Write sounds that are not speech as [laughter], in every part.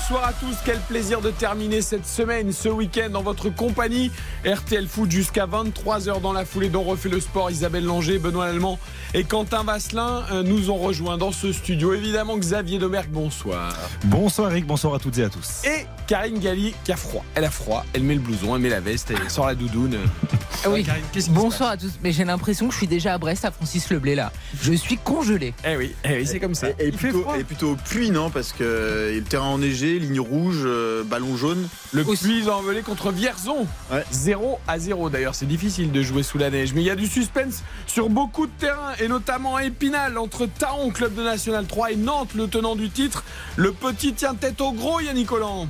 Bonsoir à tous, quel plaisir de terminer cette semaine, ce week-end en votre compagnie. RTL Foot jusqu'à 23h dans la foulée dont refait le sport Isabelle Langer, Benoît Allemand et Quentin Vasselin euh, nous ont rejoints dans ce studio. Évidemment Xavier Domergue, bonsoir. Bonsoir Eric, bonsoir à toutes et à tous. Et Karine Galli qui a froid. Elle a froid, elle met le blouson, elle met la veste, elle sort la doudoune. Ah oui. Karine, Bonsoir à tous. Mais j'ai l'impression que je suis déjà à Brest, à Francis Leblé là. Je suis congelé. Eh oui, eh oui c'est comme ça. Et, et Il fait plutôt, froid. et plutôt pluie, non Parce que euh, le terrain enneigé, ligne rouge, euh, ballon jaune. Le. Puy envolé contre Vierzon. Ouais. 0 à 0 d'ailleurs, c'est difficile de jouer sous la neige. Mais il y a du suspense sur beaucoup de terrains et notamment à Épinal entre Taon, club de National 3 et Nantes, le tenant du titre. Le petit tient tête au gros, Yannick Collant.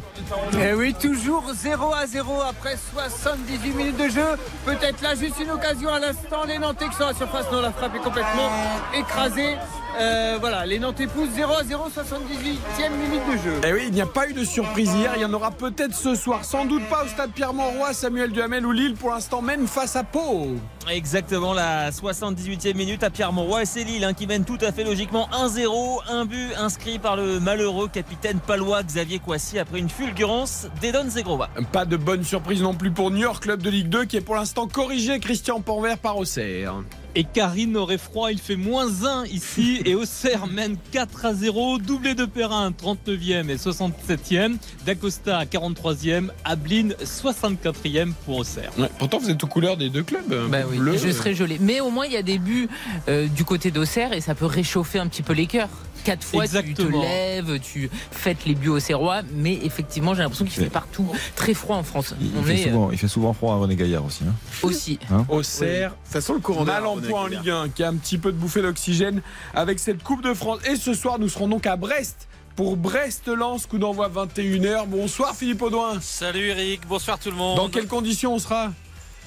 Eh oui, toujours 0 à 0 après 78 minutes de jeu. Peut-être là juste une occasion à l'instant. Les Nantais qui sont à la surface, non, la frappe est complètement écrasée. Euh, voilà, les Nantais poussent 0 à 0, 78e minute de jeu. Eh oui, il n'y a pas eu de surprise hier, il y en aura peut-être ce soir. Sans doute pas au stade Pierre-Mauroy, Samuel Duhamel ou Lille pour l'instant mène face à Pau. Exactement la 78e minute à Pierre-Mauroy et c'est Lille hein, qui mène tout à fait logiquement 1-0, un but inscrit par le malheureux capitaine palois Xavier Coissy après une fulgurance d'Edon Zegrova. Pas de bonne surprise non plus pour New York, club de Ligue 2 qui est pour l'instant corrigé Christian Panvert par Auxerre. Et Karine aurait froid, il fait moins 1 ici et Auxerre mène 4 à 0, doublé de Perrin 39e et 67e, d'Acosta 43e, Ablin 64e pour Auxerre. Ouais, pourtant vous êtes aux couleurs des deux clubs. hein. Bah oui, Bleu, je serai gelé. Mais au moins, il y a des buts euh, du côté d'Auxerre et ça peut réchauffer un petit peu les cœurs. Quatre fois, tu te lèves, tu fêtes les buts auxerrois, mais effectivement, j'ai l'impression qu'il fait partout très froid en France. Il, On fait est euh, souvent, il fait souvent froid à René Gaillard aussi. hein. aussi. Auxerre, Ça sent le courant. Mal en point en. Ligue 1, qui a un petit peu de bouffée d'oxygène avec cette Coupe de France. Et ce soir, nous serons donc à Brest pour Brest-Lens, coup d'envoi 21h. Bonsoir Philippe Audouin. Salut Eric, bonsoir tout le monde. Dans quelles conditions on sera?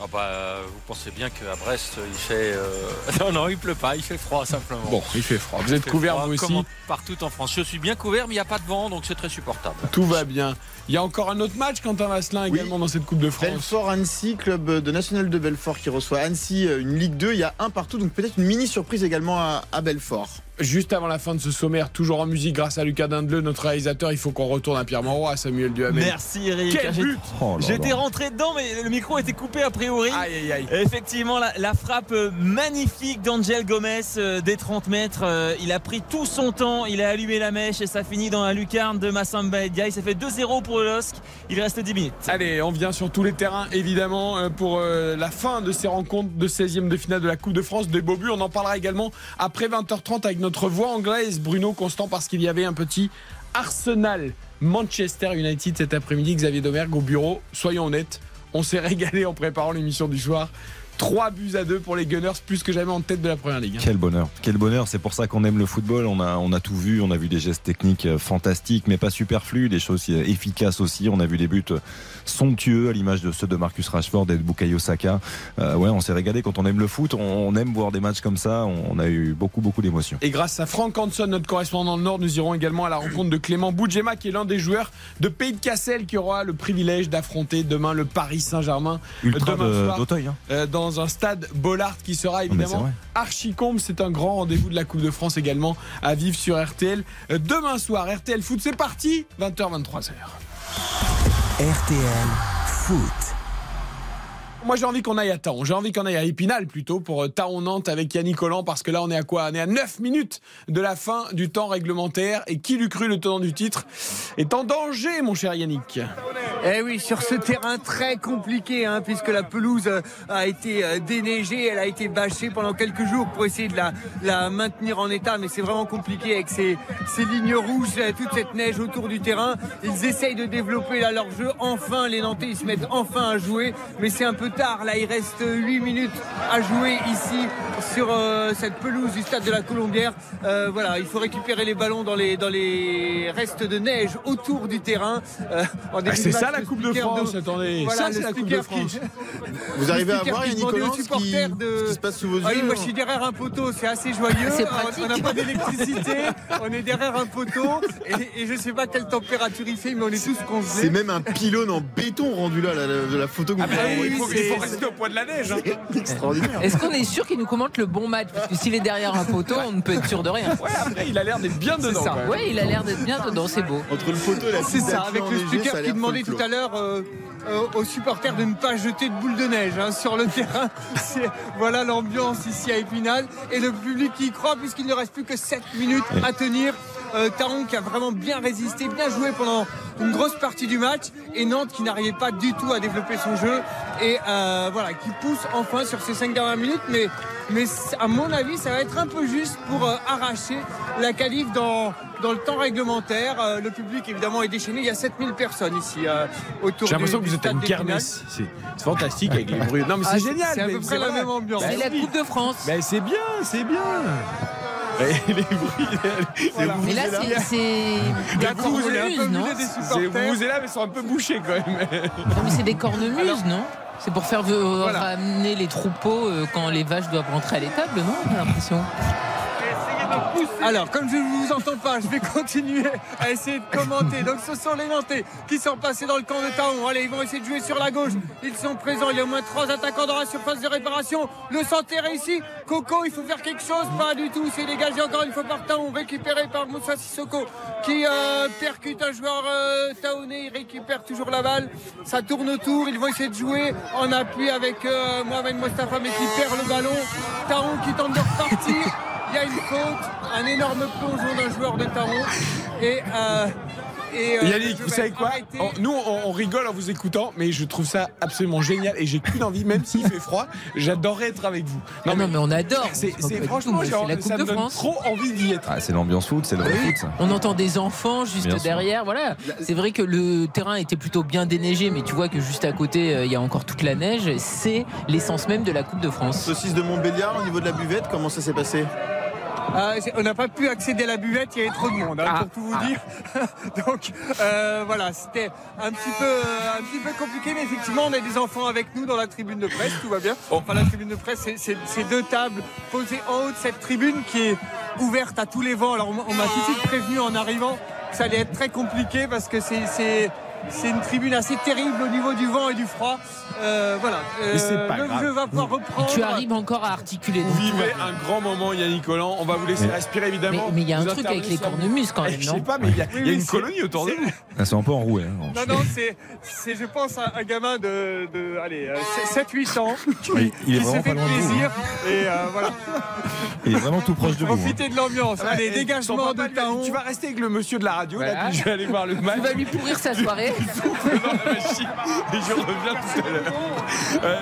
Ah bah, euh, vous pensez bien qu'à Brest il fait. euh, [laughs] non, non, il pleut pas, il fait froid simplement. Bon, il fait froid. Vous êtes froid, vous aussi comme partout en France. Je suis bien couvert, mais il n'y a pas de vent, donc c'est très supportable. Tout va bien. Il y a encore un autre match, Quentin Vasselin, Oui. également dans cette Coupe de France. Belfort-Annecy, club de National de Belfort qui reçoit Annecy, euh, une Ligue 2. Il y a un partout, donc peut-être une mini surprise également à, à Belfort. Juste avant la fin de ce sommaire, toujours en musique grâce à Lucas Dindeleu, notre réalisateur, il faut qu'on retourne à Pierre-Mauroy, à Samuel Duhamel. Merci Eric. Quel but Oh J'étais rentré dedans mais le micro était coupé a priori. Aïe aïe aïe. Effectivement, la, la frappe euh, magnifique d'Angel Gomez euh, des 30 mètres. euh, il a pris tout son temps, il a allumé la mèche et ça finit dans la lucarne de Massamba Ndiaye. Ça fait 2-0 pour Il reste 10 minutes. Allez, on vient sur tous les terrains, évidemment, euh, pour euh, la fin de ces rencontres de 16e de finale de la Coupe de France des buts. On en parlera également après 20h30 avec notre voix anglaise, Bruno Constant, parce qu'il y avait un petit Arsenal Manchester United cet après-midi. Xavier Domergue au bureau. Soyons honnêtes, on s'est [laughs] régalé en préparant l'émission du soir. 3 buts à 2 pour les Gunners, plus que jamais en tête de la première ligue. hein. Quel bonheur, quel bonheur. C'est pour ça qu'on aime le football. On a, on a tout vu. On a vu des gestes techniques euh, fantastiques, mais pas superflus, des choses euh, efficaces aussi. On a vu des buts euh, somptueux à l'image de ceux de Marcus Rashford et de Bukayo Saka. Euh, ouais, on s'est régalé. Quand on aime le foot, on, on aime voir des matchs comme ça. On, on a eu beaucoup, beaucoup d'émotions. Et grâce à Franck Hanson, notre correspondant dans le Nord, nous irons également à la rencontre de Clément Boudjema, qui est l'un des joueurs de Pays de Cassel, qui aura le privilège d'affronter demain le Paris Saint-Germain Ultra demain de- soir. hein. euh, dans un stade Bollard qui sera c'est évidemment vrai. archi comble. C'est un grand rendez-vous de la Coupe de France également à vivre sur RTL. Euh, Demain soir, RTL Foot, c'est parti, 20h, 23h. RTL Foot. Moi j'ai envie qu'on aille à Taon, j'ai envie qu'on aille à Épinal plutôt pour euh, Taon-Nantes avec Yannick Collant parce que là on est à quoi? On est à 9 minutes de la fin du temps réglementaire et qui l'eût cru le tenant du titre est en danger mon cher Yannick. Eh oui, sur ce terrain très compliqué, hein, puisque la pelouse euh, a été euh, déneigée, elle a été bâchée pendant quelques jours pour essayer de la, maintenir en état, mais c'est vraiment compliqué avec ces, ces lignes rouges, toute cette neige autour du terrain. Ils essayent de développer là leur jeu. Enfin, les Nantais, ils se mettent enfin à jouer, mais c'est un peu tard. Là, il reste 8 minutes à jouer ici sur euh, cette pelouse du stade de la Colombière. Euh, voilà, il faut récupérer les ballons dans les, dans les restes de neige autour du terrain. Euh, en Ah, c'est ça la Coupe de France, attendez. Voilà, ça, c'est la Coupe de France. qui- [laughs] Vous arrivez à voir qui Yannick Collins ce qui, supporters de- ce qui se passe sous vos Ah oui, yeux moi je suis derrière un poteau, c'est assez joyeux. C'est On- n'a pas [laughs] d'électricité, on est derrière un poteau et, et je sais pas quelle température il fait, mais on est tous C'est congelés. même un pylône en béton rendu là, la, la- de la photo que vous Ah, mais avez il, faut, envoyée. Il faut rester au poids de la neige. hein. Extraordinaire. Est-ce qu'on est sûr qu'il nous commente le bon match? Parce que s'il est derrière un poteau, on ne peut être sûr de rien. Ouais, après, il a l'air d'être bien C'est dedans. ça. Ouais, il a l'air d'être bien dedans, c'est beau. Entre le poteau et la C'est ça, avec le speaker qui demandait tout à l'heure euh, euh, aux supporters de ne pas jeter de boules de neige hein, sur le [laughs] terrain. Voilà l'ambiance ici à Épinal. Et le public qui y croit puisqu'il ne reste plus que 7 minutes à tenir. Euh, Taron qui a vraiment bien résisté, bien joué pendant une grosse partie du match. Et Nantes qui n'arrivait pas du tout à développer son jeu. Et euh, voilà, qui pousse enfin sur ces 5 dernières minutes. Mais, mais à mon avis, ça va être un peu juste pour euh, arracher la qualif dans, dans le temps réglementaire. Euh, le public évidemment est déchaîné. Il y a 7000 personnes ici euh, autour J'ai l'impression que vous êtes à une kermesse. C'est fantastique avec les [laughs] bruits. Non, mais Ah, c'est c'est- génial. c'est à mais peu près la vrai. même ambiance. C'est la. Coupe de France. Ben, c'est bien, c'est bien. [laughs] Les bruits, Voilà. Mais là, c'est- La elle est un peu non c'est- vous êtes là, mais ils sont un peu bouchés quand même. Non, mais c'est des cornemuses, non C'est pour faire euh, Voilà. ramener les troupeaux euh, quand les vaches doivent rentrer à l'étable, non J'ai l'impression. Alors, comme je ne vous entends pas, je vais continuer à essayer de commenter. Donc, ce sont les Nantais qui sont passés dans le camp de Taon. Allez, ils vont essayer de jouer sur la gauche. Ils sont présents. Il y a au moins trois attaquants dans la surface de réparation. Le centre est réussi. Coco, il faut faire quelque chose. Pas du tout. C'est dégagé encore une fois par Taon. Récupéré par Moussa Sissoko qui euh, percute un joueur euh, taonais. Il récupère toujours la balle. Ça tourne autour. Ils vont essayer de jouer en appui avec euh, Mohamed Mostafa, mais qui perd le ballon. Taon qui tente de repartir. Il y a une faute, un énorme plongeon d'un joueur de euh, et, euh, Yannick, vous savez quoi. On- Nous, on, on rigole en vous écoutant, mais je trouve ça absolument génial et j'ai qu'une envie, même s'il fait froid, j'adorerais être avec vous. Non, non, mais on adore. c'est tout, franchement, mais j'ai- c'est la Coupe ça de me donne France. trop envie d'y être. Ah, c'est l'ambiance foot, c'est le vrai foot. ça. On entend des enfants juste Bien sûr. derrière. Voilà. C'est vrai que le terrain était plutôt bien déneigé, mais tu vois que juste à côté, euh, il y a encore toute la neige. C'est l'essence même de la Coupe de France. Saucisse de Montbéliard au niveau de la buvette, comment ça s'est passé? Ah, on n'a pas pu accéder à la buvette, il y avait trop de monde, hein, Ah. pour tout vous dire. [laughs] Donc euh, voilà, c'était un petit peu euh, un petit peu compliqué, mais effectivement, on a des enfants avec nous dans la tribune de presse, tout va bien. Enfin, la tribune de presse, c'est- deux tables posées en haut de cette tribune qui est ouverte à tous les vents. Alors on m'a- on m'a tout de suite prévenu en arrivant que ça allait être très compliqué parce que c'est une tribune assez terrible au niveau du vent et du froid. Euh, voilà. Mais c'est pas le grave. jeu va pouvoir reprendre. Tu arrives encore à articuler. Vous vivez un grand moment, Yannick Collant. On va vous laisser respirer évidemment. mais il y a un truc avec les cornemuses quand Eh, même, Je sais non pas, mais il y a, y une colonie autour de c'est- vous. Ah, c'est un peu enroué. hein. Non, non, c'est, c'est, je pense, un, un gamin de, de allez, euh, 7-8 ans qui, Oui, il est qui se vraiment fait pas plaisir. Et euh, voilà, [laughs] Il est vraiment tout proche de vous. hein. profiter de l'ambiance. Ah, allez, et dégagement de Taon. Tu vas rester avec le monsieur de la radio, là, Voilà. je vais aller voir le match. Tu vas lui pourrir sa soirée. [laughs] dans la machine et je reviens tout à l'heure. Euh,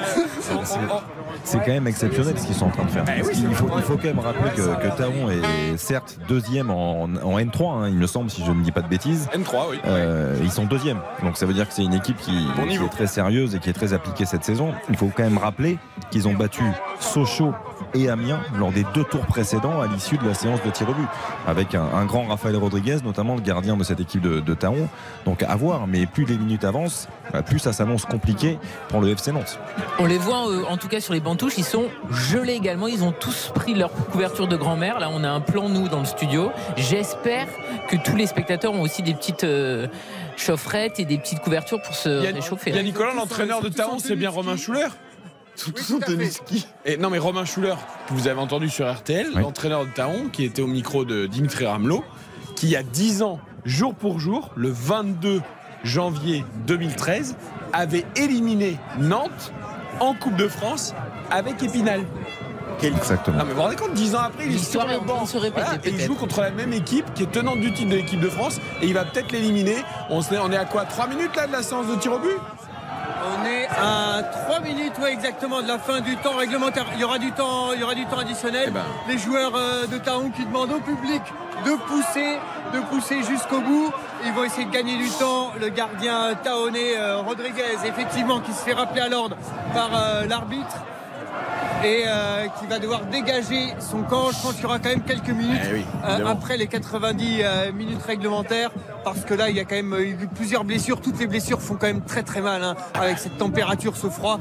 C'est quand même exceptionnel ce qu'ils sont en train de faire. Eh oui, faut, il faut quand même rappeler que, que Taon est certes deuxième en, en N3, hein, il me semble, si je ne dis pas de bêtises. N3, oui. Euh, ils sont deuxième. Donc ça veut dire que c'est une équipe qui, Bon qui niveau. est très sérieuse et qui est très appliquée cette saison. Il faut quand même rappeler qu'ils ont battu Sochaux et Amiens lors des deux tours précédents à l'issue de la séance de tir au but. Avec un, un grand Raphaël Rodriguez, notamment le gardien de cette équipe de, de Taon. Donc à voir, mais plus les minutes avancent, bah, plus ça s'annonce compliqué pour le FC Nantes. On les voit euh, en tout cas sur les bancs touches, ils sont gelés également. Ils ont tous pris leur couverture de grand-mère. Là, on a un plan nous dans le studio. J'espère que tous les spectateurs ont aussi des petites euh, chaufferettes et des petites couvertures pour se réchauffer. Yannick Collant, l'entraîneur de Taon, c'est bien Romain. Schuller Tout Oui, son tout à tennis fait. ski. Et non, mais Romain Schuller, que vous avez entendu sur RTL, Oui. l'entraîneur de Taon, qui était au micro de Dimitri Ramelot, qui il y a 10 ans, jour pour jour, le 22 janvier 2013, avait éliminé Nantes en Coupe de France avec Épinal. Exactement. Non mais vous vous rendez compte, 10 ans après, il est L'histoire sur est le banc. de se répéter, Voilà, et il joue contre la même équipe qui est tenante du titre de l'équipe de France et il va peut-être l'éliminer. On, on est à quoi 3 minutes là de la séance de tir au but? On est à 3 minutes ouais, exactement de la fin du temps réglementaire. Il y aura du temps, il y aura du temps additionnel. Eh ben. Les joueurs euh, de Taon qui demandent au public de pousser, de pousser jusqu'au bout. Ils vont essayer de gagner du temps. Le gardien taonais euh, Rodriguez, effectivement, qui se fait rappeler à l'ordre par euh, l'arbitre. Et euh, qui va devoir dégager son camp. Je pense qu'il y aura quand même quelques minutes Eh oui, euh, après les 90 euh, minutes réglementaires parce que là il y a quand même eu plusieurs blessures. Toutes les blessures font quand même très très mal hein, avec cette température, ce froid.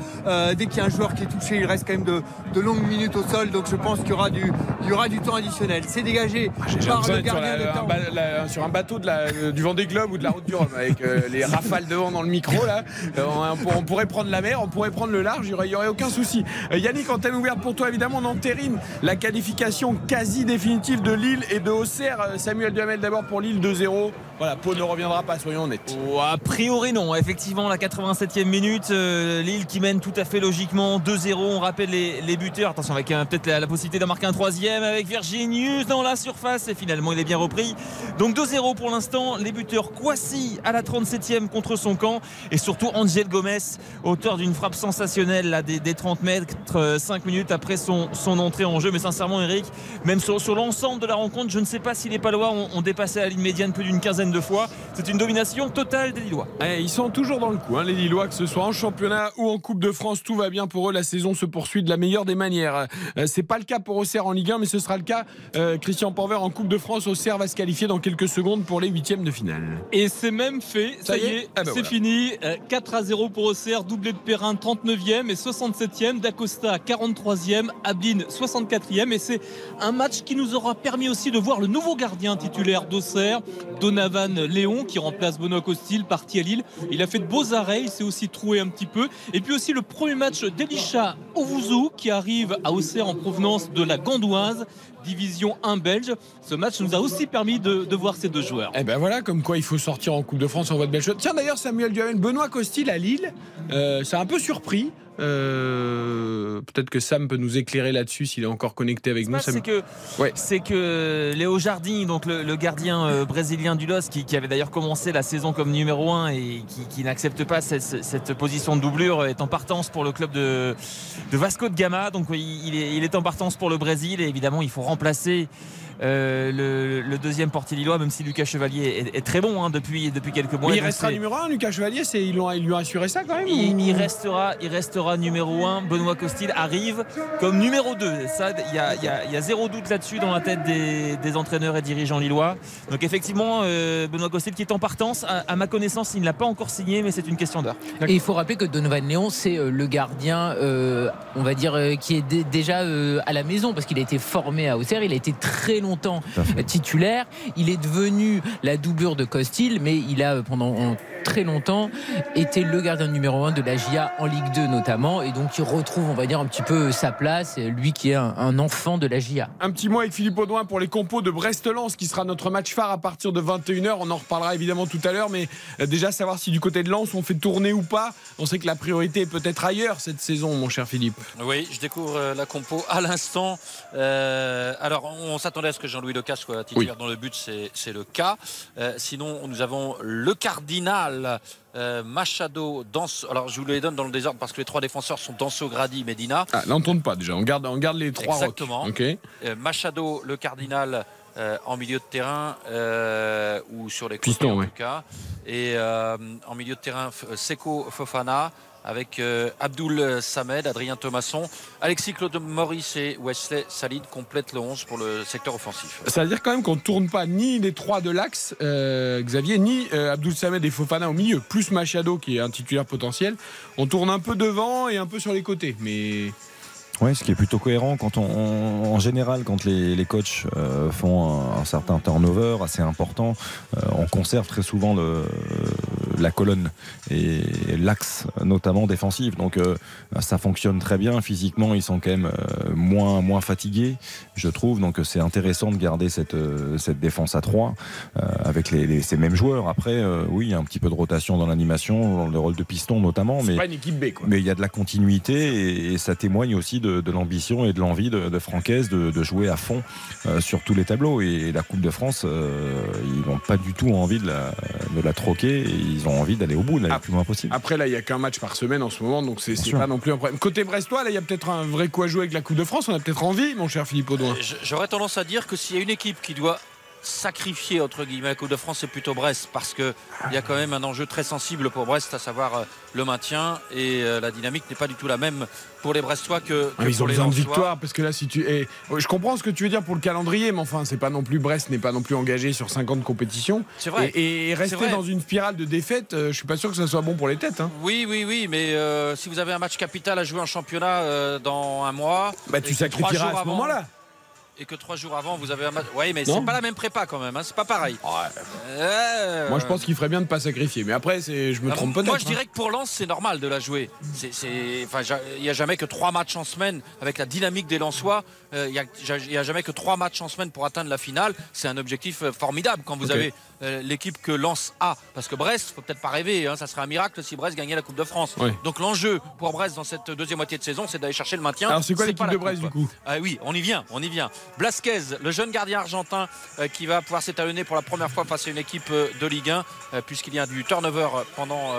Dès qu'il y a un joueur qui est touché, il reste quand même de, de longues minutes au sol. Donc je pense qu'il y aura du, il y aura du temps additionnel. C'est dégagé Ah, par le sur, gardien la- de un camp. ba- la- sur un bateau de la, du Vendée Globe ou de la Route du Rhum avec les rafales devant dans le micro là. On, pour- on pourrait prendre la mer, on pourrait prendre le large, il n'y aurait, il y aurait aucun souci. Euh, Yannick, antenne ouverte pour toi évidemment, on entérine la qualification quasi définitive de Lille et de Auxerre. Euh, Samuel Duhamel d'abord pour Lille 2-0. Voilà, Pau ne reviendra pas, soyons honnêtes. Oh, a priori non, effectivement la 87e minute, euh, Lille qui mène tout à fait logiquement 2-0, on rappelle les, les buteurs, attention avec euh, peut-être la, possibilité d'en marquer un troisième avec Virginius dans la surface et finalement il est bien repris. Donc 2-0 pour l'instant, les buteurs Kwasi à la 37e contre son camp et surtout Angel Gomez, auteur d'une frappe sensationnelle là, des, des 30 mètres, 5 minutes après son, son entrée en jeu. Mais sincèrement Eric, même sur, sur l'ensemble de la rencontre, je ne sais pas si les Palois ont dépassé la ligne médiane plus d'une quinzaine de fois. C'est une domination totale des Lillois. Eh, ils sont toujours dans le coup, hein, les Lillois, que ce soit en championnat ou en Coupe de France, tout va bien pour eux. La saison se poursuit de la meilleure des manières. Euh, c'est pas le cas pour Auxerre en Ligue 1, mais ce sera le cas, euh, Christian Porver, en Coupe de France. Auxerre va se qualifier dans quelques secondes pour les huitièmes de finale. Et c'est même fait, ça, Ça y est, est Ah ben c'est voilà. fini. Euh, 4 à 0 pour Auxerre, doublé de Perrin 39e et 67e, d'Acosta 43e, Ablin 64e. Et c'est un match qui nous aura permis aussi de voir le nouveau gardien titulaire d'Auxerre, Donavan Léon, qui remplace Benoît Costil, parti à Lille. Il a fait de beaux arrêts, il s'est aussi troué un petit peu. Et puis aussi le premier match d'Elisha Ovouzou, qui arrive à Auxerre en provenance de la Gandoise. Division 1 belge. Ce match nous a aussi permis de, voir ces deux joueurs. Eh ben voilà, comme quoi il faut sortir en Coupe de France, on voit de belles choses. Tiens d'ailleurs, Samuel Duhamel, Benoît Costil à Lille, euh, ça a un peu surpris. Euh, Peut-être que Sam peut nous éclairer là-dessus s'il est encore connecté avec nous. C'est que, Ouais. c'est que Léo Jardim, donc le, le gardien euh, brésilien du LOS, qui, qui avait d'ailleurs commencé la saison comme numéro 1 et qui, qui n'accepte pas cette, cette position de doublure, est en partance pour le club de, de Vasco de Gama. Donc il, il est, il est en partance pour le Brésil et évidemment il faut remplacer. Euh, le, le deuxième portier lillois, même si Lucas Chevalier est, est très bon hein, depuis, depuis quelques mois. Mais il restera numéro 1, Lucas Chevalier, c'est- ils, l'ont- ils lui ont assuré ça quand même il, ou- il restera, il restera numéro 1. Benoît Costil arrive comme numéro 2. Ça, il y a, il y a- il y a zéro doute là-dessus dans la tête des, des entraîneurs et dirigeants lillois. Donc effectivement, euh, Benoît Costil qui est en partance. À, à ma connaissance, il ne l'a pas encore signé, mais c'est une question d'heure. Et il faut rappeler que Donovan Léon, c'est euh, le gardien, euh, on va dire, euh, qui est dé- déjà euh, à la maison, parce qu'il a été formé à Auxerre, il a été très longtemps titulaire. Il est devenu la doublure de Costil, mais il a pendant en- très longtemps été le gardien numéro 1 de la GIA en Ligue 2 notamment, et donc il retrouve, on va dire, un petit peu sa place, lui qui est un, un enfant de la GIA. Un petit mot avec Philippe Audouin pour les compos de Brest-Lens qui sera notre match phare à partir de 21h. On en reparlera évidemment tout à l'heure, mais euh, déjà savoir si du côté de Lens on fait tourner ou pas. On sait que la priorité est peut-être ailleurs cette saison, mon cher Philippe. Oui, je découvre euh, la compo à l'instant. Euh, alors, on s'attendait à ce que Jean-Louis Lecas soit titulaire dans le but, c'est le cas. Euh, sinon, nous avons le cardinal euh, Machado, Danso. Alors, je vous les donne dans le désordre parce que les trois défenseurs sont Danso, Grady, Medina. Ah, là on tourne pas déjà, on garde, on garde les trois Exactement. Euh, Machado, le cardinal. en milieu de terrain ou sur les côtés en ouais. tout cas et en milieu de terrain Seko Fofana avec euh, Abdul Samed, Adrien Thomasson, Alexis Claude Maurice et Wesley Salid complètent le 11 pour le secteur offensif. Ça veut dire quand même qu'on ne tourne pas ni les trois de l'axe, euh, Xavier, ni euh, Abdul Samed et Fofana au milieu, plus Machado qui est un titulaire potentiel. On tourne un peu devant et un peu sur les côtés. Mais Oui, ce qui est plutôt cohérent quand on, on- en général, quand les, les coachs euh, font un, un certain turnover assez important, euh, on conserve très souvent le, la colonne et l'axe, notamment défensif. Donc euh, ça fonctionne très bien. Physiquement, ils sont quand même euh, moins, moins fatigués, je trouve. Donc c'est intéressant de garder cette, euh, cette défense à 3 avec les, les- ces mêmes joueurs. Après, euh, oui, il y a un petit peu de rotation dans l'animation, dans le rôle de piston notamment. Mais pas une équipe B quoi. mais il y a de la continuité et, et ça témoigne aussi de, de l'ambition et de l'envie de, de Francaise de, de jouer à fond euh, sur tous les tableaux. Et la Coupe de France, euh, ils n'ont pas du tout envie de la, de la troquer et ils ont envie d'aller au bout, d'aller le plus loin possible. Après là, il y a qu'un match par semaine en ce moment, donc c'est pas non plus un problème. Côté Brestois, là, il y a peut-être un vrai coup à jouer avec la Coupe de France. On a peut-être envie, mon cher Philippe Audouin. J'aurais tendance à dire que s'il y a une équipe qui doit sacrifié entre guillemets la Coupe de France, c'est plutôt Brest parce qu'il y a quand même un enjeu très sensible pour Brest, à savoir euh, le maintien et euh, la dynamique n'est pas du tout la même pour les Brestois que, que Ah, ils pour ont les besoin de victoire parce que là, si tu. et, ouais, je comprends ce que tu veux dire pour le calendrier, mais enfin, c'est pas non plus Brest n'est pas non plus engagé sur 50 compétitions. C'est vrai. Et, et rester vrai. dans une spirale de défaite, euh, je suis pas sûr que ça soit bon pour les têtes. hein. Oui, oui, oui, mais euh, si vous avez un match capital à jouer en championnat euh, dans un mois, Bah, tu que sacrifieras à ce moment-là. Et que trois jours avant, vous avez un match. Oui, mais c'est pas la même prépa quand même, hein, c'est pas pareil. Euh, Moi, je pense qu'il ferait bien de pas sacrifier. Mais après, c'est, je me Ah, trompe peut-être. Moi, je hein. dirais que pour Lens, c'est normal de la jouer. C'est, c'est- enfin, il n'y a jamais que trois matchs en semaine avec la dynamique des Lensois. euh, Il n'y a, ja- il y a jamais que trois matchs en semaine pour atteindre la finale. C'est un objectif euh, formidable quand vous avez euh, l'équipe que Lens a. Parce que Brest, faut peut-être pas rêver. hein, ça serait un miracle si Brest gagnait la Coupe de France. Donc l'enjeu pour Brest dans cette deuxième moitié de saison, c'est d'aller chercher le maintien. Alors, c'est quoi l'équipe de Brest, coupe. du coup Ah oui, on y vient, on y vient. Blasquez, le jeune gardien argentin euh, qui va pouvoir s'étalonner pour la première fois face à une équipe euh, de Ligue 1, euh, puisqu'il y a du turnover pendant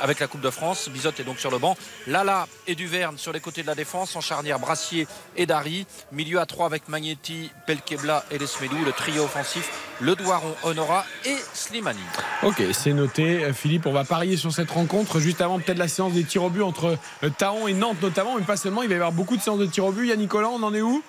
avec la Coupe de France. Bizot est donc sur le banc. Lala et Duverne sur les côtés de la défense, en charnière Brassier et Dari. Milieu à 3 avec Magnetti, Pelkebla et Lesmedou. Le trio offensif, Le Douaron, Honora et. Ok, c'est noté. Philippe, on va parier sur cette rencontre juste avant peut-être la séance des tirs au but entre Taon et Nantes notamment, mais pas seulement. Il va y avoir beaucoup de séances de tirs au but. Yannick Collant, on en est où?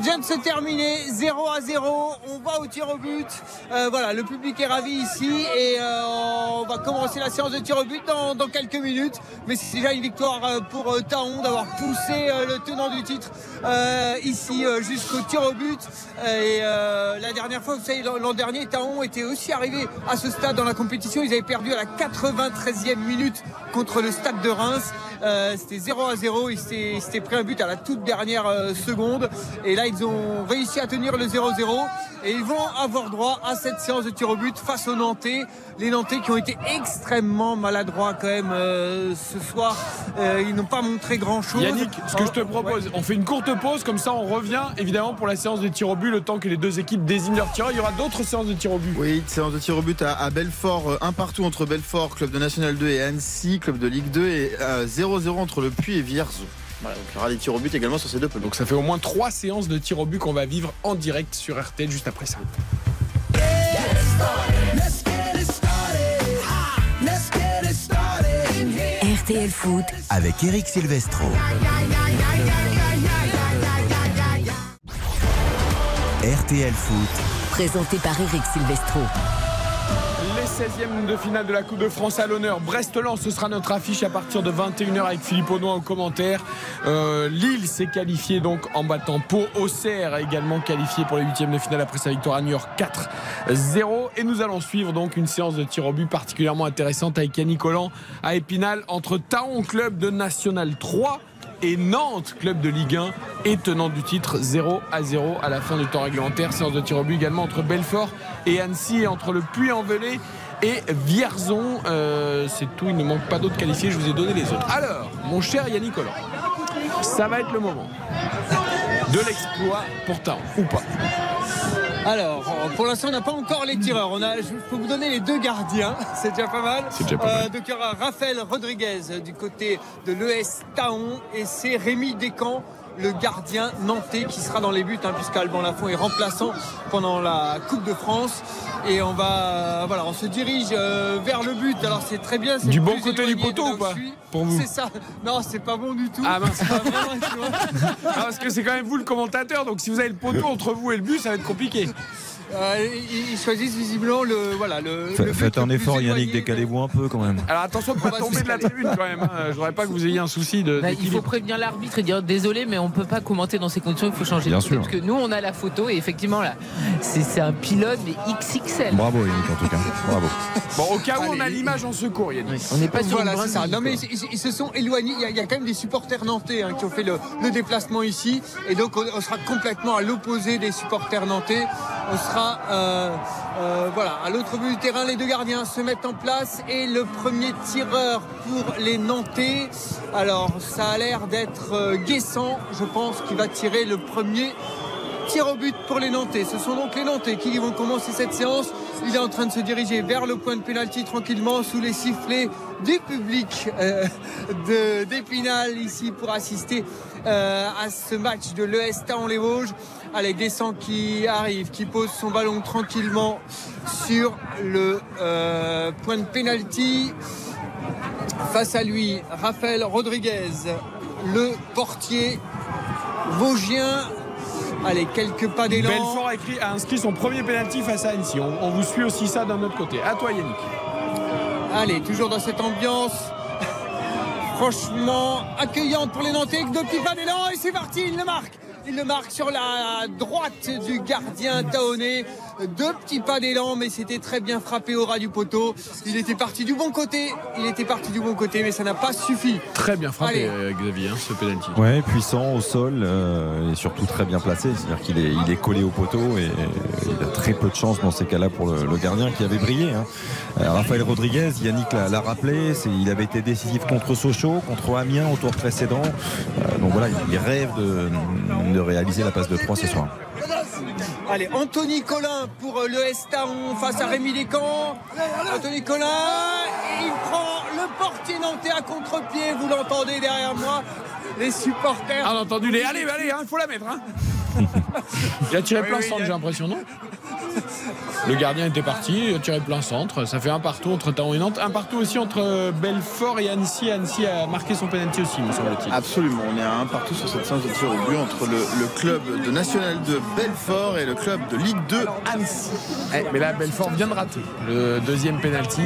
Vient de se terminer 0 à 0 on va au tir au but. Euh, voilà le public est ravi ici et euh, on va commencer la séance de tir au but dans, dans quelques minutes. Mais c'est déjà une victoire euh, pour euh, Taon d'avoir poussé euh, le tenant du titre euh, ici euh, jusqu'au tir au but. Euh, et euh, la dernière fois vous savez l'an dernier Taon était aussi arrivé à ce stade dans la compétition. Ils avaient perdu à la 93e minute contre le stade de Reims Euh, c'était 0 à 0 ils s'étaient pris un but à la toute dernière euh, seconde. Et là ils ont réussi à tenir le 0-0 et ils vont avoir droit à cette séance de tir au but face aux Nantais les Nantais qui ont été extrêmement maladroits quand même euh, ce soir Euh, ils n'ont pas montré grand chose Yannick, ce que je te propose, on fait une courte pause, comme ça on revient évidemment pour la séance de tir au but, le temps que les deux équipes désignent leur tireur. Il y aura d'autres séances de tir au but. Oui, séance de tir au but à, à Belfort, euh, un partout entre Belfort, club de National 2 et Annecy, club de Ligue 2 et euh, 0-0 entre le Puy et Vierzon. Voilà, donc il y aura des tirs au but également sur ces deux pelouses. Donc ça fait au moins trois séances de tir au but qu'on va vivre en direct sur RTL juste après ça. RTL Foot, Avec Eric Silvestro. RTL Foot, présenté par Eric Silvestro. Les 16e de finale de la Coupe de France à l'honneur. Brest-Lens, ce sera notre affiche à partir de 21h avec Philippe Audouin au commentaire. Euh, Lille s'est qualifié donc en battant Pau. Auxerre également qualifié pour les huitièmes de finale après sa victoire à New York 4-0. Et nous allons suivre donc une séance de tir au but particulièrement intéressante avec Yannick Collant à Épinal entre Taon Club de National 3 et Nantes, club de Ligue 1 et tenant du titre 0 à 0 à la fin du temps réglementaire. Séance de tir au but également entre Belfort et Annecy et entre le Puy-en-Velay et Vierzon. Euh, c'est tout, il ne manque pas d'autres qualifiés, je vous ai donné les autres. Alors, mon cher Yannick Collant, ça va être le moment de l'exploit pour Taon, ou pas Alors, euh, pour l'instant, on n'a pas encore les tireurs. On a, je peux vous donner les deux gardiens, [laughs] c'est déjà pas mal. C'est déjà pas mal. donc, il y aura Raphaël Rodriguez euh, du côté de l'ES Taon et c'est Rémi Descamps, le gardien nantais qui sera dans les buts, hein, puisqu'Alban Lafont est remplaçant pendant la Coupe de France. Et on va, voilà, on se dirige euh, vers le but. Alors, c'est très bien. c'est Du bon côté du poteau ou pas. Pour vous C'est ça. Non, c'est pas bon du tout. Ah mince. [laughs] Pas vraiment, tu vois. Ah, Parce que c'est quand même vous le commentateur, donc si vous avez le poteau entre vous et le but, ça va être compliqué. Euh, ils, choisissent visiblement le, voilà, le. Fa- le but Faites un effort, Yannick, décalez-vous un peu quand même. Alors attention de On pas tomber de la tribune quand même. hein. Je voudrais pas que vous ayez un souci de. Bah, il faut prévenir l'arbitre et dire désolé, mais on peut pas commenter dans ces conditions. Il faut changer Bien de sûr. Parce que nous, on a la photo et effectivement là, c'est c'est un pilote mais XXL. Bravo, Yannick, en tout cas. Bravo. Bon, au cas où on a l'image en secours, Yannick. On n'est pas sur Voilà, ça. Non, mais ils, ils- ils se sont éloignés. Il y, a, il y a quand même des supporters nantais hein, qui ont fait le, le déplacement ici. Et donc, on, on sera complètement à l'opposé des supporters nantais. On sera euh, euh, voilà, à l'autre bout du terrain. Les deux gardiens se mettent en place. Et le premier tireur pour les Nantais. Alors, ça a l'air d'être euh, Guessant, je pense, qui va tirer le premier tir au but pour les Nantais. Ce sont donc les Nantais qui vont commencer cette séance. Il est en train de se diriger vers le point de pénalty tranquillement sous les sifflets du public euh, d'Épinal ici pour assister à ce match de l'ES en les Vosges. Allez, Descend qui arrive, qui pose son ballon tranquillement sur le euh, point de pénalty. Face à lui, Raphaël Rodriguez, le portier vosgien. Allez, quelques pas d'élan. Belfort a, inscrit son premier penalty face à Annecy. On, on vous suit aussi ça d'un autre côté. À toi Yannick. Allez, toujours dans cette ambiance [laughs] franchement accueillante pour les Nantais. Deux petits pas d'élan et c'est parti, il le marque. Il le marque sur la droite du gardien Taoné. Deux petits pas d'élan, mais c'était très bien frappé au ras du poteau. Il était parti du bon côté. Il était parti du bon côté, mais ça n'a pas suffi. Très bien frappé Allez. euh, Xavier, hein, ce penalty. Ouais, puissant au sol euh, et surtout très bien placé. C'est-à-dire qu'il est, il est collé au poteau et, et il a très peu de chance dans ces cas-là pour le, le gardien qui avait brillé. hein. Euh, Raphaël Rodriguez, Yannick l'a, l'a rappelé, c'est- il avait été décisif contre Sochaux, contre Amiens au tour précédent. Euh, donc voilà, il rêve de, de réaliser la passe de 3 ce soir. Allez, Anthony Collin pour euh, le Estaon face à Rémi Descamps. Anthony Collin, et il prend le portier nantais à contre-pied. Vous l'entendez derrière moi. Les supporters. Ah, on a entendu les. Allez, allez, il faut la mettre. Hein. il a tiré Oui, plein oui, centre, a- j'ai l'impression, non? Le gardien était parti, il a tiré plein centre. Ça fait un partout entre Taon et Nantes. Un partout aussi entre Belfort et Annecy. Annecy a marqué son penalty aussi, me semble-t-il. Absolument, on est à un partout sur cette séance de tir au but entre le, le club de National de Belfort et le club de Ligue 2 Annecy. Eh, mais là, Belfort vient de rater. Le deuxième penalty,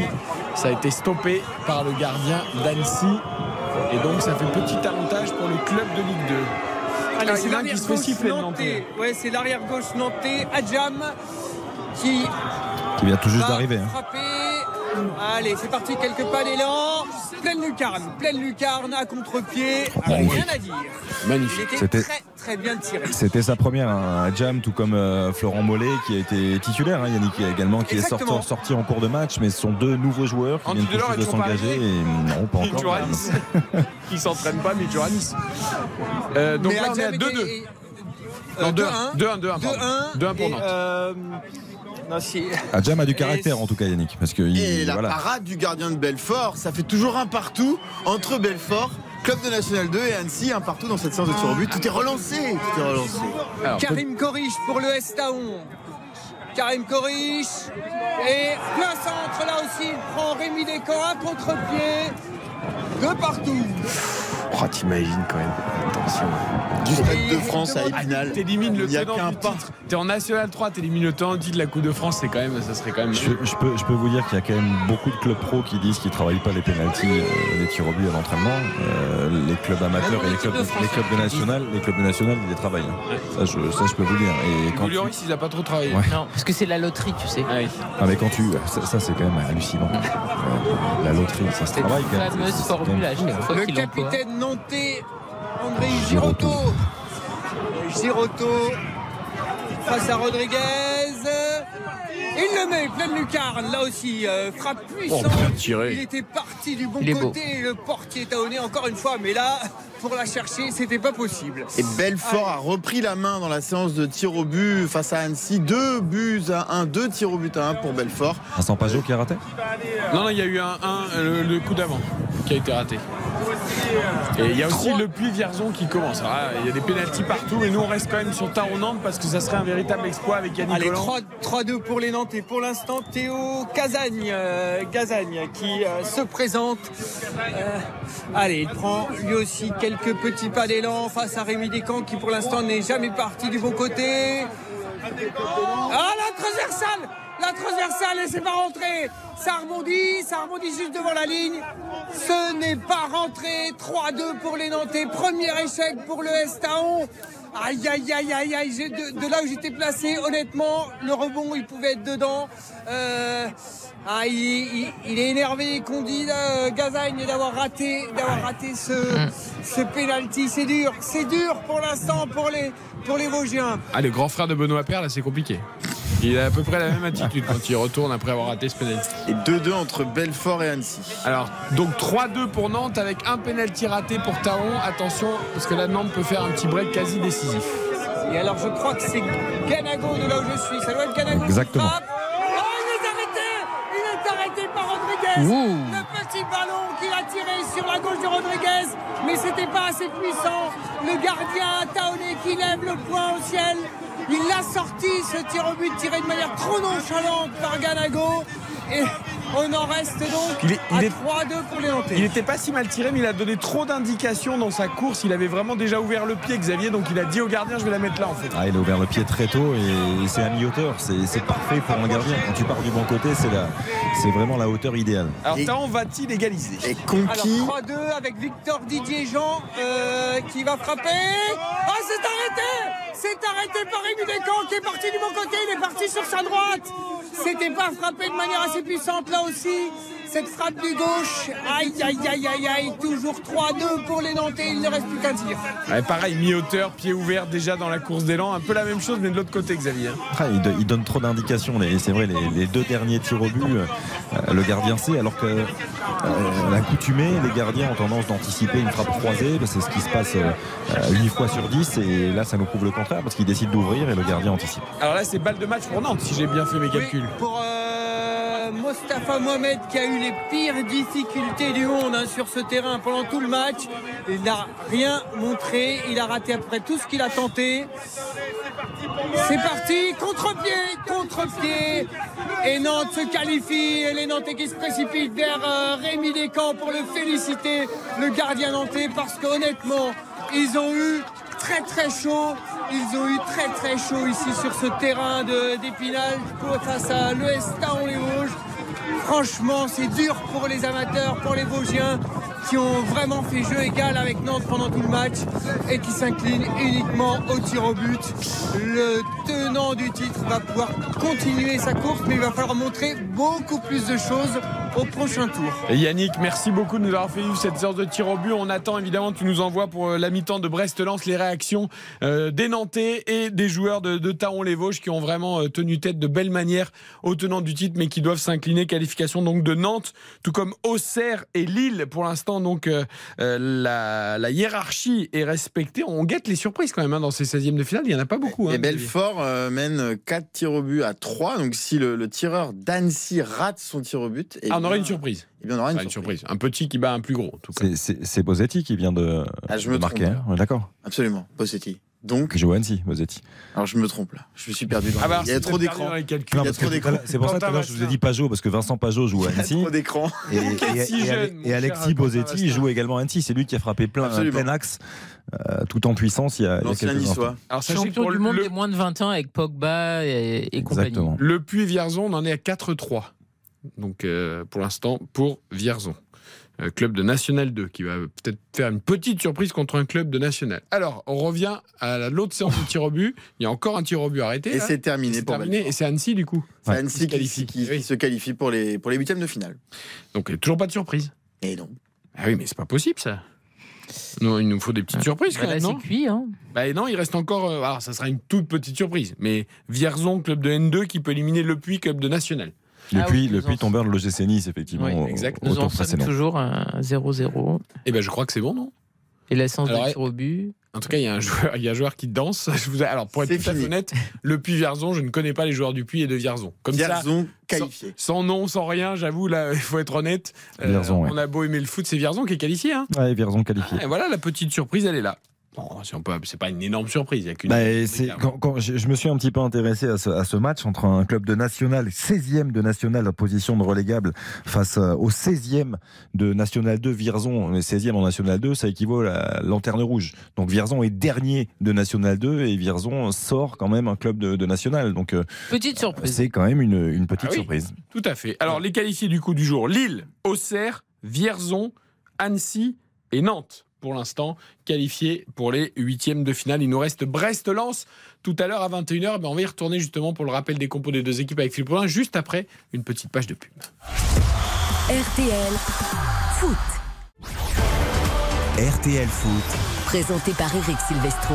ça a été stoppé par le gardien d'Annecy. Et donc, ça fait petit avantage pour le club de Ligue 2. Allez, Ah, c'est l'arrière-gauche nantais. Ouais, c'est l'arrière-gauche nantais, Adjam, qui Qui vient tout juste d'arriver. hein. Allez, c'est parti, quelques pas d'élan. Pleine lucarne, pleine lucarne à contre-pied. Rien à dire. Magnifique. C'était- très, très bien tiré. C'était sa première hein, à Jam, tout comme euh, Florent Mollet qui a été titulaire, hein, Yannick également, qui est sorti, sorti en cours de match, mais ce sont deux nouveaux joueurs qui Andy viennent tout de s'engager. non, pas encore. joue à Nice. Il s'entraîne pas, mais. Euh, donc Mais là, on est à Adjam 2-2. était- et- Non, euh, 2-1. 2-1, 2-1, pardon. 2-1. 2-1 pour Nantes. euh, non, si. Adjam a du Et- caractère en tout cas, Yannick, parce que Et il, la voilà. parade du gardien de Belfort, ça fait toujours un partout entre Belfort, club de National 2 et Annecy, un partout dans cette séance de tir au but. Tout est relancé, tout est relancé. Alors, Karim Korish pour le Estaon. Karim Korish. Et plein centre là aussi. Il prend Rémi Descamps à contre-pied. De partout. Oh, t'imagines quand même. Attention. Du Stade de France à Épinal. T'élimines le Il n'y a tenant qu'un du titre. T'es en National 3, t'élimines le tenant du titre de la Coupe de France, c'est quand même, ça serait quand même. Je, je peux, je peux vous dire qu'il y a quand même beaucoup de clubs pro qui disent qu'ils ne travaillent pas les pénalties, euh, les tirs au but à l'entraîtement. Euh, les clubs amateurs et les clubs, de France, les clubs de ils national, les clubs de national, ils les travaillent. hein. Ça, je, ça, je peux vous dire. Et quand tu, il a pas trop travaillé. Ouais. Non, parce que c'est la loterie, tu sais. Ah oui. ah, mais quand tu, ça, ça, c'est quand même hallucinant. Euh, la loterie, ça se travaille quand même. fameuse formule à chaque fois Le qu'il. Nantais André Girotto. Girotto face à Rodriguez. Il le met, pleine lucarne, là aussi, euh, frappe puissante. Oh, bien tiré. Il était parti du bon beau. côté, le portier taonné encore une fois, mais là, pour la chercher, c'était pas possible. Et Belfort a repris la main dans la séance de tir au but face à Annecy. Deux buts à un, deux tirs au but à un pour Belfort. Vincent Pajot qui a raté Non, non, il y a eu un, un, le, le coup d'avant qui a été raté. Et il y a aussi le puits Vierzon qui commence. Là, il y a des pénalties partout, mais nous on reste quand même sur Taron-Nantes parce que ça serait un véritable exploit avec Yannick Allez, Collant. 3 3-2 pour les Nantais. Pour l'instant, Théo Cazagne, euh, qui euh, se présente. Euh, allez, il prend lui aussi quelques petits pas d'élan face à Rémi Descamps qui pour l'instant n'est jamais parti du bon côté. Ah, la transversale La transversale, et c'est pas rentré Ça rebondit, ça rebondit juste devant la ligne. Ce n'est pas rentré. 3-2 pour les Nantais. Premier échec pour le Estaon. Aïe, aïe, aïe, aïe, aïe. De, de là où j'étais placé, honnêtement, le rebond, il pouvait être dedans. Euh, ah, il, il- il est énervé, qu'on dit, euh, Gazagne, d'avoir raté, d'avoir raté ce, ce penalty. C'est dur, c'est dur pour l'instant pour les, pour les Vosgiens. Ah, le grand frère de Benoît Père, là c'est compliqué. Il a à peu près la même attitude quand il retourne après avoir raté ce penalty. Et 2-2 entre Belfort et Annecy. Alors, donc 3-2 pour Nantes avec un penalty raté pour Taon. Attention, parce que là Nantes peut faire un petit break quasi décisif. Et alors je crois que c'est Ganago de là où je suis. Ça doit être Ganago. Exactement. qui. Oh, il est arrêté Il est arrêté par Rodriguez Ouh. Le petit ballon qu'il a tiré sur la gauche de Rodriguez, mais c'était pas assez puissant. Le gardien Taoné qui lève le poing au ciel. Il l'a sorti, ce tir au but tiré de manière trop nonchalante par Ganago. Et on en reste donc Il est- il à est- 3-2 pour les Nantais. Il n'était pas si mal tiré, mais il a donné trop d'indications dans sa course. Il avait vraiment déjà ouvert le pied, Xavier, donc il a dit au gardien Je vais la mettre là en fait. Ah, il a ouvert le pied très tôt et c'est à mi-hauteur. C'est c'est parfait pour un gardien. Quand tu pars du bon côté, c'est la- c'est vraiment la hauteur idéale. Alors, Taon va-t-il égaliser Et Alors Conquis. 3-2 avec Victor Didier Jean euh, qui va frapper. Ah c'est arrêté C'est arrêté par Rémi Descamps qui est parti du bon côté, il est parti sur sa droite. C'était pas frappé de manière assez puissante là aussi. Cette frappe du gauche, aïe aïe aïe aïe aïe, toujours 3-2 pour les Nantais, il ne reste plus qu'un tir. Ouais, Pareil, mi-hauteur, pied ouvert déjà dans la course d'élan. Un peu la même chose, mais de l'autre côté, Xavier. Ah, il, do- il donne trop d'indications. C'est vrai, les, les deux derniers tirs au but, euh, le gardien sait, alors que euh, l'accoutumée, les gardiens ont tendance d'anticiper une frappe croisée. C'est ce qui se passe euh, 8 fois sur 10. Et là, ça nous prouve le contraire, parce qu'il décide d'ouvrir et le gardien anticipe. Alors là, c'est balle de match pour Nantes, si j'ai bien fait mes calculs. Oui, pour euh, Mostafa Mohamed qui a eu les pires difficultés du monde hein, sur ce terrain pendant tout le match. Il n'a rien montré. Il a raté après tout ce qu'il a tenté. C'est parti, contre-pied, contre-pied. Et Nantes se qualifie. Et les Nantais qui se précipitent vers euh, Rémi Descamps pour le féliciter, le gardien nantais, parce qu'honnêtement, ils ont eu très très chaud. Ils ont eu très très chaud ici sur ce terrain d'Épinal face à l'ES Taon les Vosges. Franchement, c'est dur pour les amateurs, pour les Vosgiens qui ont vraiment fait jeu égal avec Nantes pendant tout le match et qui s'inclinent uniquement au tir au but. Le tenant du titre va pouvoir continuer sa course, mais il va falloir montrer beaucoup plus de choses au prochain tour. Et Yannick, merci beaucoup de nous avoir fait vivre cette séance de tir au but. On attend évidemment, tu nous envoies pour euh, la mi-temps de Brest-Lens les réactions euh, des Nantais et des joueurs de, de Taon-les-Vosges qui ont vraiment euh, tenu tête de belle manière aux tenants du titre, mais qui doivent s'incliner. Qualification donc de Nantes, tout comme Auxerre et Lille. Pour l'instant, donc euh, la, la hiérarchie est respectée. On guette les surprises quand même hein, dans ces 16e de finale. Il n'y en a pas beaucoup. hein, Et Belfort euh, mène 4 tirs au but à 3. Donc si le, le tireur d'Annecy rate son tir au but, eh Ah, on aurait une surprise. eh bien, on aura une Enfin, une surprise. surprise. Un petit qui bat un plus gros. En tout cas. C'est- Bosetti qui vient de, Ah, je de me marquer. hein. Ouais, D'accord. Absolument, Bossetti. Donc, Qui joue à Annecy, Bosetti. alors je me trompe là. Je me suis perdu dans Ah bah, Il y a c'est trop d'écrans. C'est pour ça que je vous ai dit Pajot, parce que Vincent Pajot joue à Il y a Annecy. trop d'écrans. Et, et- [laughs] Alexis Bosetti joue également à Annecy. C'est lui qui a frappé plein, plein axe, euh, tout en puissance il y a, il y a L'ancien quelques. Alors, Champion du le- monde le- des moins de 20 ans avec Pogba et, et compagnie. Exactement. Le Puy-Vierzon, on en est à 4-3. Donc, euh, pour l'instant, pour Vierzon. Euh, club de National 2 qui va peut-être faire une petite surprise contre un club de National. Alors, on revient à la- l'autre séance de tir au but. Il y a encore un tir au but arrêté. Et c'est terminé C'est pour terminé. Et c'est Annecy, du coup. C'est Ouais. Annecy Qui se qui, qualifie. qui- qui Oui. se qualifie pour les, pour les huitièmes de finale. Donc, il n'y a toujours pas de surprise. Et non. Ah oui, mais c'est pas possible, ça. Non, il nous faut des petites surprises quand Bah là, même, c'est non? cuit. Hein. Bah non, il reste encore. euh, alors, ça sera une toute petite surprise. Mais Vierzon, club de N2, qui peut éliminer Le Puy, club de National. Le Ah oui, le nous Puy en- tombeur de l'OGC Nice, effectivement, Oui, exact. au Nous en sommes toujours à 0-0. Eh ben, je crois que c'est bon, non? Et la séance de tir au but. En tout cas, il y a un joueur, il y a un joueur qui danse. [laughs] Je vous ai- Alors, pour être tout à fait honnête, le Puy Vierzon, je ne connais pas les joueurs du Puy et de Vierzon. Comme ça, Vierzon qualifié. sans nom, sans rien, j'avoue, là, il faut être honnête. Euh, Vierzon, ouais. On a beau aimer le foot, c'est Vierzon qui est qualifié. Hein. Ouais, Vierzon qualifié. Et voilà, la petite surprise, elle est là. Bon, si on peut, c'est pas une énorme surprise. Il y a qu'une. Bah, quand, quand je, je me suis un petit peu intéressé à ce, à ce match entre un club de national, 16e de national en position de relégable, face euh, au 16e de national 2, Vierzon, le 16e en national 2, ça équivaut à la lanterne rouge. Donc Vierzon est dernier de national 2 et Vierzon sort quand même un club de, de national. Donc euh, Petite surprise. c'est quand même une, une petite Ah oui. surprise. Tout à fait. Alors, les qualifiés du coup du jour Lille, Auxerre, Vierzon, Annecy et Nantes. Pour l'instant, qualifiés pour les huitièmes de finale. Il nous reste Brest-Lens tout à l'heure à 21h. Mais on va y retourner justement pour le rappel des compos des deux équipes avec Philippe Paulin, juste après une petite page de pub. RTL Foot. RTL Foot. Présenté par Eric Silvestro.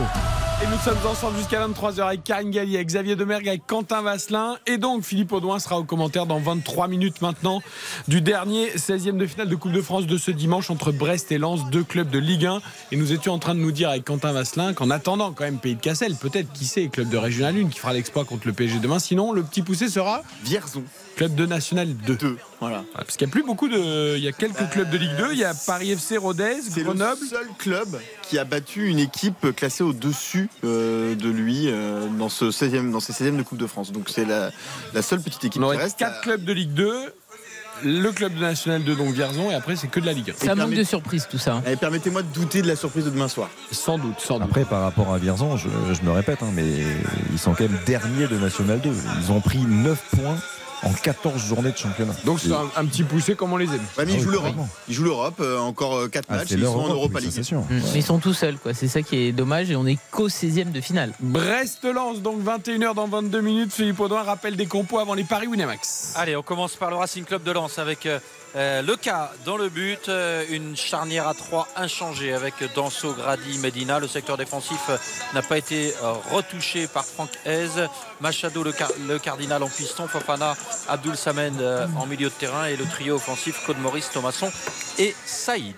Et nous sommes ensemble jusqu'à 23h avec Karine Galli, avec Xavier Demergue, avec Quentin Vasselin. Et donc, Philippe Audouin sera au commentaire dans 23 minutes maintenant du dernier 16e de finale de Coupe de France de ce dimanche entre Brest et Lens, deux clubs de Ligue 1. Et nous étions en train de nous dire avec Quentin Vasselin qu'en attendant quand même Pays de Cassel, peut-être, qui sait, club de Régional 1 qui fera l'exploit contre le PSG demain. Sinon, le petit poussé sera Vierzon. Club de National 2. Deux. Voilà. Parce qu'il n'y a plus beaucoup de. Il y a quelques clubs de Ligue 2. Il y a Paris FC, Rodez, C'est le Grenoble. seul club qui a battu une équipe classée au-dessus euh, de lui euh, dans, ce 16e, dans ces 16e de Coupe de France. Donc c'est la, la seule petite équipe On qui reste. quatre clubs de Ligue 2. Le club de national 2, donc Vierzon, et après c'est que de la Ligue 1. Ça manque de surprise tout ça. Allez, Permettez-moi de douter de la surprise de demain soir. Sans doute, sans doute. Après, par rapport à Vierzon, je, je me répète, hein, mais ils sont quand même derniers de National 2. Ils ont pris 9 points en 14 journées de championnat. Donc c'est un, un petit poussé comme on les aime. Ouais, mais Ah ils oui, jouent l'Europe. Ils jouent l'Europe. euh, encore 4 Ah, matchs. Ils sont en Europa League. Mm. Mais ils sont tout seuls, quoi. C'est ça qui est dommage et on est qu'au 16e de finale. Brest-Lens, donc 21h dans 22 minutes. Philippe Audouin rappelle des compos avant les paris Winamax. Allez, on commence par le Racing Club de Lens avec euh, euh, le cas dans le but, euh, une charnière à 3 inchangée avec Danso, Grady, Medina. Le secteur défensif n'a pas été euh, retouché par Franck Hez. Machado, le, car- le cardinal en piston, Fofana, Abdul Samed en milieu de terrain et le trio offensif Claude Maurice, Thomasson et Saïd.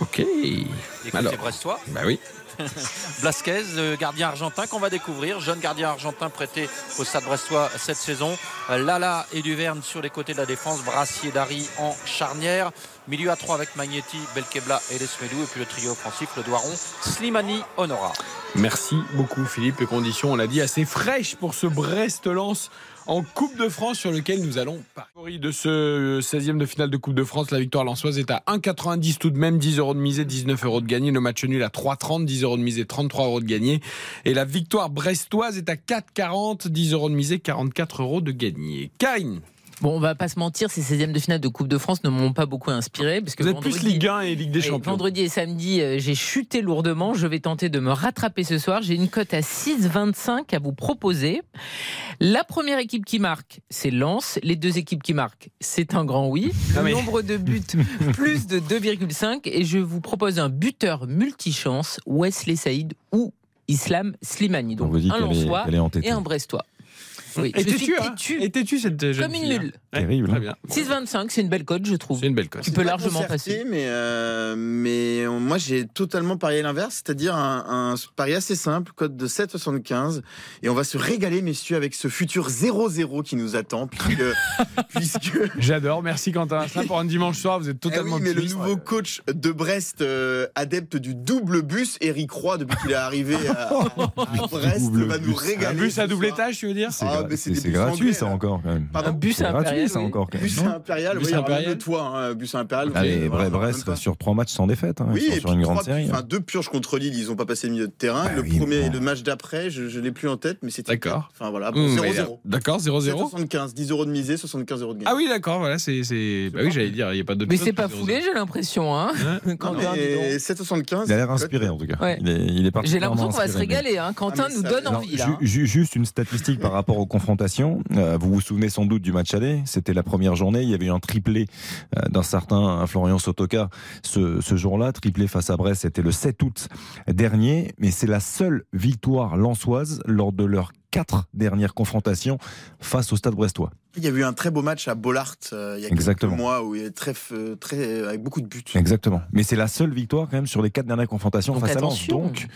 Ok. Et Alors. brestois, Bah oui. [laughs] Blasquez, gardien argentin qu'on va découvrir, jeune gardien argentin prêté au Stade Brestois cette saison. Lala et Duverne sur les côtés de la défense, Brassier Dari en charnière. Milieu à 3 avec Magnetti, Belkebla et Lesmedou. Et puis le trio offensif, le Doiron, Slimani, Honora. Merci beaucoup Philippe. Les conditions, on l'a dit, assez fraîches pour ce Brest-Lens en Coupe de France sur lequel nous allons parler. De ce 16e de finale de Coupe de France, la victoire lensoise est à 1,90 tout de même, 10 euros de misée, 19 euros de gagné. Le match nul à 3,30, 10 euros de misée, 33 euros de gagné. Et la victoire brestoise est à 4,40, 10 euros de misée, 44 euros de gagné. Karine, Bon, on va pas se mentir, ces 16e de finale de Coupe de France ne m'ont pas beaucoup inspiré. Parce que vous êtes plus vendredi- Ligue 1 et Ligue des Champions. Vendredi et samedi, euh, j'ai chuté lourdement. Je vais tenter de me rattraper ce soir. J'ai une cote à 6,25 à vous proposer. La première équipe qui marque, c'est Lens. Les deux équipes qui marquent, c'est un grand oui. Le Ah, mais- nombre de buts, [laughs] plus de 2,5. Et je vous propose un buteur multichance, Wesley Saïd ou Islam Slimani. On Donc vous dit un qu'elle est, Lensois et un Brestois. Oui, Et je suis têtu, hein têtu. Et têtu cette jeune Comme une fille, hein. nulle. Ouais, Terrible, Très hein. bien. 6,25, c'est une belle cote, je trouve. C'est une belle cote. Tu peux largement passer. Mais, euh, mais moi, j'ai totalement parié l'inverse, c'est-à-dire un, un pari assez simple, code de 7,75. Et on va se régaler, messieurs, avec ce futur 0-0 qui nous attend, puisque. [laughs] puisque J'adore, merci Quentin. Ça pour un dimanche soir, vous êtes Eh totalement oui, mais le nouveau coach de Brest, euh, adepte du double bus, Eric Roy, depuis qu'il est arrivé à, à [laughs] Brest, va nous bus. régaler. Un bus à double soir. étage, tu veux dire C'est Ah, mais c'est gratuit ça encore quand même. Pardon Un bus C'est impérial, gratuit ça encore quand même. Bus impérial, Bus oui, le toit, hein, bus impérial. Allez, Voilà, Brest pas. sur trois matchs sans défaite. hein. Oui, sur une trois- grande série. enfin, deux purges contre Lille, ils n'ont pas passé le milieu de terrain. Bah le oui, premier, bon. le match d'après, je ne l'ai plus en tête, mais c'était. D'accord. Enfin voilà, Mmh, bon, mais 0-0. D'accord, 0-0. 75, 10 euros de misée, 75 euros de gain. Ah oui, d'accord, voilà, c'est. c'est- Bah oui, j'allais dire, il n'y a pas d'autre Mais c'est pas 0-0. foulé, j'ai l'impression. Hein Hein [laughs] Quentin, 7,75. Il a l'air inspiré en tout cas. Il est, il est J'ai l'impression qu'on va se régaler. Hein. Quentin Ah, mais nous donne envie. Hein. Juste une statistique par rapport aux confrontations. Euh, vous vous souvenez sans doute du match aller. C'était la première journée. Il y avait eu un triplé euh, d'un certain Florian Sotoka ce, jour-là. Triplé face à Brest. C'était le 7 août dernier. Mais c'est la seule victoire lançoise lors de leurs quatre dernières confrontations face au Stade Brestois. Il y a eu un très beau match à Bollard euh, il y a Exactement. quelques mois où il est très, f- très, avec beaucoup de buts. Exactement. Mais c'est la seule victoire quand même sur les quatre dernières confrontations Donc face attention. à Lens. Donc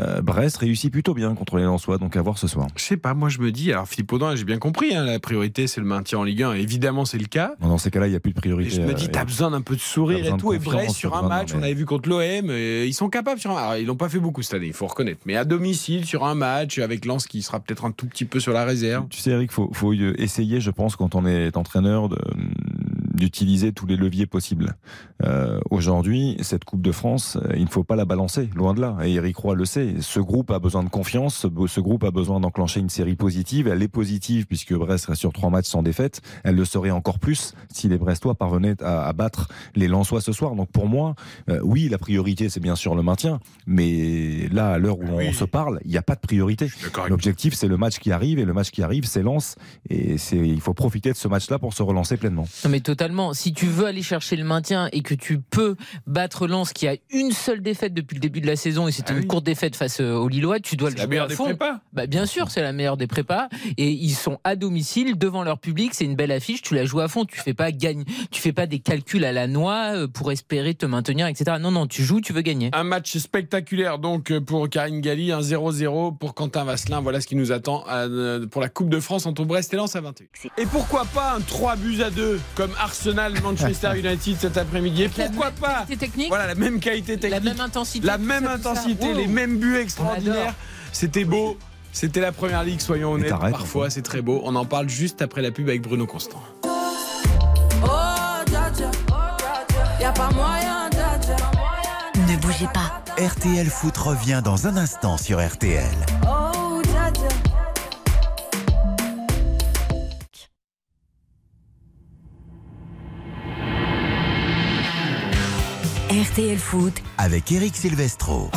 euh, Brest réussit plutôt bien contre les Lensois. Donc à voir ce soir. Je sais pas, moi je me dis, alors Philippe Audin, j'ai bien compris, hein, la priorité c'est le maintien en Ligue 1, évidemment c'est le cas. Dans ces cas-là, il n'y a plus de Et priorité. je me dis, euh, t'as besoin d'un peu de sourire et tout. Et Brest sur un match, an, on mais- avait vu contre l'OM, euh, ils sont capables sur un. Alors, ils l'ont pas fait beaucoup cette année, il faut reconnaître. Mais à domicile, sur un match, avec Lens qui sera peut-être un tout petit peu sur la réserve. Tu sais, Eric, faut, faut essayer, je pense, quand on est entraîneur, de- d'utiliser tous les leviers possibles. Euh, Aujourd'hui, cette Coupe de France, euh, il ne faut pas la balancer, loin de là. Et Eric Roy le sait. Ce groupe a besoin de confiance, ce, groupe a besoin d'enclencher une série positive. Elle est positive puisque Brest reste sur trois matchs sans défaite. Elle le serait encore plus si les Brestois parvenaient à, à battre les Lensois ce soir. Donc pour moi, euh, oui, la priorité, c'est bien sûr le maintien. Mais là, à l'heure où on Oui. se parle, il n'y a pas de priorité. L'objectif, c'est le match qui arrive, et le match qui arrive, c'est Lens. Et il faut profiter de ce match-là pour se relancer pleinement. Non, mais totalement. Si tu veux aller chercher le maintien et que tu peux battre Lens qui a une seule défaite depuis le début de la saison et c'était Ah une oui. courte défaite face euh, aux Lillois, tu dois le La jouer meilleure à des fond. prépas. Bah, bien sûr, c'est la meilleure des prépas et ils sont à domicile devant leur public, c'est une belle affiche, tu la joues à fond, tu fais pas gagne, tu fais pas des calculs à la noix euh, pour espérer te maintenir, etc. Non, non, tu joues, tu veux gagner. Un match spectaculaire donc euh, pour Karine Galli, un 0-0 pour Quentin Vasselin. Voilà ce qui nous attend pour la Coupe de France entre Brest et Lens à 21. Et pourquoi pas un 3 buts à 2 comme Arsenal Manchester [laughs] United cet après-midi Et pourquoi pas Voilà la même qualité technique, la même intensité, la même intensité, Wow. les mêmes buts extraordinaires. C'était beau. C'était la première ligue, soyons honnêtes. Parfois, c'est très beau. On en parle juste après la pub avec Bruno Constant. Oh. Y a pas moyen. Ne bougez pas. RTL Foot revient dans un instant sur RTL. Oh, RTL Foot, Avec Eric Silvestro.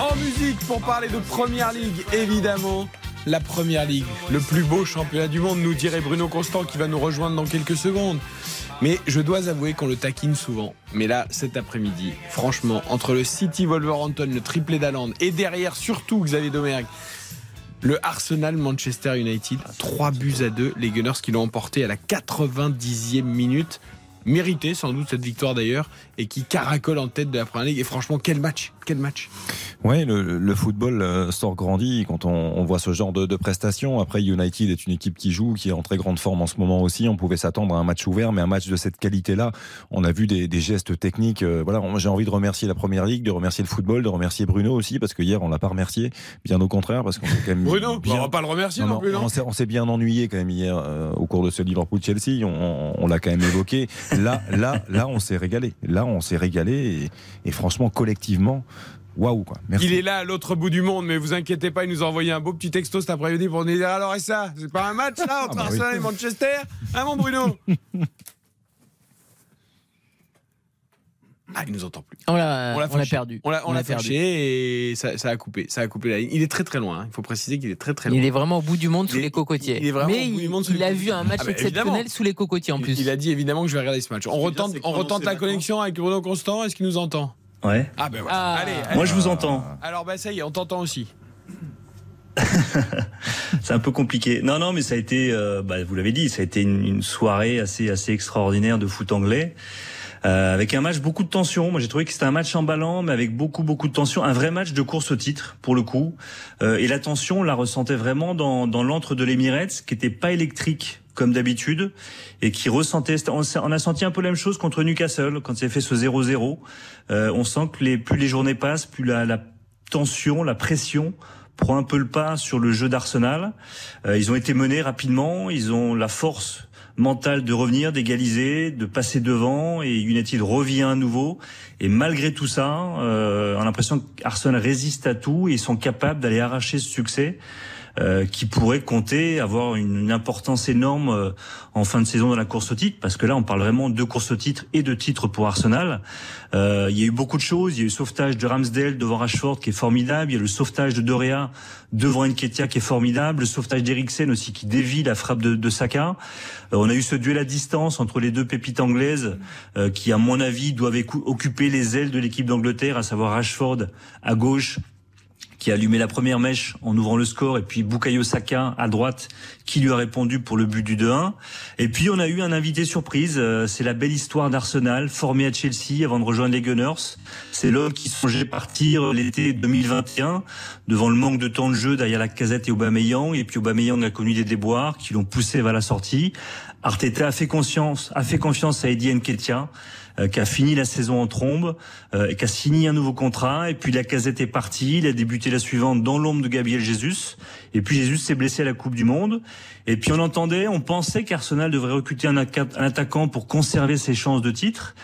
En musique, pour parler de Première Ligue, évidemment. La Première Ligue, le plus beau championnat du monde, nous dirait Bruno Constant qui va nous rejoindre dans quelques secondes. Mais je dois avouer qu'on le taquine souvent. Mais là, cet après-midi, franchement, entre le City Wolverhampton, le triplé d'Aland et derrière surtout Xavier Domergue, le Arsenal Manchester United, 3 buts à 2, les Gunners qui l'ont emporté à la 90e minute. Mérité sans doute cette victoire d'ailleurs et qui caracole en tête de la Première Ligue. Et franchement, quel match Quel match Ouais, le, le football euh, sort grandi quand on, on voit ce genre de, de prestations. Après, United est une équipe qui joue, qui est en très grande forme en ce moment aussi. On pouvait s'attendre à un match ouvert, mais un match de cette qualité-là, on a vu des, des gestes techniques. euh, voilà, j'ai envie de remercier la Première Ligue, de remercier le football, de remercier Bruno aussi, parce que hier on l'a pas remercié. Bien au contraire, parce qu'on s'est quand même [laughs] Bruno, bien, on va pas le remercier non, plus. Non on s'est- on bien ennuyé quand même hier euh, au cours de ce Liverpool-Chelsea. On, on l'a quand même évoqué. Là, là, là, on s'est régalé. Là, on s'est régalé et, et franchement, collectivement, waouh quoi. Merci. Il est là à l'autre bout du monde, mais vous inquiétez pas, il nous a envoyé un beau petit texto cet après-midi pour nous dire alors et ça, c'est pas un match là entre Ah bah oui. Arsenal et Manchester? Hein mon Bruno? [laughs] Ah, il nous entend plus. On l'a, On l'a on l'a fâché. perdu. On l'a, on On l'a l'a perdu. et ça, ça a coupé. Ça a coupé la ligne. Il est très très loin. hein. Il faut préciser qu'il est très très loin. Il est vraiment au bout du monde sous Il est- les cocotiers. il est vraiment Mais au bout du monde sous les il a vu un match Ah bah, exceptionnel évidemment. sous les cocotiers en plus. Il a dit évidemment que je vais regarder ce match. On retente, on retente la connexion avec Bruno Constant. Est-ce qu'il nous entend? Ouais. Ah ben voilà. Ah. Allez, allez. Moi, je vous entends. Alors bah ça y est, on t'entend aussi. [laughs] C'est un peu compliqué. Non, non, mais ça a été, euh, bah, vous l'avez dit, ça a été une, une soirée assez, assez extraordinaire de foot anglais. Euh, avec un match beaucoup de tension. Moi, j'ai trouvé que c'était un match emballant, mais avec beaucoup, beaucoup de tension. Un vrai match de course au titre, pour le coup. Euh, et la tension, on la ressentait vraiment dans, dans l'antre de l'Emirates, qui était pas électrique comme d'habitude, et qui ressentait. On a senti un peu la même chose contre Newcastle quand il a fait ce 0-0. Euh, on sent que les, plus les journées passent, plus la, la tension, la pression prend un peu le pas sur le jeu d'Arsenal. Euh, ils ont été menés rapidement, ils ont la force mentale de revenir, d'égaliser, de passer devant, et United revient à nouveau. Et malgré tout ça, euh, on a l'impression qu'Arsenal résiste à tout et ils sont capables d'aller arracher ce succès. Euh, qui pourrait compter, avoir une, une importance énorme euh, en fin de saison dans la course au titre, parce que là on parle vraiment de course au titre et de titre pour Arsenal. Euh, il y a eu beaucoup de choses, il y a eu le sauvetage de Ramsdale devant Rashford qui est formidable, il y a le sauvetage de Dorea devant Nketiah qui est formidable, le sauvetage d'Eriksen aussi qui dévie la frappe de, de Saka. Euh, on a eu ce duel à distance entre les deux pépites anglaises euh, qui à mon avis doivent occuper les ailes de l'équipe d'Angleterre, à savoir Rashford à gauche qui a allumé la première mèche en ouvrant le score, et puis Bukayo Saka à droite qui lui a répondu pour le but du 2-1. Et puis on a eu un invité surprise, euh, c'est la belle histoire d'Arsenal, formé à Chelsea avant de rejoindre les Gunners. C'est l'homme qui songeait partir l'été 2021 devant le manque de temps de jeu derrière la casette et Aubameyang, et puis Aubameyang a connu des déboires qui l'ont poussé vers la sortie. Arteta a fait conscience, a fait confiance à Eddie Nketiah qui a fini la saison en trombe euh, et qui a signé un nouveau contrat. Et puis la casette est partie. Il a débuté la suivante dans l'ombre de Gabriel Jesus. Et puis Jesus s'est blessé à la Coupe du Monde. Et puis on entendait, on pensait qu'Arsenal devrait recruter un, atta- un attaquant pour conserver ses chances de titre.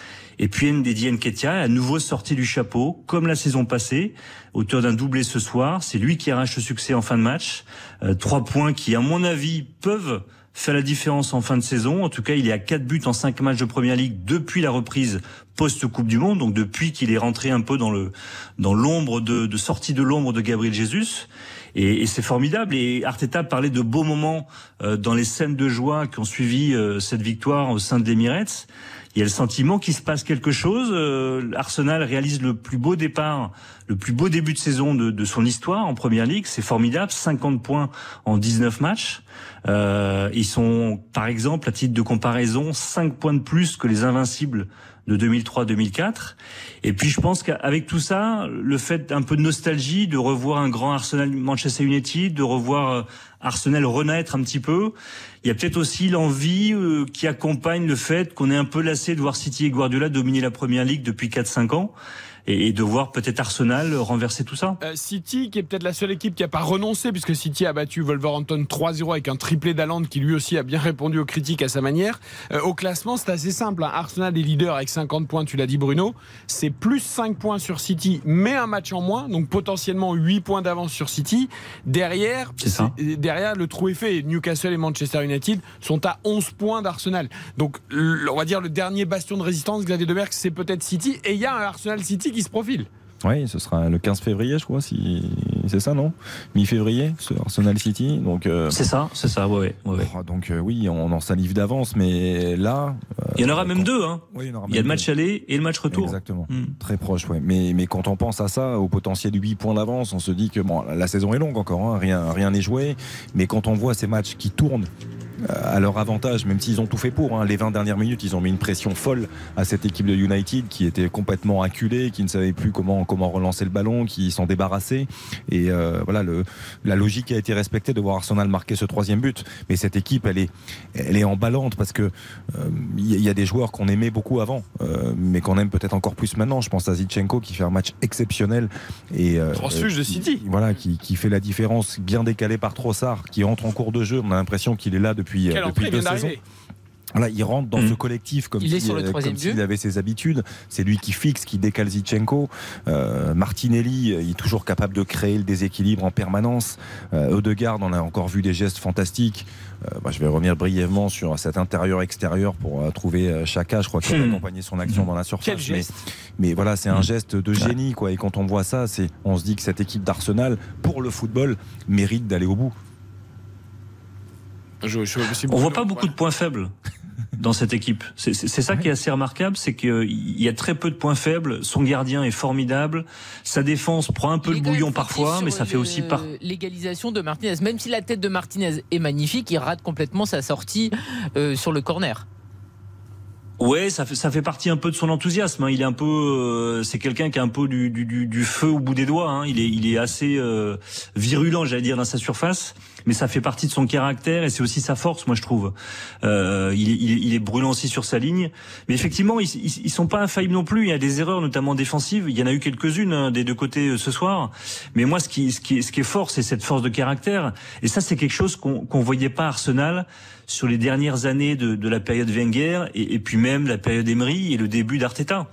Et puis Ndedi Nketiah est à nouveau sorti du chapeau, comme la saison passée, auteur d'un doublé ce soir. C'est lui qui arrache le succès en fin de match. Euh, trois points qui, à mon avis, peuvent fait la différence en fin de saison. En tout cas, il est à 4 buts en 5 matchs de Première Ligue depuis la reprise post-Coupe du Monde, donc depuis qu'il est rentré un peu dans le dans l'ombre de, de sortie de l'ombre de Gabriel Jesus. Et, et c'est formidable. Et Arteta parlait de beaux moments euh, dans les scènes de joie qui ont suivi euh, cette victoire au sein de l'Emirates. Il y a le sentiment qu'il se passe quelque chose. Euh, Arsenal réalise le plus beau départ, le plus beau début de saison de, de son histoire en Première Ligue. C'est formidable, 50 points en 19 matchs. Euh, ils sont, par exemple, à titre de comparaison, 5 points de plus que les Invincibles de 2003-2004. Et puis je pense qu'avec tout ça, le fait d'un peu de nostalgie, de revoir un grand Arsenal Manchester United, de revoir euh, Arsenal renaître un petit peu, il y a peut-être aussi l'envie euh, qui accompagne le fait qu'on est un peu lassé de voir City et Guardiola dominer la Première Ligue depuis 4-5 ans et, et de voir peut-être Arsenal renverser tout ça. Euh, City, qui est peut-être la seule équipe qui n'a pas renoncé, puisque City a battu Wolverhampton 3-0 avec un triplé d'Aland qui lui aussi a bien répondu aux critiques à sa manière. Euh, au classement, c'est assez simple. hein. Arsenal est leader avec 50 points, tu l'as dit Bruno. C'est plus 5 points sur City, mais un match en moins, donc potentiellement 8 points d'avance sur City. Derrière, ça. derrière le trou est fait. Newcastle et Manchester United sont à 11 points d'Arsenal. Donc, on va dire le dernier bastion de résistance, Xavier Deberg, c'est peut-être City. Et il y a un Arsenal City qui se profile. Oui, ce sera le 15 février, je crois, si c'est ça, non? Mi-février, ce Arsenal City. Donc euh, C'est ça, c'est ça, ouais, ouais, ouais. oh, donc euh, oui, on en salive d'avance, mais là, euh, Il y en aura même quand- deux, hein. Oui, il y en aura Il y a le match deux. aller et le match retour. Exactement. Hmm. Très proche, ouais. Mais, mais quand on pense à ça, au potentiel de 8 points d'avance, on se dit que bon, la saison est longue encore, hein, rien rien n'est joué. Mais quand on voit ces matchs qui tournent à leur avantage, même s'ils ont tout fait pour, hein, les 20 dernières minutes, ils ont mis une pression folle à cette équipe de United qui était complètement acculée, qui ne savait plus comment comment relancer le ballon, qui s'en débarrassait. Et euh, voilà, le, la logique a été respectée de voir Arsenal marquer ce troisième but. Mais cette équipe, elle est elle est emballante parce que euh, il y, a- il y a des joueurs qu'on aimait beaucoup avant, euh, mais qu'on aime peut-être encore plus maintenant. Je pense à Zichenko qui fait un match exceptionnel et euh, Transfuge de City. Voilà, qui, qui fait la différence, bien décalé par Trossard, qui entre en cours de jeu. On a l'impression qu'il est là depuis, euh, Quelle depuis entrée il deux saisons. Voilà, il rentre dans Mm. ce collectif comme si, euh, s'il avait ses habitudes. C'est lui qui fixe, qui décale Zichenko. Euh, Martinelli, euh, il est toujours capable de créer le déséquilibre en permanence. Euh, Odegaard, on a encore vu des gestes fantastiques. Euh, bah, je vais revenir brièvement sur cet intérieur-extérieur pour euh, trouver euh, Chaka. Je crois qu'il a Hmm. accompagné son action dans la surface. Quel mais, geste mais voilà, c'est un Mm. geste de génie, quoi. Et quand on voit ça, on se dit que cette équipe d'Arsenal, pour le football, mérite d'aller au bout. Je- je- On voit pas beaucoup de points faibles dans cette équipe. C'est c'est- c'est ça qui est assez remarquable, c'est qu'il y a très peu de points faibles. Son gardien est formidable. Sa défense prend un peu le bouillon parfois, mais ça fait aussi par. L'égalisation de Martinez. Même si la tête de Martinez est magnifique, il rate complètement sa sortie euh, sur le corner. Ouais, ça fait ça fait partie un peu de son enthousiasme. hein. Il est un peu, euh, c'est quelqu'un qui a un peu du, du, du, du feu au bout des doigts. hein. Il est il est assez euh, virulent, j'allais dire, dans sa surface, mais ça fait partie de son caractère et c'est aussi sa force, moi je trouve. Euh, il, il, il est brûlant aussi sur sa ligne, mais effectivement, ils, ils, ils sont pas infaillibles non plus. Il y a des erreurs, notamment défensives. Il y en a eu quelques-unes hein, des deux côtés euh, ce soir. Mais moi, ce qui ce qui ce qui est fort, c'est cette force de caractère. Et ça, c'est quelque chose qu'on qu'on voyait pas à Arsenal sur les dernières années de, de la période Wenger et, et puis même la période Emery et le début d'Arteta.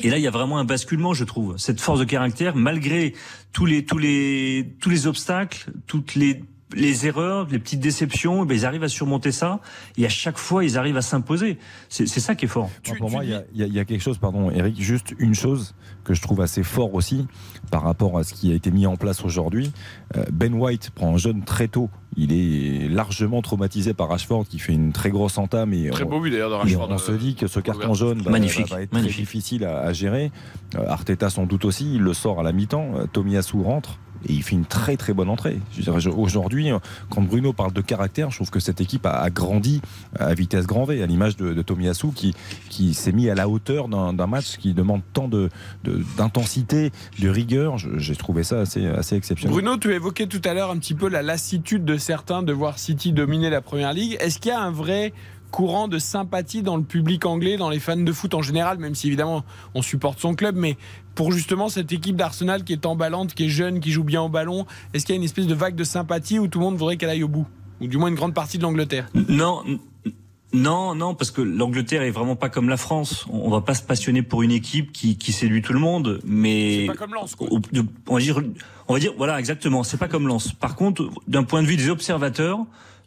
Et là, il y a vraiment un basculement, je trouve. Cette force de caractère, malgré tous les tous les tous les obstacles, toutes les les erreurs, les petites déceptions, ben, ils arrivent à surmonter ça et à chaque fois, ils arrivent à s'imposer. C'est ça qui est fort. Tu- pour tu moi, il y, dis- a- il y a- il y a quelque chose, pardon, Eric, juste une chose que je trouve assez fort aussi par rapport à ce qui a été mis en place aujourd'hui. Euh, Ben White prend un jeune très tôt. Il est largement traumatisé par Rashford qui fait une très grosse entame et Très on- beau but d'ailleurs de et Rashford. on se euh, dit que ce carton jaune va, Magnifique, va- va être magnifique. très difficile à, à gérer. Euh, Arteta sans doute aussi, il le sort à la mi-temps. Tomiyasu rentre et il fait une très très bonne entrée. Aujourd'hui, euh, quand Bruno parle de caractère, je trouve que cette équipe a, grandi à vitesse grand V, à l'image de, de Tomiyasu qui, qui s'est mis à la hauteur d'un match qui demande tant de de- d'intensité, de, rigueur. J'ai trouvé ça assez, assez exceptionnel. Bruno, tu évoquais tout à l'heure un petit peu la lassitude de certains de voir City dominer la première ligue. Est-ce qu'il y a un vrai courant de sympathie dans le public anglais, dans les fans de foot en général, même si évidemment on supporte son club, mais pour justement cette équipe d'Arsenal qui est emballante, qui est jeune, qui joue bien au ballon, est-ce qu'il y a une espèce de vague de sympathie où tout le monde voudrait qu'elle aille au bout Ou du moins une grande partie de l'Angleterre Non, non, non, parce que l'Angleterre est vraiment pas comme la France. On va pas se passionner pour une équipe qui, qui séduit tout le monde, mais C'est pas comme Lens, quoi. on va dire, on va dire, voilà, exactement. C'est pas comme Lens. Par contre, d'un point de vue des observateurs,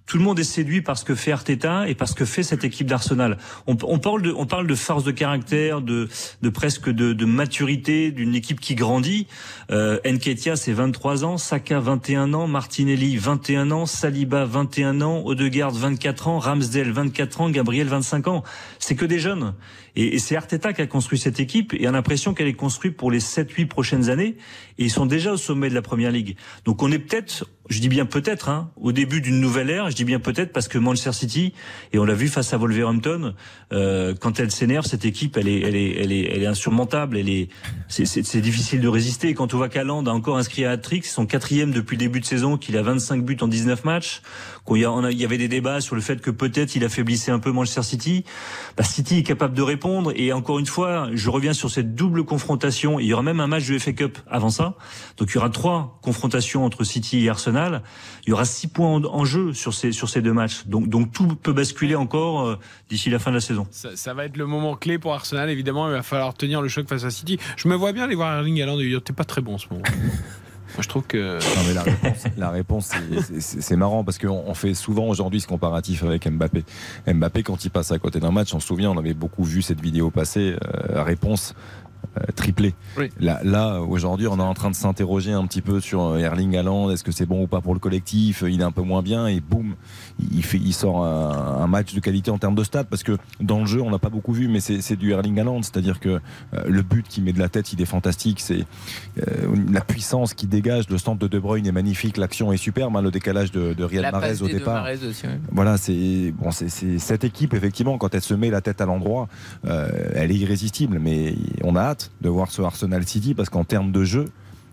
tout le monde est séduit par ce que fait Arteta et par ce que fait cette équipe d'Arsenal. On, on, parle de, on parle de force de caractère, de, de presque de, de maturité d'une équipe qui grandit. Euh, c'est 23 ans, Saka 21 ans, Martinelli 21 ans, Saliba 21 ans, Odegaard 24 ans, Ramsdale 24 ans, Gabriel 25 ans. C'est que des jeunes. Et, c'est Arteta qui a construit cette équipe et on a l'impression qu'elle est construite pour les 7-8 prochaines années. Et ils sont déjà au sommet de la Première Ligue. Donc on est peut-être, je dis bien peut-être, hein, au début d'une nouvelle ère. Je dis bien peut-être parce que Manchester City, et on l'a vu face à Wolverhampton, euh, quand elle s'énerve, cette équipe, elle est, elle est, elle est, elle est insurmontable. Elle est, c'est, difficile de résister. Quand on voit qu'Aland a encore inscrit hat-trick, c'est son quatrième depuis le début de saison, qu'il a 25 buts en 19 matchs. Qu'il y, y avait des débats sur le fait que peut-être il affaiblissait un peu Manchester City. Bah, City est capable de répondre. Et encore une fois, je reviens sur cette double confrontation. Il y aura même un match de FA Cup avant ça. Donc il y aura trois confrontations entre City et Arsenal. Il y aura six points en, jeu sur ces sur ces deux matchs. Donc donc tout peut basculer encore euh, d'ici la fin de la saison. Ça, ça, va être le moment clé pour Arsenal. Évidemment, il va falloir tenir le choc face à City. Je me vois bien aller voir Erling Haaland dire t'es pas très bon en ce moment. [laughs] Je trouve que. Non, mais la réponse, c'est- marrant parce qu'on on fait souvent aujourd'hui ce comparatif avec Mbappé. Mbappé, quand il passe à côté d'un match, on se souvient, on avait beaucoup vu cette vidéo passer. euh, réponse triplé. Oui. Là, là aujourd'hui, on est en train de s'interroger un petit peu sur euh, Erling Haaland. Est-ce que c'est bon ou pas pour le collectif? Il est un peu moins bien et boum, il, fait, il sort un, un match de qualité en termes de stats parce que dans le jeu, on l'a pas beaucoup vu, mais c'est c'est du Erling Haaland. C'est-à-dire que euh, le but qui met de la tête, il est fantastique. C'est euh, la puissance qui dégage. Le centre de De Bruyne est magnifique. L'action est superbe. hein, le décalage de, de Riyad Mahrez au départ. Mahrez aussi, ouais. Voilà, c'est bon, c'est c'est- cette équipe effectivement quand elle se met la tête à l'endroit, euh, elle est irrésistible. Mais on a hâte de voir ce Arsenal City parce qu'en termes de jeu,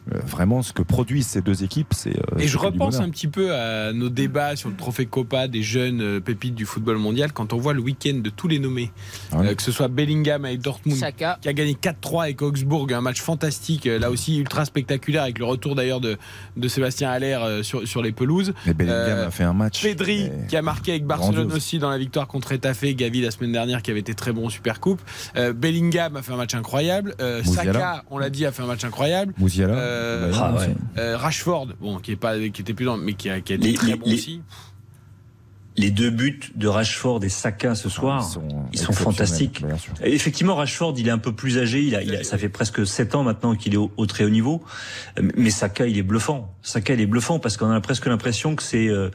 vraiment ce que produisent ces deux équipes, c'est. euh, Et je repense un petit peu à nos débats sur le trophée Copa des jeunes euh, pépites du football mondial. Quand on voit le week-end de tous les nommés, Ah oui. euh, que ce soit Bellingham avec Dortmund, Saka. qui a gagné 4-3 avec Augsbourg, un match fantastique, euh, là aussi ultra spectaculaire, avec le retour d'ailleurs de, de Sébastien Haller euh, sur, sur les pelouses. Mais Bellingham Euh, a fait un match. Pedri mais- qui a marqué avec Barcelone Grandiose. aussi dans la victoire contre Etafé, Gavi la semaine dernière qui avait été très bon en Super Coupe. Euh, Bellingham a fait un match incroyable. Euh. Saka, on l'a dit, a fait un match incroyable. Musiala. Euh, Bayern ah ouais. Euh, Rashford, bon, qui est pas, qui était plus dans, mais qui a, qui a été Les- très les- bon les- aussi. Les deux buts de Rashford et Saka ce soir, Ils sont, ils sont exceptionnels, fantastiques. Effectivement, Rashford, il est un peu plus âgé. Il a, il a- ça fait presque 7 ans maintenant qu'il est au, au très haut niveau. Euh, Mais Saka, il est bluffant. Saka, il est bluffant parce qu'on a presque l'impression que c'est euh,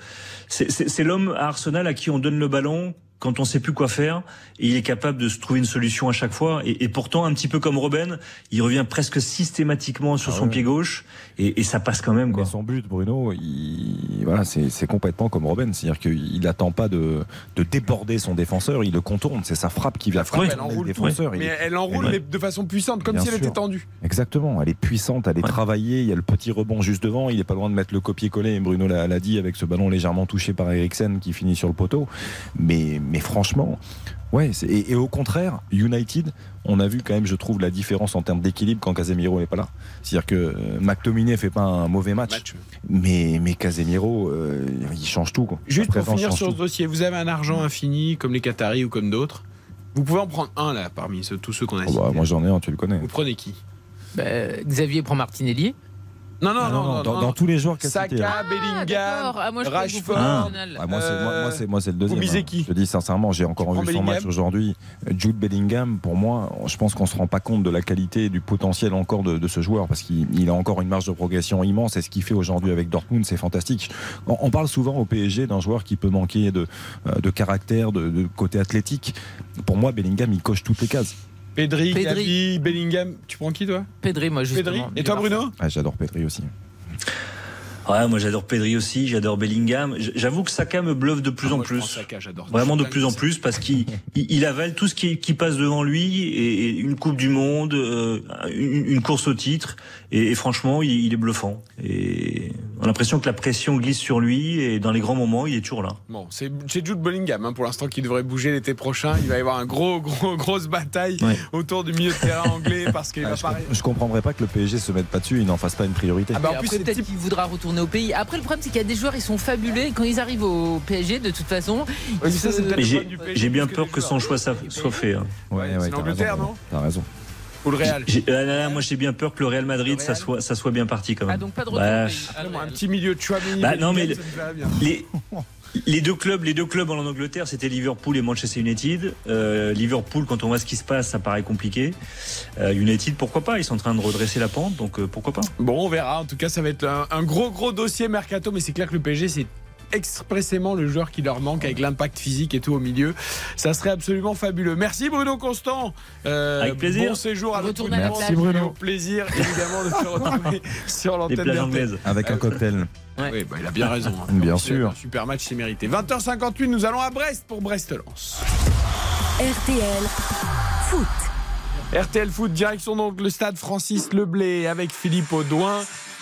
c'est c'est- c'est l'homme à Arsenal à qui on donne le ballon quand on sait plus quoi faire et il est capable de se trouver une solution à chaque fois et, et pourtant un petit peu comme Robben il revient presque systématiquement sur Ah son ouais. pied gauche et, et ça passe quand même quoi Mais son but, Bruno, il, voilà, c'est complètement comme Robben. C'est-à-dire qu'il n'attend pas de, de déborder son défenseur, il le contourne. C'est sa frappe qui va frapper elle le enroule, défenseur. Il Mais elle enroule, mais de façon puissante, comme si elle sûr. était tendue. Exactement, elle est puissante, elle est Ouais. travaillée, il y a le petit rebond juste devant, il est pas loin de mettre le copier-coller, et Bruno l'a l'a dit, avec ce ballon légèrement touché par Eriksen qui finit sur le poteau. Mais, mais franchement, ouais, et, et au contraire, United, on a vu quand même, je trouve, la différence en termes d'équilibre quand Casemiro n'est pas là. C'est-à-dire que euh, McTominay fait pas un mauvais match, Match. mais, mais Casemiro, euh, il change tout. Quoi. Juste pour finir sur ce tout. dossier, vous avez un argent infini, comme les Qataris ou comme d'autres. Vous pouvez en prendre un là, parmi ceux- tous ceux qu'on a Oh cités. bah, moi j'en ai un, tu le connais. Vous prenez qui? Bah, Xavier prend Martinelli. Non, non, Ah, non, non, dans, non. dans tous les joueurs qu'a Saka, cité, hein. Ah, Bellingham. Ah, Rashford. Ah. Ah, moi, c'est, moi, moi, c'est, moi, c'est le deuxième. Vous misez hein. Je te dis sincèrement, j'ai encore vu son match aujourd'hui. Jude Bellingham, pour moi, je pense qu'on se rend pas compte de la qualité et du potentiel encore de, de ce joueur parce qu'il il a encore une marge de progression immense et ce qu'il fait aujourd'hui avec Dortmund, c'est fantastique. On, on parle souvent au PSG d'un joueur qui peut manquer de, euh, de caractère, de, de côté athlétique. Pour moi, Bellingham, il coche toutes les cases. Pedri, Pedri. Bellingham. Tu prends qui toi? Pedri, moi, justement. Pedri. Et toi, Bruno? Ah, j'adore Pedri aussi. ouais moi j'adore Pedri aussi j'adore Bellingham j'avoue que Saka me bluffe de plus Ah, en plus Saka, j'adore. Vraiment de plus en plus parce qu'il il, il avale tout ce qui, qui passe devant lui et, et une Coupe du Monde, euh, une, une course au titre et, et franchement il, il est bluffant et on a l'impression que la pression glisse sur lui et dans les grands moments il est toujours là. Bon, c'est Jude Bellingham hein, pour l'instant qui devrait bouger l'été prochain. Il va y avoir un gros, [laughs] gros, grosse bataille Ouais. autour du milieu de terrain anglais parce qu'il Ah, va je, paraître. je comprendrais pas que le PSG se mette pas dessus et n'en fasse pas une priorité. Ah bah, en plus, peut-être type- qu'il voudra retourner au pays. Après, le problème, c'est qu'il y a des joueurs, ils sont fabuleux. Et quand ils arrivent au PSG, de toute façon, Mais le j'ai bien peur que son choix soit fait. hein. Ouais, c'est ouais, l'Angleterre, non? T'as raison. Ou le Real. J'ai- là, là, là, moi j'ai bien peur que le Real Madrid Le ça soit ça soit bien parti quand ah, même. donc pas de. Ah, Vraiment, un petit milieu de Chouamini. Bah, non, mais bien. Les, Les deux clubs, les deux clubs en Angleterre, c'était Liverpool et Manchester United. Euh, Liverpool, quand on voit ce qui se passe, ça paraît compliqué. Euh, United, pourquoi pas? Ils sont en train de redresser la pente, donc euh, pourquoi pas? Bon, on verra. En tout cas, ça va être un, un gros, gros dossier mercato, mais c'est clair que le PSG, c'est expressément le joueur qui leur manque avec l'impact physique et tout au milieu. Ça serait absolument fabuleux. Merci Bruno Constant. Euh, Avec plaisir. Bon séjour à plage. monde. Bruno. Plaisir évidemment de te [laughs] retrouver sur l'antenne. Avec un cocktail. Oui, bah, il a bien raison. hein. Bien sûr. Un super match, c'est mérité. 20h58, nous allons à Brest pour Brest-Lens. RTL Foot. RTL Foot, direction donc le stade Francis Leblé avec Philippe Audouin.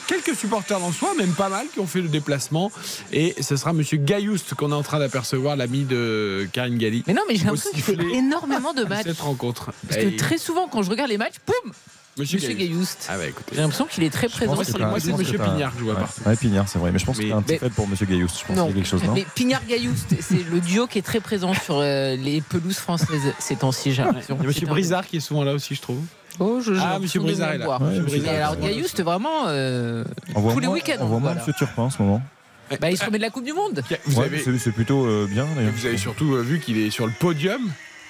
Quelques supporters en soi, même pas mal, qui ont fait le déplacement. Et ce sera Monsieur Gaillouste qu'on est en train d'apercevoir, l'ami de Karine Galli. Mais non, mais j'ai l'impression qu'il fait énormément de matchs. Cette rencontre. Parce que très souvent, quand je regarde les matchs, poum Monsieur, Monsieur Gaillouste. Gaillouste. Ah bah. J'ai l'impression qu'il est très présent sur moi, c'est Monsieur Pignard que je vois ouais. partout. Ouais, Pignard, c'est vrai. Mais je pense Mais- qu'il y a un petit mais- fait pour Monsieur Gaillouste. Je pense qu'il y a quelque chose, non Mais Pignard Gaillouste, c'est le duo qui est très présent sur euh, les pelouses françaises ces temps-ci, j'ai l'impression. Il y a Monsieur Brizard qui est souvent là aussi, je trouve. Oh, je, Ah, Monsieur Brizard est là. Ouais, alors Gaillouste, vraiment, euh, tous les week-ends. On voit moins. Monsieur Turpin en ce moment. Bah, il se remet de la Coupe du Monde. Vous avez, c'est- C'est plutôt euh, bien d'ailleurs. vous avez surtout euh, vu qu'il est sur le podium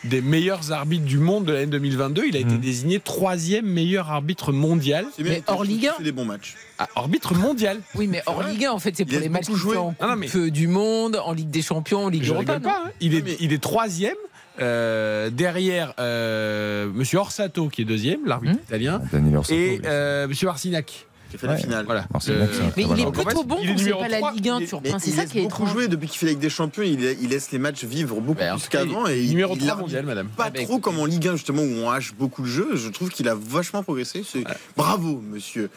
des meilleurs arbitres du monde de l'année 2022. Il a été Mm. désigné troisième meilleur arbitre mondial. Mais hors Ligue qu'il 1. fait des bons matchs. Ah, arbitre mondial. [laughs] Oui, mais hors. Ligue 1, en fait, c'est pour les matchs jouer. en Ah non, Coupe du Monde, en Ligue des Champions, en Ligue Je Europa. pas. hein. Il, est, Ah, mais- il est troisième. euh, derrière euh, Monsieur Orsato qui est deuxième, l'arbitre Hmm. italien, Orsato, et oui. euh, Monsieur Arsinac. Qui a fait la Ouais. finale. Voilà. Euh, Mais très il est plutôt fait, bon il est quand c'est numéro pas la trois, Ligue 1 il est- sur Mais Prince. C'est il ça laisse qui est beaucoup jouer depuis qu'il est avec des champions. Il, il laisse les matchs vivre beaucoup plus qu'avant. Et il- numéro il 3 arbitre mondial, madame. Pas Ah, trop comme en Ligue 1 justement où on hache beaucoup le jeu. Je trouve qu'il a vachement progressé. Bravo, monsieur.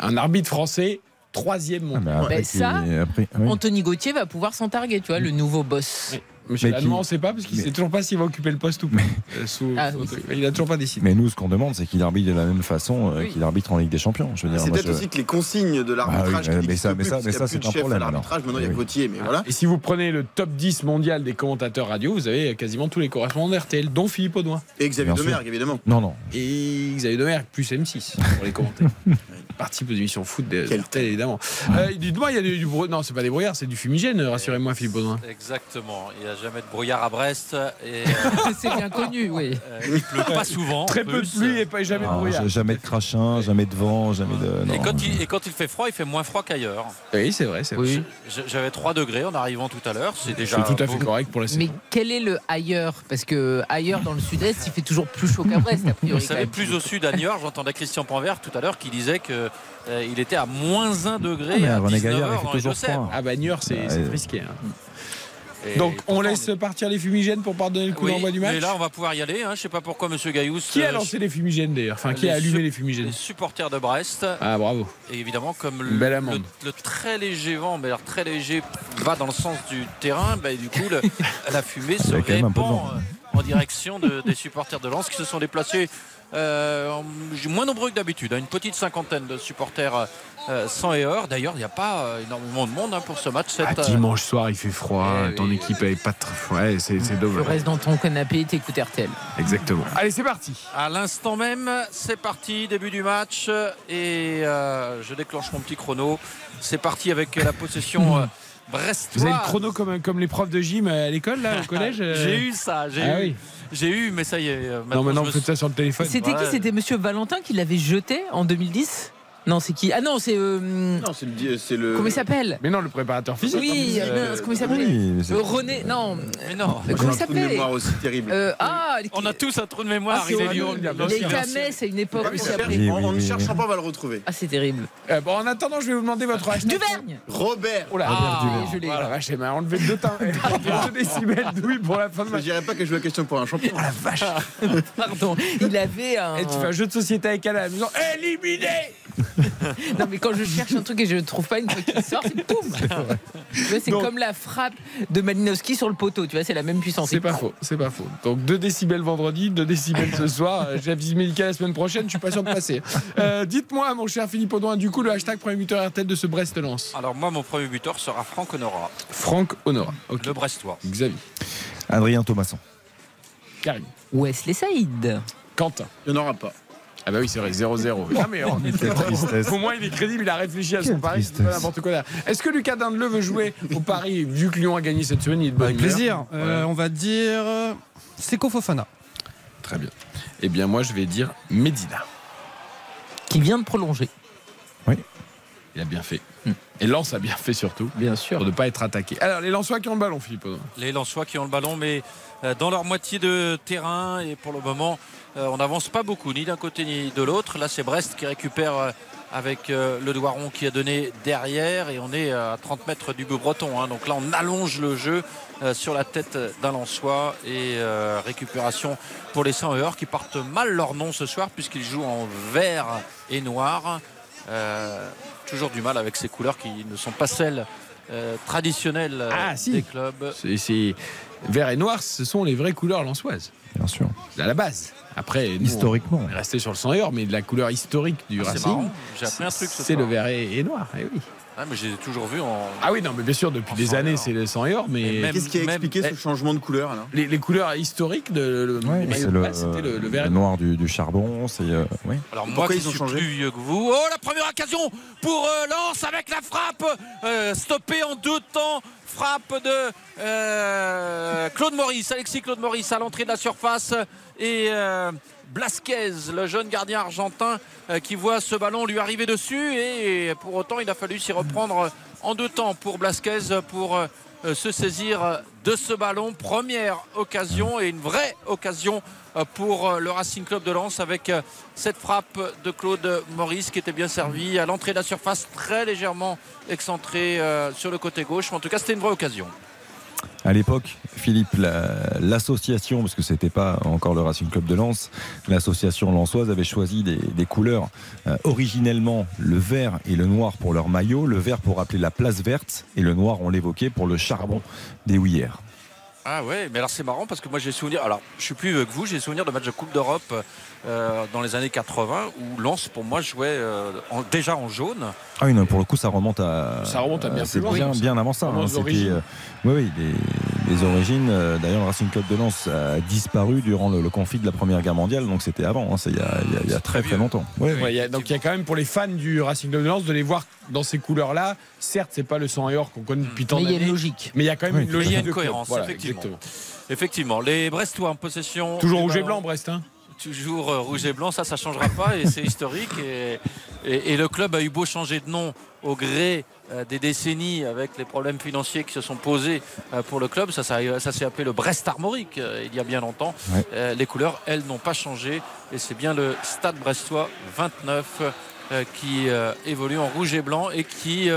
Un arbitre français, troisième Ah, mondial. Ben, qu'il- ça, après- oui. Anthony Gauthier va pouvoir s'en targuer, tu vois, le nouveau boss. Oui. Monsieur qui- on ne sait pas parce qu'il ne mais- sait toujours pas s'il va occuper le poste ou pas. Euh, sous- Ah, sous- oui, il a toujours pas décidé. Mais nous, ce qu'on demande, c'est qu'il arbitre de la même façon euh, Oui. qu'il arbitre en Ligue des Champions. Je veux dire, C'est peut-être je- aussi que les consignes de l'arbitrage. Ah oui, qui mais ça- mais ça- mais ça, c'est de un problème, l'arbitrage. Maintenant, il y a. Gauthier, mais voilà. Et si vous prenez le top 10 mondial des commentateurs radio, vous avez quasiment tous les correspondants d'RTL, dont Philippe Audouin. Et Xavier. Domergue, évidemment. Non, non. Et Xavier Domergue, plus M6 pour les commenter. [laughs] Il participe aux émissions foot de Quel RTL, évidemment. Euh, Dites-moi, il y a du, du brou- Non, c'est pas des brouillards, c'est du fumigène, rassurez-moi, Philippe Audouin. Exactement. Il n'y a jamais de brouillard à Brest et [laughs] c'est bien connu, oui. euh, il pleut pas souvent. en Très peu de pluie et pas jamais de brouillard. jamais de crachin, jamais de vent, jamais de. Et quand, il, et quand il fait froid, il fait moins froid qu'ailleurs. Oui, c'est vrai, c'est vrai. Oui. J'avais 3 degrés en arrivant tout à l'heure. C'est déjà C'est tout à fait correct pour la saison. Mais quel est le ailleurs? Parce que ailleurs dans le sud-est, il fait toujours plus chaud qu'à Brest, a priori. Vous savez, plus au sud, à Niort, j'entendais Christian Panvert tout à l'heure qui disait que euh, il était à moins 1 degré Ah, à René 19 Gaillard, il heures fait dans les toujours Deux-Sèvres. froid. Ah bah Niort, c'est Ah, risqué. hein. Et Donc on pourtant, laisse partir les fumigènes pour pardonner le coup Oui, d'envoi du match mais là, on va pouvoir y aller. Hein. Je sais pas pourquoi Monsieur Gaillous. Qui a euh, lancé les fumigènes d'ailleurs Enfin, qui a allumé les fumigènes les supporters de Brest Ah bravo. et évidemment comme le, amende. le- le très léger vent mais alors très léger va dans le sens du terrain bah, du coup le- la fumée [laughs] se répand euh, en direction de- des supporters de Lens qui se sont déplacés euh, moins nombreux que d'habitude hein. une petite cinquantaine de supporters euh, sans et hors d'ailleurs il n'y a pas euh, énormément de monde hein, pour ce match Ah, cette, euh, dimanche soir, il fait froid. Eh ton oui. équipe est pas très. Ouais, c'est Tu dommage. restes dans ton canapé et t'écoutes RTL. Exactement. Allez, c'est parti. À l'instant même, c'est parti, début du match. Et euh, je déclenche mon petit chrono. C'est parti avec la possession [laughs] euh. Vous avez le chrono comme, comme les profs de gym à l'école, là, au [laughs] collège euh J'ai eu ça, j'ai Ah eu. oui. J'ai eu, mais ça y est. euh, Non, maintenant, vous me faites ça sur le téléphone. C'était qui? Ouais. C'était Monsieur Valentin qui l'avait jeté en 2010 Non, c'est qui? Ah non, c'est. euh, Non, c'est le. c'est le- comment il s'appelle? Mais non, le préparateur physique. Oui, euh, comment il s'appelle? Oui, c'est- Euh, René, non. Mais non. J'ai comment un il trou de s'appelait mémoire aussi terrible. Euh, Ah, On a tous un trou de mémoire. Ah, c'est il est bien les. Camès à une époque Ah aussi c'est après. Oui, en, ne cherchant pas, on va le retrouver. Ah, c'est terrible. Euh, bon, en attendant, je vais vous demander votre hashtag. Duvergne Robert Oh là, Ah, je l'ai. Oh la vache, elle m'a enlevé deux, temps, deux pour la fin de Je dirais pas que je joue la question pour un champion. Oh la vache [laughs] Pardon. Il avait un. Et tu fais un jeu de société avec elle à la maison. Éliminé [laughs] Non, mais quand je cherche un truc et je ne trouve pas une fois qu'il sort, c'est poum C'est comme la frappe de Malinowski sur le poteau. Tu vois, c'est la même puissance. C'est pas faux, c'est pas faux. Donc 2 décibels vendredi, 2 décibels ce soir. [laughs] Euh, J'ai la visite médicale la semaine prochaine, je suis pas sûr de passer. Euh, Dites-moi, mon cher Philippe Audouin, du coup, le hashtag premier buteur RTL de ce Brest-Lens. Alors, moi, mon premier buteur sera Franck Honora, Franck Honora. Ok. le Brestois. Xavier. Adrien Thomasson. Karim. Wesley Saïd. Quentin. Il n'y en aura pas. Ah bah oui, c'est vrai, 0-0. Non, mais [laughs] on- au moins il est crédible, il a réfléchi à son Quelle pari, c'est pas n'importe quoi. là. Est-ce que Lucas Dindeleu veut jouer au pari vu que Lyon a gagné cette semaine il est de bonne Avec humeur plaisir. Euh, on va dire euh, Seko Fofana. Très bien. Eh bien moi je vais dire Medina. Qui vient de prolonger. Il a bien fait. Et Lens a bien fait surtout. Bien sûr. Pour ne pas être attaqué. Alors les Lensois qui ont le ballon, Philippe. Les Lensois qui ont le ballon, mais dans leur moitié de terrain. Et pour le moment, euh, on n'avance pas beaucoup, ni d'un côté ni de l'autre. Là, c'est Brest qui récupère euh, avec euh, le Doiron qui a donné derrière. Et on est à 30 mètres du breton. hein. Donc là, on allonge le jeu euh, sur la tête d'un. Et euh, récupération pour les 100 heures qui partent mal leur nom ce soir, puisqu'ils jouent en vert et noir. Euh, toujours du mal avec ces couleurs qui ne sont pas celles euh, traditionnelles euh, Ah, si. des clubs. C'est vert et noir, ce sont les vraies couleurs lensoises. Bien sûr. À la base. Après, nous, Historiquement. on est resté sur le sang et or, mais de la couleur historique du Ah, c'est Racing. marrant, j'ai appris un truc ce C'est le vert et, et noir. eh oui. Ah, mais j'ai toujours vu en. Ah oui, non, mais bien sûr, depuis des années, c'est le sang et or, mais. Et même- Qu'est-ce qui a même- expliqué ce changement de couleur alors? Les, les couleurs historiques de le, Ouais, le, c'était le, le vert le noir du, du charbon. C'est euh, oui. Alors moi Pourquoi ils ont suis changé plus vieux que vous. Oh la première occasion pour euh, Lens avec la frappe euh, stoppée en deux temps. Frappe de euh, Claude Maurice, Alexis Claude Maurice à l'entrée de la surface et euh, Blasquez, le jeune gardien argentin euh, qui voit ce ballon lui arriver dessus et pour autant il a fallu s'y reprendre en deux temps pour Blasquez pour euh, se saisir de ce ballon. Première occasion et une vraie occasion euh, pour le Racing Club de Lens avec cette frappe de Claude Maurice qui était bien servie à l'entrée de la surface très légèrement excentrée sur le côté gauche. En tout cas, c'était une vraie occasion. À l'époque, Philippe, la- l'association, parce que c'était pas encore le Racing Club de Lens, l'association lensoise avait choisi des, des couleurs. euh, originellement, le vert et le noir pour leur maillot, le vert pour rappeler la place verte, et le noir, on l'évoquait, pour le charbon des houillères. Ah ouais, mais alors c'est marrant parce que moi j'ai souvenir, alors je suis plus vieux que vous, j'ai souvenir de matchs de Coupe d'Europe euh, dans les années 80 où Lens pour moi jouait euh, en- déjà en jaune. Ah oui, non, pour le coup, ça remonte à. Ça remonte à bien c'est plus loin, bien, bien avant ça. Hein. euh, oui, oui, les, les origines. euh, D'ailleurs, le Racing Club de Lens a disparu durant le, le conflit de la Première Guerre mondiale, donc c'était avant. hein. C'est il y a, il y a- il y a très très longtemps. Ouais, y a- donc il y a quand même pour les fans du Racing Club de Lens de les voir dans ces couleurs-là. Certes, c'est pas le sang et or qu'on connaît depuis tant Mais il y a une d'années, logique. mais il y a quand même Oui, une logique Il y a une cohérence, Voilà, effectivement. exactement. Effectivement, les Brestois en possession. Toujours du rouge et ballon. blanc, Brest. Hein toujours euh, rouge et blanc, ça, ça changera pas et c'est historique. Et, et- et le club a eu beau changer de nom au gré euh, des décennies avec les problèmes financiers qui se sont posés euh, pour le club. Ça, ça, ça s'est appelé le Brest Armorique il y a bien longtemps. Ouais. Les couleurs, elles, n'ont pas changé et c'est bien le Stade Brestois 29 euh, qui évolue en rouge et blanc et qui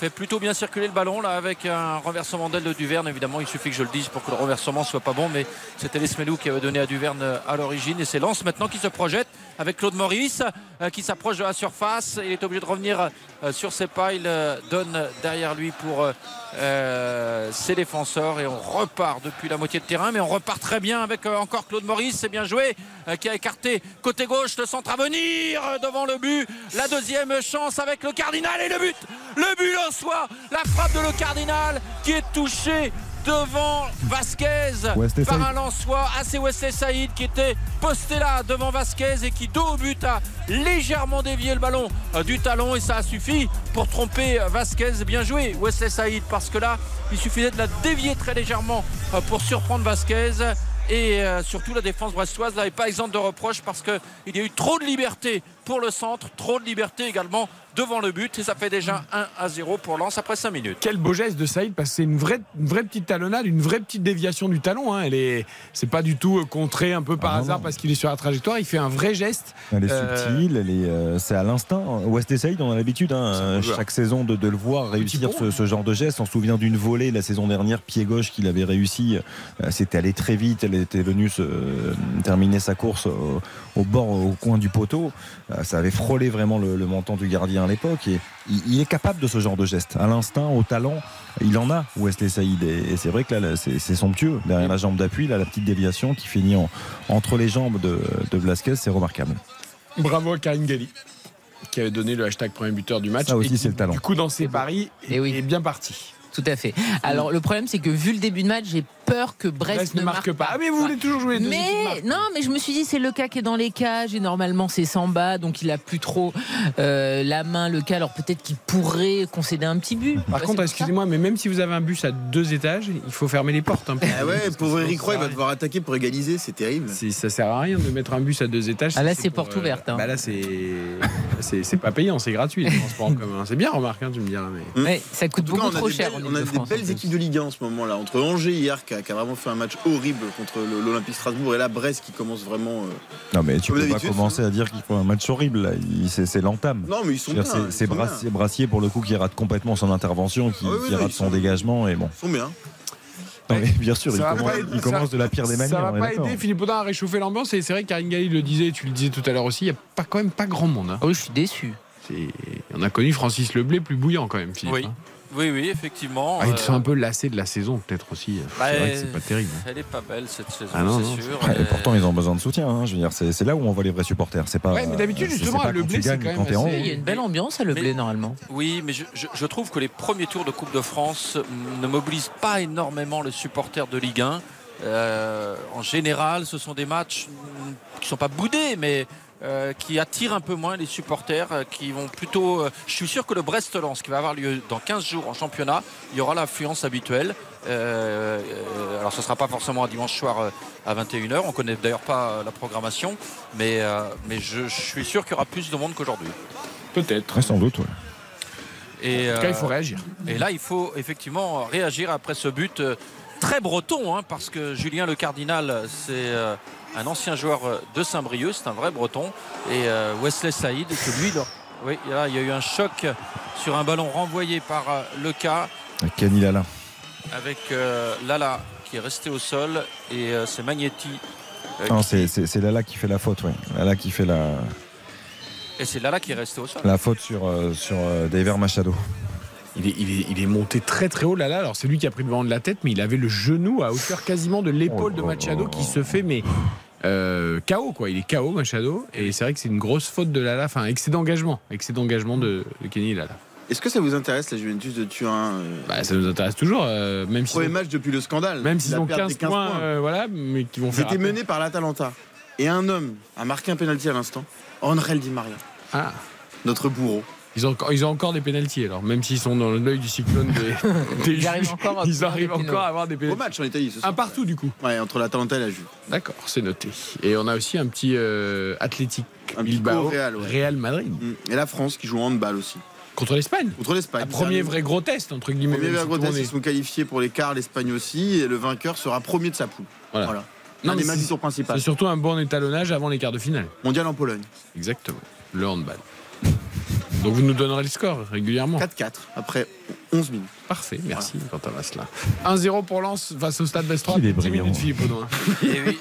fait plutôt bien circuler le ballon là avec un renversement d'aile de Duverne. Évidemment il suffit que je le dise pour que le renversement soit pas bon mais c'était les Smelou qui avait donné à Duverne euh, à l'origine. Et c'est Lens maintenant qui se projette avec Claude Maurice euh, qui s'approche de la surface. Il est obligé de revenir euh, sur ses pas. Il donne derrière lui pour ses défenseurs. Et on repart depuis la moitié de terrain mais on repart très bien avec encore Claude Maurice. C'est bien joué qui a écarté côté gauche le centre à venir devant le but. La deuxième chance avec le Cardinal et le but. Le but soi la frappe de le Cardinal qui est touché devant Vasquez par un Lensois assez Wesley Saïd qui était posté là devant Vasquez et qui dos au but a légèrement dévié le ballon euh, du talon et ça a suffi pour tromper euh, Vasquez. Bien joué Wesley Saïd parce que là il suffisait de la dévier très légèrement euh, pour surprendre Vasquez et euh, surtout la défense brestoise n'avait pas exemple de reproche parce qu'il y a eu trop de liberté pour le centre, trop de liberté également devant le but et ça fait déjà 1 à 0 pour Lens après 5 minutes. Quel beau geste de Saïd parce que c'est une vraie, une vraie petite talonnade, une vraie petite déviation du talon. Hein. Elle est, c'est pas du tout euh, contré un peu par Ah hasard non. parce qu'il est sur la trajectoire. Il fait un vrai geste. Elle est Euh, subtile, elle est, euh, c'est à l'instinct. West Side, on a l'habitude, hein, chaque saison, de, de le voir réussir ce, ce genre de geste. On se souvient d'une volée la saison dernière, pied gauche, qu'il avait réussi. C'était allé très vite. Elle était venue se, euh, terminer sa course au, au bord, au coin du poteau. Euh, ça avait frôlé vraiment le, le menton du gardien à l'époque. Et il, il est capable de ce genre de geste. À l'instinct, au talent, il en a, Wesley Saïd. Et, et c'est vrai que là, là, c'est c'est somptueux. Derrière la jambe d'appui, là, la petite déviation qui finit en- entre les jambes de, de Blasquez, c'est remarquable. Bravo à Karim Gali qui avait donné le hashtag premier buteur du match. Ça aussi, et qui, c'est le talent. Du coup, dans ses paris, Et oui. est bien parti. Tout à fait. Alors le problème c'est que vu le début de match, j'ai peur que Brest, Brest ne marque pas. Ah, mais vous voulez toujours jouer Mais non, mais je me suis dit c'est le cas qui est dans les cages et normalement c'est Samba, donc il a plus trop euh, la main le cas. Alors peut-être qu'il pourrait concéder un petit but. Par contre, excusez-moi, mais même si vous avez un bus à deux étages, il faut fermer les portes. hein, pour- Ah ouais, pauvre Eric Roy, il va devoir attaquer pour égaliser, c'est terrible. C'est- Ça sert à rien de mettre un bus à deux étages. Ah, là, si c'est porte ouverte, hein. Bah là, c'est c'est pas payant, c'est gratuit. le transport en commun. C'est bien, remarque, hein, tu me diras. Mais... Ouais, ça coûte beaucoup trop cher on a des Ile-de-France, en belles équipes de Ligue 1 en ce moment là. Entre Angers hier qui a, qui a vraiment fait un match horrible contre l'Olympique Strasbourg et là Brest qui commence vraiment. euh, Non, mais tu peux pas commencer à dire qu'il faut un match horrible. là. C'est l'entame. Non, mais ils sont bien, C'est Brassier, Brassier, pour le coup, qui rate complètement son intervention, qui, Ah oui, oui, qui non, rate son sont- dégagement. Et bon. Ils sont bien. Non, mais bien sûr, il commence, pas aider- il commence ça- de la pire des manières. Ça on va pas aider Philippe Audin à réchauffer l'ambiance et c'est vrai que Karine Galli le disait, tu le disais tout à l'heure aussi, il n'y a pas, quand même pas grand monde. hein. Ah oui, je suis déçu. On a connu Francis Leblé plus bouillant quand même, Philippe. Oui. hein. Oui, oui, effectivement. Ah, ils euh, sont un peu lassés de la saison peut-être aussi. bah, c'est vrai que c'est pas terrible. Elle est pas belle cette saison, Ah non, non, c'est sûr. Ouais, et pourtant, ils ont besoin de soutien. hein. Je veux dire, c'est c'est là où on voit les vrais supporters. C'est pas. Ouais, mais d'habitude, c'est- justement, à Le Blé, c'est quand même assez- Il y a une belle ambiance à Le Mais- Blé normalement. Oui, mais je, je- je trouve que les premiers tours de Coupe de France ne mobilisent pas énormément les supporters de Ligue 1. Euh, en général, ce sont des matchs qui ne sont pas boudés, mais euh, qui attirent un peu moins les supporters, euh, qui vont plutôt... euh, je suis sûr que le Brest-Lens, qui va avoir lieu dans 15 jours en championnat, il y aura l'affluence habituelle. Alors ce ne sera pas forcément un dimanche soir à 21h, on connaît d'ailleurs pas la programmation, mais, euh, mais je, je suis sûr qu'il y aura plus de monde qu'aujourd'hui. Peut-être. Ouais, sans doute. ouais. Et, En tout cas, il faut réagir. et là, il faut effectivement réagir après ce but très breton, hein, parce que Julien Le Cardinal, c'est euh, un ancien joueur euh, de Saint-Brieuc, c'est un vrai breton. Et euh, Wesley Saïd, c'est lui. là. Oui, là, il y a eu un choc sur un ballon renvoyé par euh, Le Ca Kenny Lala. avec euh, Lala qui est resté au sol et euh, c'est Magnetti. euh, Non, qui- c'est Lala qui fait la faute, ouais. Lala qui fait la, Et c'est Lala qui est resté au sol. la faute sur, sur Dever Machado. Il est, il, est, il est monté très très haut là là. Alors c'est lui qui a pris le vent de la tête, mais il avait le genou à hauteur quasiment de l'épaule de Machado qui se fait mais euh, KO quoi. Il est KO Machado et c'est vrai que c'est une grosse faute de Lala, enfin excès d'engagement, excès d'engagement de, de Kenny Lala. Est-ce que ça vous intéresse la Juventus de Turin euh, Bah, ça nous intéresse toujours, euh, même si Premier match depuis le scandale. même s'ils ont perte 15, des 15 points, euh, voilà, mais qui vont faire. appel. menés par l'Atalanta. Et un homme a marqué un penalty à l'instant. Onrel Di Maria. Ah. Notre bourreau. Ils ont, encore- ils ont encore des pénalties alors, même s'ils sont dans l'œil du cyclone des, [laughs] des Ils arrivent encore à ils prendre arrivent des pénaux. encore à avoir des Au pénalties. match en Italie ce Un soir. partout du coup. Ouais, entre l'Atalanta et la Juve. D'accord, c'est noté. Et on a aussi un petit euh, Athletic Un petit Bilbao, au Real, ouais. Real Madrid Mm. Et la France qui joue en handball aussi. contre l'Espagne. Contre l'Espagne. Un premier vrai gros test entre guillemets. Premier même vrai gros test, ils sont qualifiés pour les quarts, l'Espagne aussi, et le vainqueur sera premier de sa poule. Voilà. Voilà. Non, un mais des. C'est surtout un bon étalonnage avant les quarts de finale. Mondial en Pologne. Exactement. Le handball. Donc vous nous donnerez le score régulièrement. 4-4 après 11 minutes. Parfait, merci Quentin Vasselin. 1-0 pour Lens face au Stade Vestrois. Il est 10 brillant. Et [laughs] oui,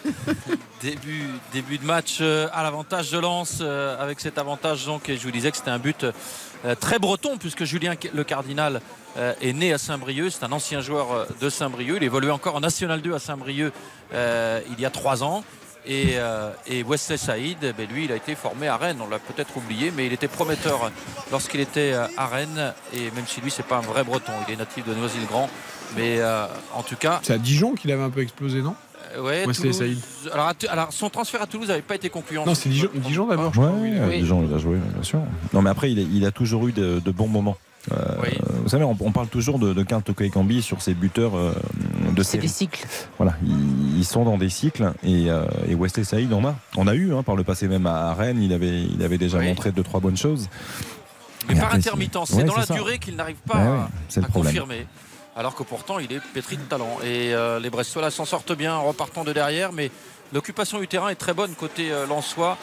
début, début de match euh, à l'avantage de Lens, euh, avec cet avantage donc, et je vous disais que c'était un but euh, très breton, puisque Julien Le Cardinal est né à Saint-Brieuc, c'est un ancien joueur de Saint-Brieuc, il évoluait encore en National 2 à Saint-Brieuc il y a trois ans. Et, euh, et Wesley Saïd, eh ben, lui, il a été formé à Rennes. On l'a peut-être oublié, mais il était prometteur lorsqu'il était euh, à Rennes. Et même si lui, c'est pas un vrai breton, il est natif de Noisy-le-Grand. Mais euh, en tout cas, C'est à Dijon qu'il avait un peu explosé, non? Euh, ouais, Wesley Saïd. Alors, alors, son transfert à Toulouse n'avait pas été concluant. Non, c'est Dijon, Dijon d'abord. Ouais, ouais, Dijon, il a joué, bien sûr. Non, mais après, il, a toujours eu de, de bons moments. Euh, Oui. Vous savez, on, on parle toujours de, de Karl Toko Ekambi sur ses buteurs euh, de C'est des cycles. Voilà, ils, ils sont dans des cycles et, euh, et Wesley Saïd en a. On a eu hein, par le passé même à Rennes, il avait, il avait déjà Oui. montré deux trois bonnes choses. Mais Et par après, intermittence, c'est- ouais, dans la ça. durée qu'il n'arrive pas Ouais, à- ouais, c'est à, le problème. confirmer. Alors que pourtant, il est pétri de talent. Et euh, les Brestois là, s'en sortent bien en repartant de derrière. Mais l'occupation du terrain est très bonne côté euh, Lensois.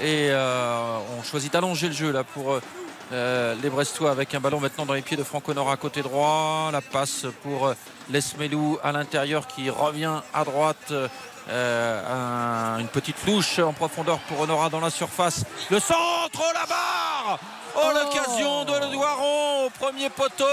Et euh, on choisit d'allonger le jeu là pour euh, les Brestois avec un ballon maintenant dans les pieds de Franco Nora côté droit. La passe pour euh, Lesmelou à l'intérieur qui revient à droite. Euh, un- une petite louche en profondeur pour Honora dans la surface. Le centre, oh, la barre Oh, l'occasion de Le Doiron au premier poteau.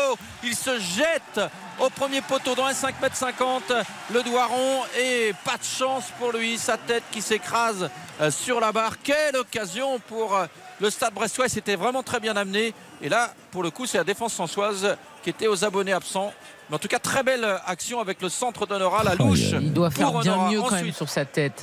Il se jette au premier poteau dans un 5 m 50. Le Doiron et pas de chance pour lui. Sa tête qui s'écrase sur la barre. Quelle occasion pour le stade brestois. C'était vraiment très bien amené. Et là, pour le coup, c'est la défense sensoise qui était aux abonnés absents. Mais en tout cas, très belle action avec le centre d'Honora, la Oh, louche. Il doit faire bien Honora. mieux quand même Ensuite, sur sa tête.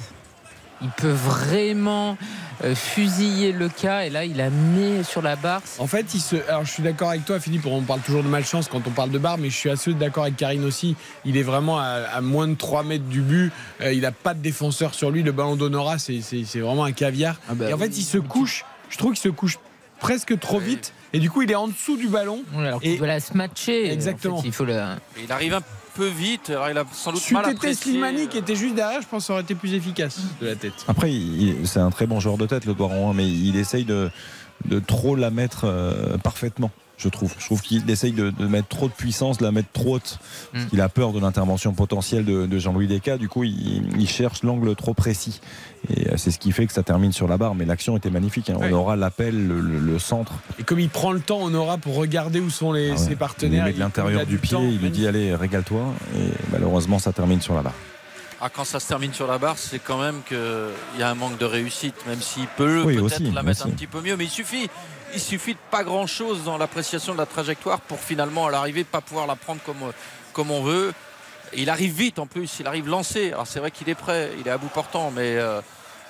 Il peut vraiment euh, fusiller le cas et là il a mis sur la barre. En fait, il se... alors je suis d'accord avec toi, Philippe. On parle toujours de malchance quand on parle de barre, mais je suis assez d'accord avec Karine aussi. Il est vraiment à, à moins de 3 mètres du but. Euh, il n'a pas de défenseur sur lui. Le ballon d'Honora, c'est vraiment un caviar. Ah bah et en fait, il se couche. Je trouve qu'il se couche presque trop vite. Et du coup, il est en dessous du ballon. Alors qu'il doit la se matcher. Exactement. En fait, il faut le... il arrive un peu vite. Alors, il a sans doute mal apprécié. Slimani qui était juste derrière, je pense que ça aurait été plus efficace de la tête. Après, il- c'est un très bon joueur de tête, le Doiron, hein, mais il essaye de, de trop la mettre euh, parfaitement. Je trouve. Je trouve qu'il essaye de, de mettre trop de puissance, de la mettre trop haute. Parce Mm. qu'il a peur de l'intervention potentielle de, de Jean-Louis Descas. Du coup, il, il cherche l'angle trop précis. Et euh, c'est ce qui fait que ça termine sur la barre. Mais l'action était magnifique. hein. On aura l'appel, le, le- le centre. Et comme il prend le temps, on aura pour regarder où sont les, Ah ouais. ses Il partenaires. met de il- il l'intérieur du pied. temps. Il lui dit allez, régale-toi. Et malheureusement, ça termine sur la barre. Ah, quand ça se termine sur la barre, c'est quand même qu'il y a un manque de réussite, même s'il peut Oui, peut-être la mettre aussi. un petit peu mieux. Mais il suffit, il suffit de pas grand-chose dans l'appréciation de la trajectoire pour finalement à l'arrivée pas pouvoir la prendre comme, on veut. Il arrive vite en plus, il arrive lancé. Alors c'est vrai qu'il est prêt, il est à bout portant, mais euh,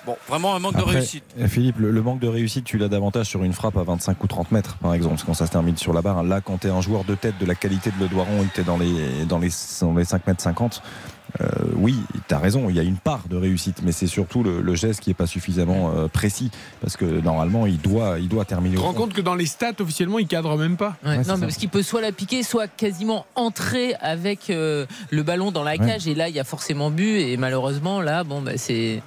bon, vraiment un manque de réussite. euh, Philippe, le, le manque de réussite, tu l'as davantage sur une frappe à 25 ou 30 mètres, par exemple, quand ça se termine sur la barre. Là, quand tu es un joueur de tête de la qualité de Le Doiron et que tu es dans les, dans, les, dans les 5 mètres 50, euh, oui, tu as raison, il y a une part de réussite, mais c'est surtout le, le geste qui n'est pas suffisamment euh, précis, parce que normalement, il doit, il doit terminer Tu te rends compte que dans les stats, officiellement, il cadre même pas. Ouais, Ouais, c'est non, mais parce qu'il peut soit la piquer, soit quasiment entrer avec euh, le ballon dans la Ouais. cage. Et là, il y a forcément but. Et malheureusement, là, bon, bah, c'est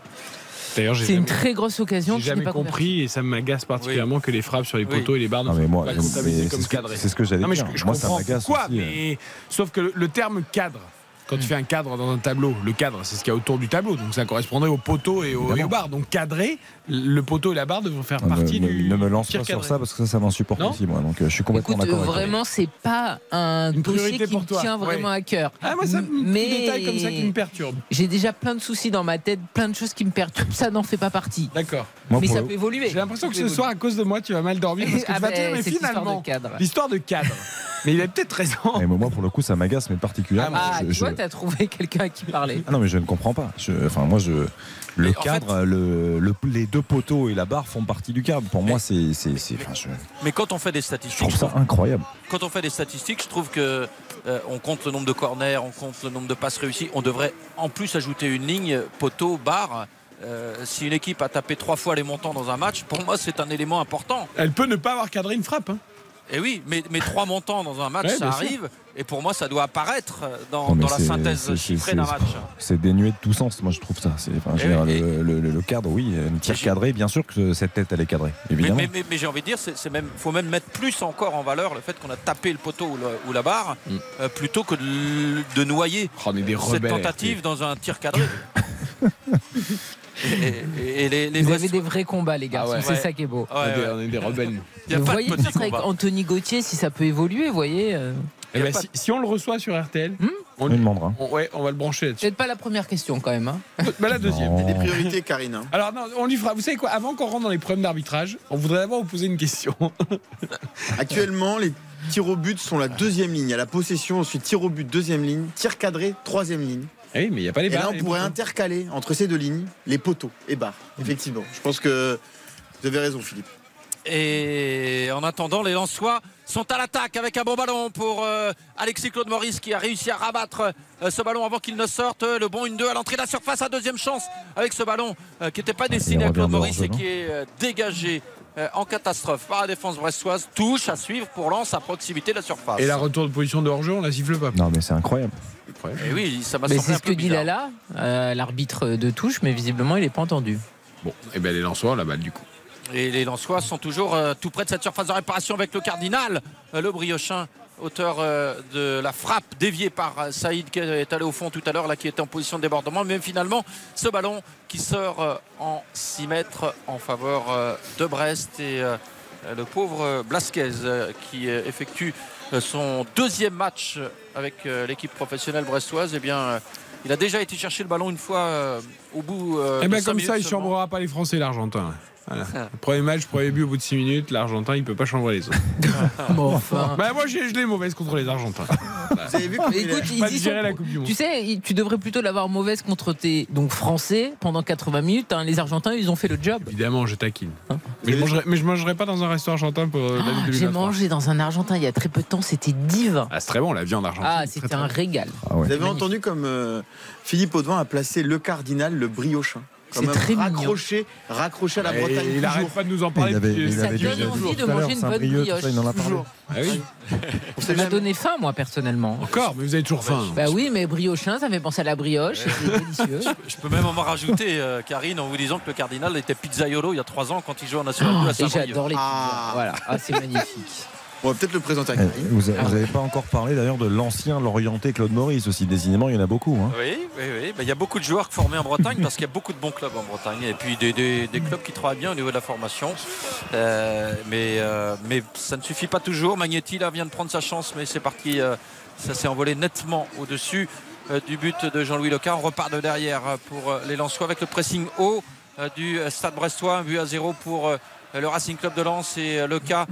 D'ailleurs, j'ai c'est une très grosse occasion. J'ai jamais pas compris et ça m'agace particulièrement que les frappes sur les Oui. poteaux et les barres ne Non, mais soient moi, c'est comme ce que- cadrées. c'est ce que j'allais Non, mais je, dire. je Moi, ça m'agace pourquoi, aussi, euh. mais sauf que le, le terme cadre, quand tu fais un cadre dans un tableau, le cadre, c'est ce qu'il y a autour du tableau, donc ça correspondrait au poteau et, au, et aux barres. Donc cadré, le poteau et la barre devraient faire partie ne- du. ne me lance pas sur ça parce que ça, ça m'insupporte Non aussi, moi. Donc, euh, je suis complètement d'accord. avec toi. vraiment, c'est pas un Une dossier priorité qui pour me toi, tient vraiment à cœur. Ah, moi, ça, Mais- des détails comme ça qui me perturbent. J'ai déjà plein de soucis dans ma tête, plein de choses qui me perturbent. Ça n'en fait pas partie. D'accord. Moi, mais ça peut évoluer. J'ai l'impression que ce soir, à cause de moi, tu vas mal dormir parce que Ah tu vas te dire, mais finalement, de cadre. l'histoire de cadre. [laughs] mais il a peut-être raison. Et moi, pour le coup, ça m'agace, mais particulièrement. Ah, Je- tu je- vois, t'as trouvé quelqu'un à qui parler. Ah non, mais je ne comprends pas. Je- enfin, moi, je, le cadre, le, le- les deux poteaux et la barre font partie du cadre. Pour moi, c'est, c'est, c'est- enfin, je, Mais quand on fait des je statistiques, trouve je ça trouve- incroyable. quand on fait des statistiques, je trouve que euh, on compte le nombre de corners, on compte le nombre de passes réussies. On devrait en plus ajouter une ligne poteau barre. Euh, si une équipe a tapé trois fois les montants dans un match, pour moi c'est un élément important. Elle peut ne pas avoir cadré une frappe. hein. Et oui, mais, mais trois montants dans un match, Ouais, ça sûr. arrive. Et pour moi, ça doit apparaître dans, Non, mais dans la synthèse chiffrée d'un match. C'est dénué de tout sens, moi, je trouve ça. Enfin, dire, oui, le, le- le- le cadre, oui, une tir cadré, bien sûr que cette tête, elle est cadrée, Mais, évidemment. mais- mais- mais j'ai envie de dire, même, faut même mettre plus encore en valeur le fait qu'on a tapé le poteau ou, le- ou la barre, Mm. euh, plutôt que de, noyer Oh, cette rebelles. tentative dans un tir cadré. [laughs] et, et- et les, les Vous avez des vrais combats, les garçons. Ah ouais. C'est Ouais. ça qui est beau. Ouais, On est des- ouais. on est des rebelles. nous. Il y a vous pas de voyez petits peut-être avec. Anthony Gauthier si ça peut évoluer, vous voyez. euh, Eh ben, si, si on le reçoit sur RTL, Hmm on, lui demandera. on- ouais, on va le brancher là-dessus. Peut-être pas la première question quand même. hein. Bah, la deuxième. Non. Des priorités, Karine. hein. Alors non, on lui fera. Vous savez quoi Avant qu'on rentre dans les problèmes d'arbitrage, on voudrait d'abord vous poser une question. [laughs] Actuellement, les tirs au but sont la deuxième ligne. Il y a la possession, ensuite tir au but, deuxième ligne, tir cadré, troisième ligne. Eh oui, mais il n'y a pas les Et là, barres. on pourrait poteaux. intercaler entre ces deux lignes les poteaux et barres. Effectivement. Je pense que vous avez raison, Philippe. Et en attendant, les Lensois sont à l'attaque avec un bon ballon pour euh, Alexis Claude Maurice qui a réussi à rabattre euh, ce ballon avant qu'il ne sorte. Le bon 1-2 à l'entrée de la surface, à deuxième chance avec ce ballon euh, qui n'était pas destiné à Claude de Maurice et qui est euh, dégagé en catastrophe par la défense brestoise. Touche à suivre pour Lens à proximité de la surface. Et la retour de position de hors-jeu, on la siffle pas. Non, mais c'est incroyable. Et oui, ça m'a Mais c'est ce que dit. Lala, euh, l'arbitre de touche, mais visiblement il n'est pas entendu. Bon, et ben les Lensois, la balle du coup. Et les Lensois sont toujours euh, tout près de cette surface de réparation avec le Cardinal, euh, le Briochin, auteur euh, de la frappe déviée par euh, Saïd qui est allé au fond tout à l'heure, là qui était en position de débordement. Mais finalement, ce ballon qui sort euh, en 6 mètres en faveur de Brest et le pauvre Blasquez qui effectue son deuxième match avec l'équipe professionnelle brestoise. Eh bien, il a déjà été chercher le ballon une fois au bout. euh, Eh cinq comme ça, il seulement. chambrera pas les Français, l'Argentin. Voilà. Premier match, premier but au bout de 6 minutes, l'Argentin il peut pas changer les autres. [laughs] Bon, enfin. bah moi j'ai je l'ai mauvaise contre les Argentins. [laughs] Vous avez vu comme il Écoute, est- ils Pas y digérer sont- la Coupe du Monde. Tu sais, tu devrais plutôt l'avoir mauvaise contre tes donc français pendant 80 minutes. hein. Les Argentins, ils ont fait le job. Évidemment, je taquine. mais, je mangerai, mais je mangerai pas dans un restaurant argentin pour euh, Ah, J'ai 2023. mangé dans un Argentin il y a très peu de temps, c'était divin. Ah, c'est très bon la viande argentine. Ah, c'était un régal. Ah ouais. Vous avez entendu comme euh, Philippe Audouin a placé le cardinal, le briochin. Quand C'est même très mignon. raccroché, raccroché à la Et Bretagne. il toujours. arrête pas de nous en parler Il avait- il donne envie de manger une bonne tout ça, brioche. il en a parlé. Toujours. Ah oui. Ça m'a donné faim, moi, personnellement. Encore, mais vous avez toujours faim. Bah oui, mais briochin, ça fait penser à la brioche. C'est délicieux. Je peux même en rajouter, euh, Karine, en vous disant que le cardinal était pizzaiolo il y a 3 ans quand il jouait en National 2 à Et j'adore les pizzas. Ah. Voilà, ah, c'est magnifique. On va peut-être le présenter à Karine. Vous n'avez pas encore parlé d'ailleurs de l'ancien Lorientais Claude Maurice aussi. Décidément, il y en a beaucoup. hein. Oui, oui, oui. Ben, Il y a beaucoup de joueurs formés en Bretagne parce qu'il y a beaucoup de bons clubs en Bretagne et puis des, des- des clubs qui travaillent bien au niveau de la formation. Euh, mais, euh, mais ça ne suffit pas toujours. Magnetti là vient de prendre sa chance, mais c'est parti. euh, ça s'est envolé nettement au-dessus euh, du but de Jean-Louis Leca. On repart de derrière euh, pour euh, les Lensois avec le pressing haut euh, du euh, Stade Brestois. Un but à zéro pour euh, le Racing Club de Lens et euh, Leca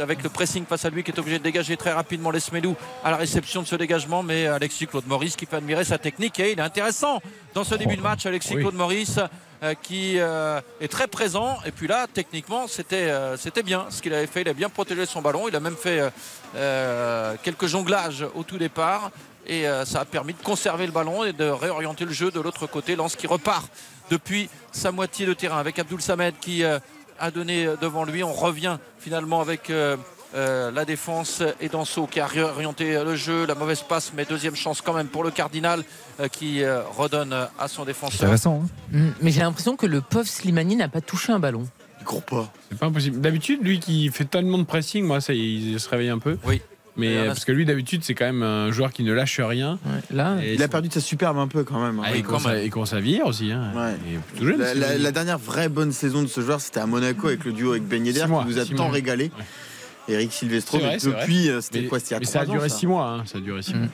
avec le pressing face à lui qui est obligé de dégager très rapidement les Smelou à la réception de ce dégagement. Mais Alexis Claude Maurice qui fait admirer sa technique et il est intéressant dans ce début de match. Alexis Oui. Claude Maurice euh, qui euh, est très présent. Et puis là, techniquement, c'était euh, c'était bien ce qu'il avait fait. Il a bien protégé son ballon. Il a même fait euh, euh, quelques jonglages au tout départ. Et euh, ça a permis de conserver le ballon et de réorienter le jeu de l'autre côté. Lance qui repart depuis sa moitié de terrain avec Abdoul Samed qui a donné euh, devant lui. On revient finalement avec euh, euh, la défense et Danso qui a réorienté le jeu. La mauvaise passe, mais deuxième chance quand même pour le Cardinal euh, qui euh, redonne à son défenseur. Intéressant. hein. Mm, Mais j'ai l'impression que le pauvre Slimani n'a pas touché un ballon. Il court pas. C'est pas impossible. D'habitude, lui qui fait tellement de pressing, moi, ça, il se réveille un peu. Oui. Mais euh, parce que lui, d'habitude, c'est quand même un joueur qui ne lâche rien. Là, Et Il a perdu de sa superbe un peu quand même. hein. Ah, il, commence à, il commence à vieillir aussi. Hein. Ouais. Jeune, La, c'est- la- la dernière vraie bonne saison de ce joueur, c'était à Monaco avec le duo avec Ben Yedder qui nous a tant mois. régalé. Eric Silvestro, vrai, depuis, euh, c'était quoi C'était il y a mais ça a duré ça. six mois. hein, Ça a duré six Mm. mois.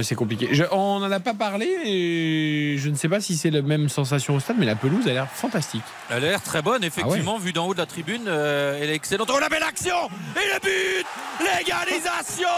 C'est compliqué. On n'en a pas parlé et je ne sais pas si c'est la même sensation au stade, mais la pelouse a l'air fantastique. Elle a l'air très bonne, effectivement, vue d'en haut de la tribune. euh, elle est excellente. Oh la belle action Et le but L'égalisation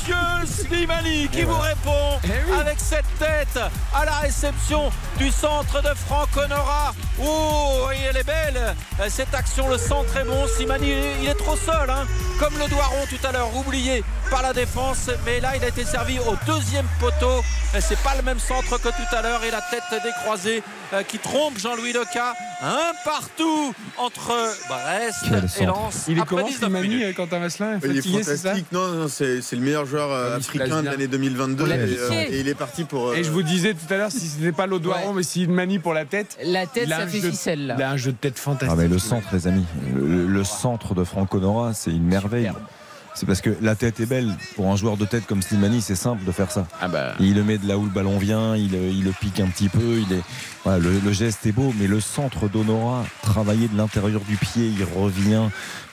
Monsieur Slimani qui vous répond Eh avec cette tête à la réception du centre de Franck Honora. Oh, et elle est belle Cette action, le centre est bon. Slimani, il est- trop seul, hein, comme le Doiron tout à l'heure, oublié par la défense. Mais là, il a été servi au deuxième poteau. C'est pas le même centre que tout à l'heure. Et la tête décroisée euh, qui trompe Jean-Louis Leca. Un partout entre Brest Quel et. Lens. Il est comment 19 Slimani euh, Quentin Vasselin? Il est Fatigué, c'est ça? Fantastique. Non, non, c'est c'est le meilleur joueur euh, africain de l'année 2022 On l'a et, piqué. euh, et il est parti pour. euh, Et je vous disais tout à l'heure, si ce n'était pas l'Odoiron, mais si Mani pour la tête, La tête, ça fait jeu- ficelle. Là. il a un jeu de tête fantastique. Ah mais le centre, les amis, le, le centre de Franck Honora, c'est une merveille. C'est parce que la tête est belle. Pour un joueur de tête comme Slimani, c'est simple de faire ça. Ah bah. Il le met de là où le ballon vient, il, il le pique un petit peu. Il est, voilà, le, le geste est beau, mais le centre d'Honora, travailler de l'intérieur du pied, il revient.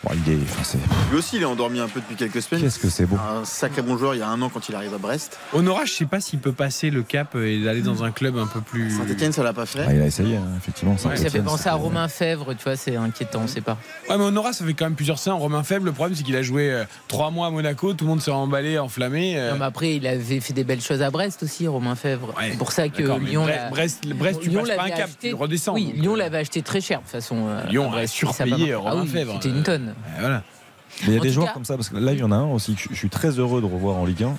Bon, il est, enfin, Lui aussi, il est endormi un peu depuis quelques semaines. qu'est-ce que c'est beau. Un sacré bon joueur il y a un an quand il arrive à Brest. Honora, je sais pas s'il peut passer le cap et d'aller dans un club un peu plus. Saint-Etienne, ça l'a pas fait. Ah, il a essayé, hein, effectivement. Ça fait penser à Romain Fèvre, tu vois, c'est inquiétant, on sait pas. Ouais, mais Honora, ça fait quand même plusieurs saisons. Romain Faible, le problème, c'est qu'il a joué euh, trois mois à Monaco. Tout le monde s'est emballé, enflammé. euh, Non, mais après, il avait fait des belles choses à Brest aussi, Romain Fèvre. Ouais, c'est pour ça que Lyon. Brest, Brest, tu Lyon un l'avait acheté- tu redescends. Oui, Lyon euh, l'avait acheté très cher de toute façon. euh, Lyon a surpayé Romain Ah Fèvre. C'était une tonne. Voilà. Mais il y a En des joueurs cas- comme ça, parce que là, il y en a un aussi que je suis très heureux de revoir en Ligue 1.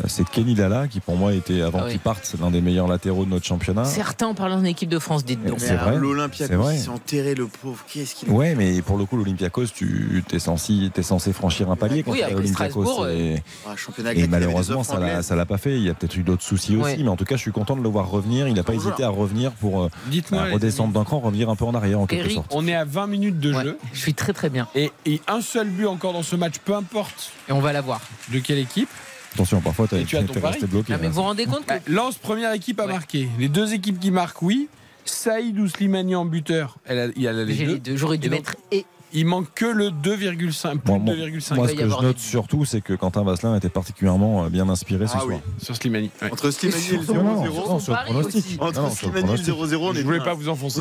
Euh, C'est Kenny Lala, qui pour moi était, avant Ah oui. qu'il parte, c'est l'un des meilleurs latéraux de notre championnat. Certains en parlant d'une équipe de France, dites donc. C'est vrai, l'Olympiakos, c'est vrai. il s'est enterré le pauvre. Qu'est-ce qu'il Ouais, mais pour le coup, l'Olympiakos, tu es censé, t'es censé franchir un palier quand Oui, tu es à avec l'Olympiakos. Et- championnat Et malheureusement, ça l'a, ça l'a pas fait. Il y a peut-être eu d'autres soucis Ouais. aussi, mais en tout cas, je suis content de le voir revenir. Il n'a pas hésité à revenir pour euh, Dites-moi, bah, redescendre d'un cran, revenir un peu en arrière en quelque Eric, sorte. on est à 20 minutes de Ouais, jeu. je suis très très bien. Et, et un seul but encore dans ce match, peu importe Et on va la voir. de quelle équipe. Attention, parfois, tu as ton resté bloqué. Ah, mais là. vous vous rendez compte que Bah, Lance, première équipe à Ouais. marquer. Les deux équipes qui marquent, oui. Saïd ou Slimani en buteur, elle a, il y a les j'ai deux. les deux. J'aurais dû Et donc- mettre et Il manque que le 2,5. Plus Moi, de moi- 2,5. moi, Il ce que je note des- surtout, c'est que Quentin Vasselin était particulièrement euh, bien inspiré ce Ah soir. oui. Sur Slimani. ouais. Entre Slimani et le Non, non, 0-0. non, sur pronostic. Entre non, le Slimani et le pronostic. 0-0, on Je voulais pas vous enfoncer.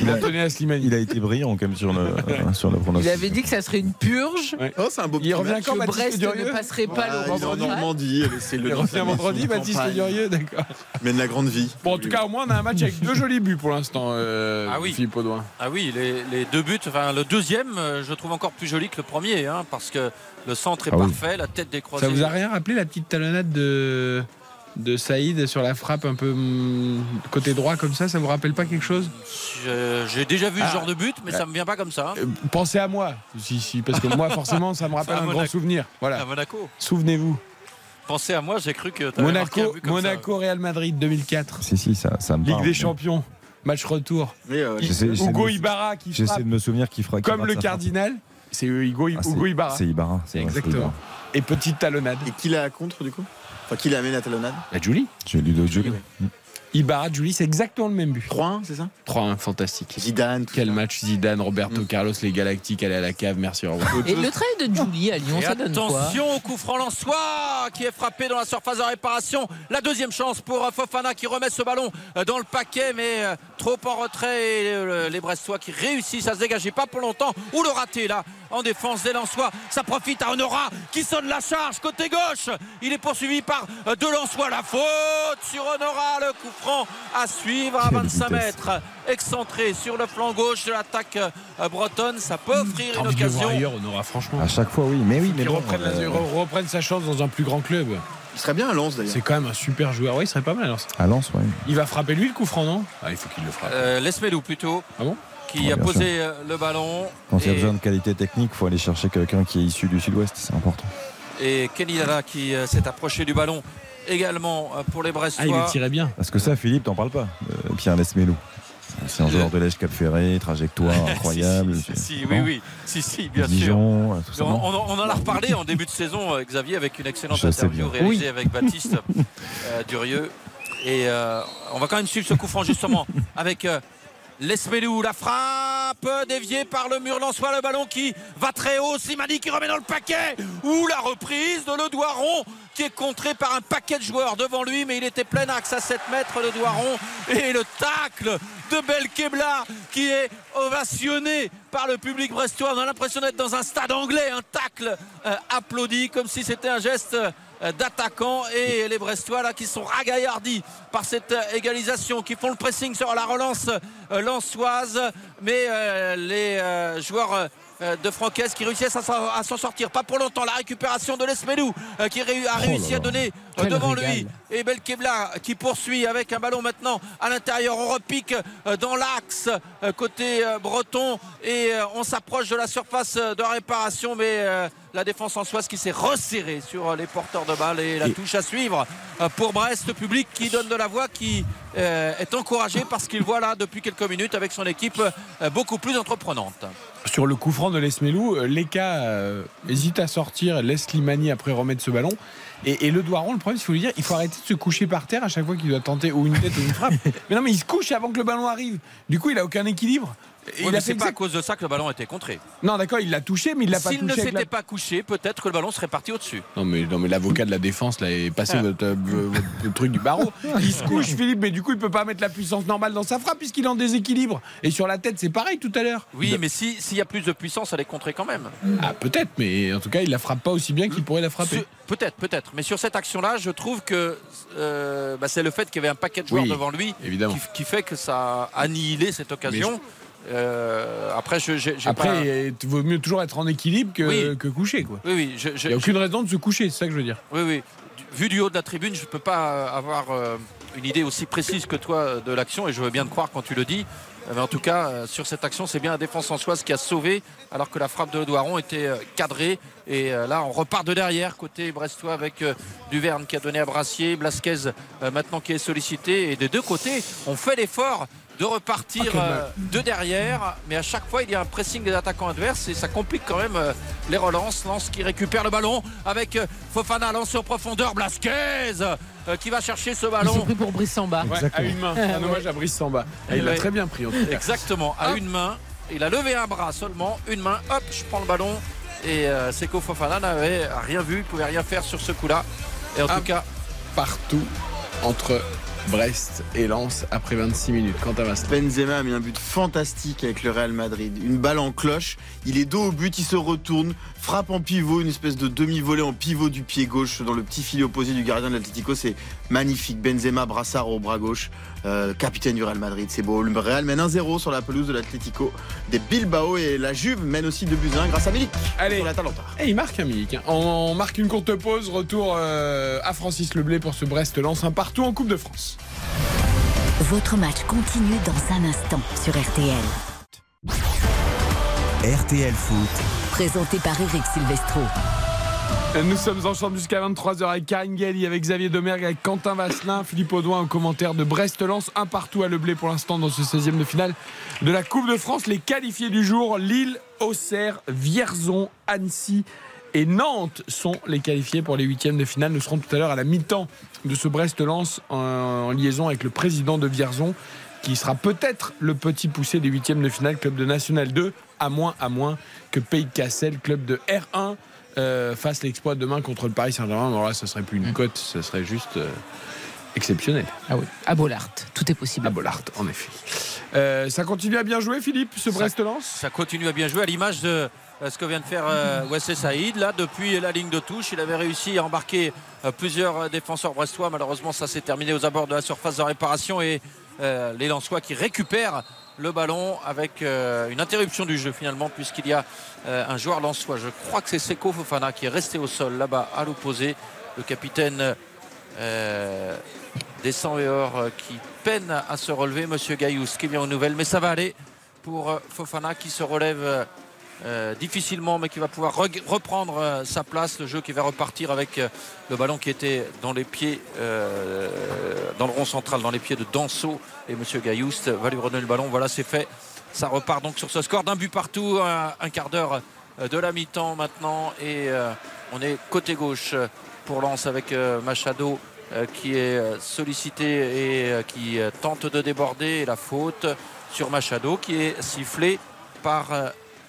Il a donné à Slimani. Il a été brillant quand même sur le, [laughs] euh, sur le Il pronostic. avait dit que ça serait une purge. Oh, c'est un beau Il petit revient match. quand Brest Durieux ne passerait pas Ah, le il est en vendredi. Normandie, Il revient vendredi, Baptiste Durieux, d'accord. mène la grande vie. Bon, en tout cas, au moins, on a un match avec deux jolis buts pour l'instant, euh, Ah oui. Philippe Audouin. Ah oui, les, les deux buts, enfin le deuxième, euh, je trouve encore plus joli que le premier, hein, parce que le centre est Ah oui. parfait, la tête décroisée. Ça vous a rien rappelé la petite talonnade de, de Saïd sur la frappe un peu hum, côté droit comme ça? Ça vous rappelle pas quelque chose? J'ai déjà vu Ah. ce genre de but, mais ça me vient pas comme ça. hein. Euh, Pensez à moi, si, si, parce que moi, forcément, ça me [laughs] rappelle À un grand souvenir. À Voilà, Monaco. souvenez-vous. Pensez à moi, j'ai cru que un Monaco, but comme ça. Monaco, Real Madrid 2004. Si, si, ça, ça me Ligue parle. des Champions, match retour. Mais, euh, J'essaie- j'essaie Hugo de- Ibarra qui J'essaie frappe de me souvenir qui fera. qui comme le cardinal. C'est Hugo, frappe. Ah, Hugo c'est- Ibarra. C'est Ibarra. c'est Exactement. Ibarra. Et petite talonnade. Et qui l'a contre du coup? Enfin, qui l'a amené la talonnade? La Julie. J'ai lu d'autres jeux. Ibarra, Julie, c'est exactement le même but. 3-1, c'est ça? 3-1, fantastique. Zidane, Quel ça. match Zidane, Roberto Mm. Carlos, les Galactiques, aller à la cave, merci, au revoir. Et le travail de Julie à Lyon, Et ça donne quoi attention au coup franc Lensois qui est frappé dans la surface de réparation. La deuxième chance pour euh, Fofana qui remet ce ballon euh, dans le paquet, mais euh, trop en retrait. Et les Brestois qui réussissent à se dégager, pas pour longtemps. Ou le raté là en défense des Lensois. Ça profite à Honora qui sonne la charge côté gauche. Il est poursuivi par deux Lensois. La faute sur Honora. Le coup franc à suivre à Quelle 25 vitesse. mètres. Excentré sur le flanc gauche de l'attaque euh, bretonne. Ça peut offrir T'as une occasion. ailleurs, on aura franchement. À chaque fois, oui. Mais oui, mais bon, reprenne, euh, reprenne sa chance dans un plus grand club. Il serait bien à Lens d'ailleurs. C'est quand même un super joueur. Oui, il serait pas mal. alors. À Lens, ouais. Il va frapper lui le coup franc, non? Ah, il faut qu'il le frappe. Euh, Lesmelou plutôt. Ah bon? Qui Ouais, a posé euh, le ballon. Quand il y a besoin de qualité technique, il faut aller chercher quelqu'un qui est issu du sud-ouest. C'est important. et Kenny Dada qui euh, s'est approché du ballon également euh, pour les Ah, il Brestois. le tirait bien. Parce que ça, Philippe, t'en parles pas. Euh, Pierre Lesmelou. C'est un joueur de l'Èche Cap Ferré, trajectoire [laughs] incroyable. si, si, si, oui, oui, si, si, bien sûr. Dijon, euh, tout ça. On, en a reparlé en début de saison, Xavier, avec une excellente Je interview réalisée avec Baptiste [laughs] euh, Durieux. Et euh, on va quand même suivre ce coup franc justement avec euh, la frappe déviée par le mur Lançois, le ballon qui va très haut, Slimani qui remet dans le paquet, ou la reprise de Le Doiron qui est contré par un paquet de joueurs devant lui, mais il était plein axe à 7 mètres, Le Doiron, et le tacle de Belkebla qui est ovationné par le public brestois. On a l'impression d'être dans un stade anglais, un tacle euh, applaudi comme si c'était un geste euh, d'attaquant et les Brestois là qui sont ragaillardis par cette euh, égalisation qui font le pressing sur la relance lançoise mais les joueurs de Francaise qui réussissent à s'en- sortir pas pour longtemps la récupération de Lesmelou euh, qui a Oh réussi à donner euh, devant régal. lui et Belkebla qui poursuit avec un ballon maintenant à l'intérieur. On repique euh, dans l'axe euh, côté euh, breton et euh, on s'approche de la surface euh, de réparation. Mais euh, la défense en qui s'est resserrée sur les porteurs de balles et la touche à suivre pour Brest. Public qui donne de la voix, qui euh, est encouragé parce qu'il voit là depuis quelques minutes avec son équipe euh, beaucoup plus entreprenante. Sur le coup franc de Lesmelou, euh, Leka hésite à sortir, laisse Slimani après remettre ce ballon. Et, et le Doiron, le problème, il faut lui dire, il faut arrêter de se coucher par terre à chaque fois qu'il doit tenter ou une tête ou une frappe. [laughs] mais non, mais il se couche avant que le ballon arrive. Du coup, il a aucun équilibre. Il mais c'est pas à cause de ça que le ballon a été contré. Non, d'accord, il l'a touché, mais il l'a pas S'il touché. ne avec s'était la- pas couché, peut-être que le ballon serait parti au-dessus. Non, mais, non, mais l'avocat de la défense, là, est passé Ah. votre, euh, votre- truc du barreau. [laughs] Il se couche, Philippe, mais du coup, il peut pas mettre la puissance normale dans sa frappe puisqu'il est en déséquilibre. Et sur la tête, c'est pareil tout à l'heure. Oui, mais si- s'il y a plus de puissance, elle est contrée quand même. Ah, peut-être, mais en tout cas, il la frappe pas aussi bien qu'il pourrait la frapper. Sur- Peut-être, peut-être. Mais sur cette action-là, je trouve que euh, bah, c'est le fait qu'il y avait un paquet de joueurs Oui, devant lui qui fait que ça a annihilé cette occasion. Euh, après, je, j'ai, j'ai Après, pas- il vaut mieux toujours être en équilibre que, Oui. que couché, quoi. Oui, oui, je- je- Il n'y a aucune raison de se coucher, c'est ça que je veux dire. oui, oui. Vu du haut de la tribune, je ne peux pas euh, avoir euh, une idée aussi précise que toi de l'action, et je veux bien te croire quand tu le dis. Mais en tout cas, sur cette action, c'est bien la défense ansoise qui a sauvé, alors que la frappe de Doiron était cadrée. Et là, on repart de derrière, côté brestois, avec Duverne qui a donné à Brassier, Blasquez maintenant qui est sollicité. Et des deux côtés, on fait l'effort de repartir Ah, euh, de derrière, mais à chaque fois il y a un pressing des attaquants adverses et ça complique quand même euh, les relances. Lance qui récupère le ballon avec euh, Fofana lancé en profondeur, Blasquez euh, qui va chercher ce Ils sont ballon. pris pour Brice Samba. Ouais, à une main. [laughs] Un hommage à Brice Samba. Et il l'a très bien pris, en tout cas. Exactement, à Hop. une main. Il a levé un bras seulement, une main, hop, je prends le ballon. Et euh, Seko Fofana n'avait rien vu, il pouvait rien faire sur ce coup-là. Et en Ah. tout cas, Partout entre Brest et Lens après 26 minutes. Quant à Vincent. Benzema a mis un but fantastique avec le Real Madrid. Une balle en cloche, il est dos au but, il se retourne, frappe en pivot, une espèce de demi-volée en pivot du pied gauche dans le petit filet opposé du gardien de l'Atlético. C'est magnifique. Benzema, brassard au bras gauche, euh, capitaine du Real Madrid. C'est beau. Le Real mène 1-0 sur la pelouse de l'Atlético des Bilbao et la Juve mène aussi 2 buts à 1 grâce à Milik Allez. Et il marque un Milik. hein. On marque une courte pause. Retour euh, à Francis Leblé pour ce Brest-Lens. Un partout en Coupe de France. Votre match continue dans un instant sur RTL. RTL Foot. Présenté par Eric Silvestro. Nous sommes ensemble jusqu'à 23h avec Karine Galli, avec Xavier Domergue, avec Quentin Vasselin, Philippe Audouin au commentaire de Brest-Lens. Un partout à Leblé pour l'instant dans ce 16e de finale de la Coupe de France. Les qualifiés du jour, Lille, Auxerre, Vierzon, Annecy et Nantes sont les qualifiés pour les huitièmes de finale. Nous serons tout à l'heure à la mi-temps de ce Brest-Lens en, en liaison avec le président de Vierzon qui sera peut-être le petit poussé des huitièmes de finale, club de National 2, à moins, à moins que Pays Cassel, club de R1, euh, fasse l'exploit demain contre le Paris Saint-Germain. Alors là, ce serait plus une cote, ce serait juste euh, exceptionnel. Ah oui, à Bollard, tout est possible. À Bollard, en effet. Euh, ça continue à bien jouer, Philippe, ce Brest-Lens? ça continue à bien jouer à l'image de euh, ce que vient de faire euh, Wesley Saïd. Là, depuis la ligne de touche, il avait réussi à embarquer euh, plusieurs défenseurs brestois. Malheureusement, ça s'est terminé aux abords de la surface de réparation et euh, les Lensois qui récupèrent le ballon avec euh, une interruption du jeu finalement puisqu'il y a euh, un joueur lensois. Je crois que c'est Seko Fofana qui est resté au sol là-bas à l'opposé. Le capitaine euh, des 100 et or qui peine à se relever. Monsieur Gaillous qui vient aux nouvelles. Mais ça va aller pour euh, Fofana qui se relève euh, difficilement mais qui va pouvoir reprendre euh, sa place. Le jeu qui va repartir avec euh, le ballon qui était dans les pieds, dans le rond central, dans les pieds de Danso. Et Monsieur Gailloust va lui redonner le ballon. Voilà, c'est fait. Ça repart donc sur ce score d'un but partout, un, quart d'heure de la mi-temps maintenant. Et on est côté gauche pour Lens avec Machado qui est sollicité et qui tente de déborder. La faute sur Machado qui est sifflée par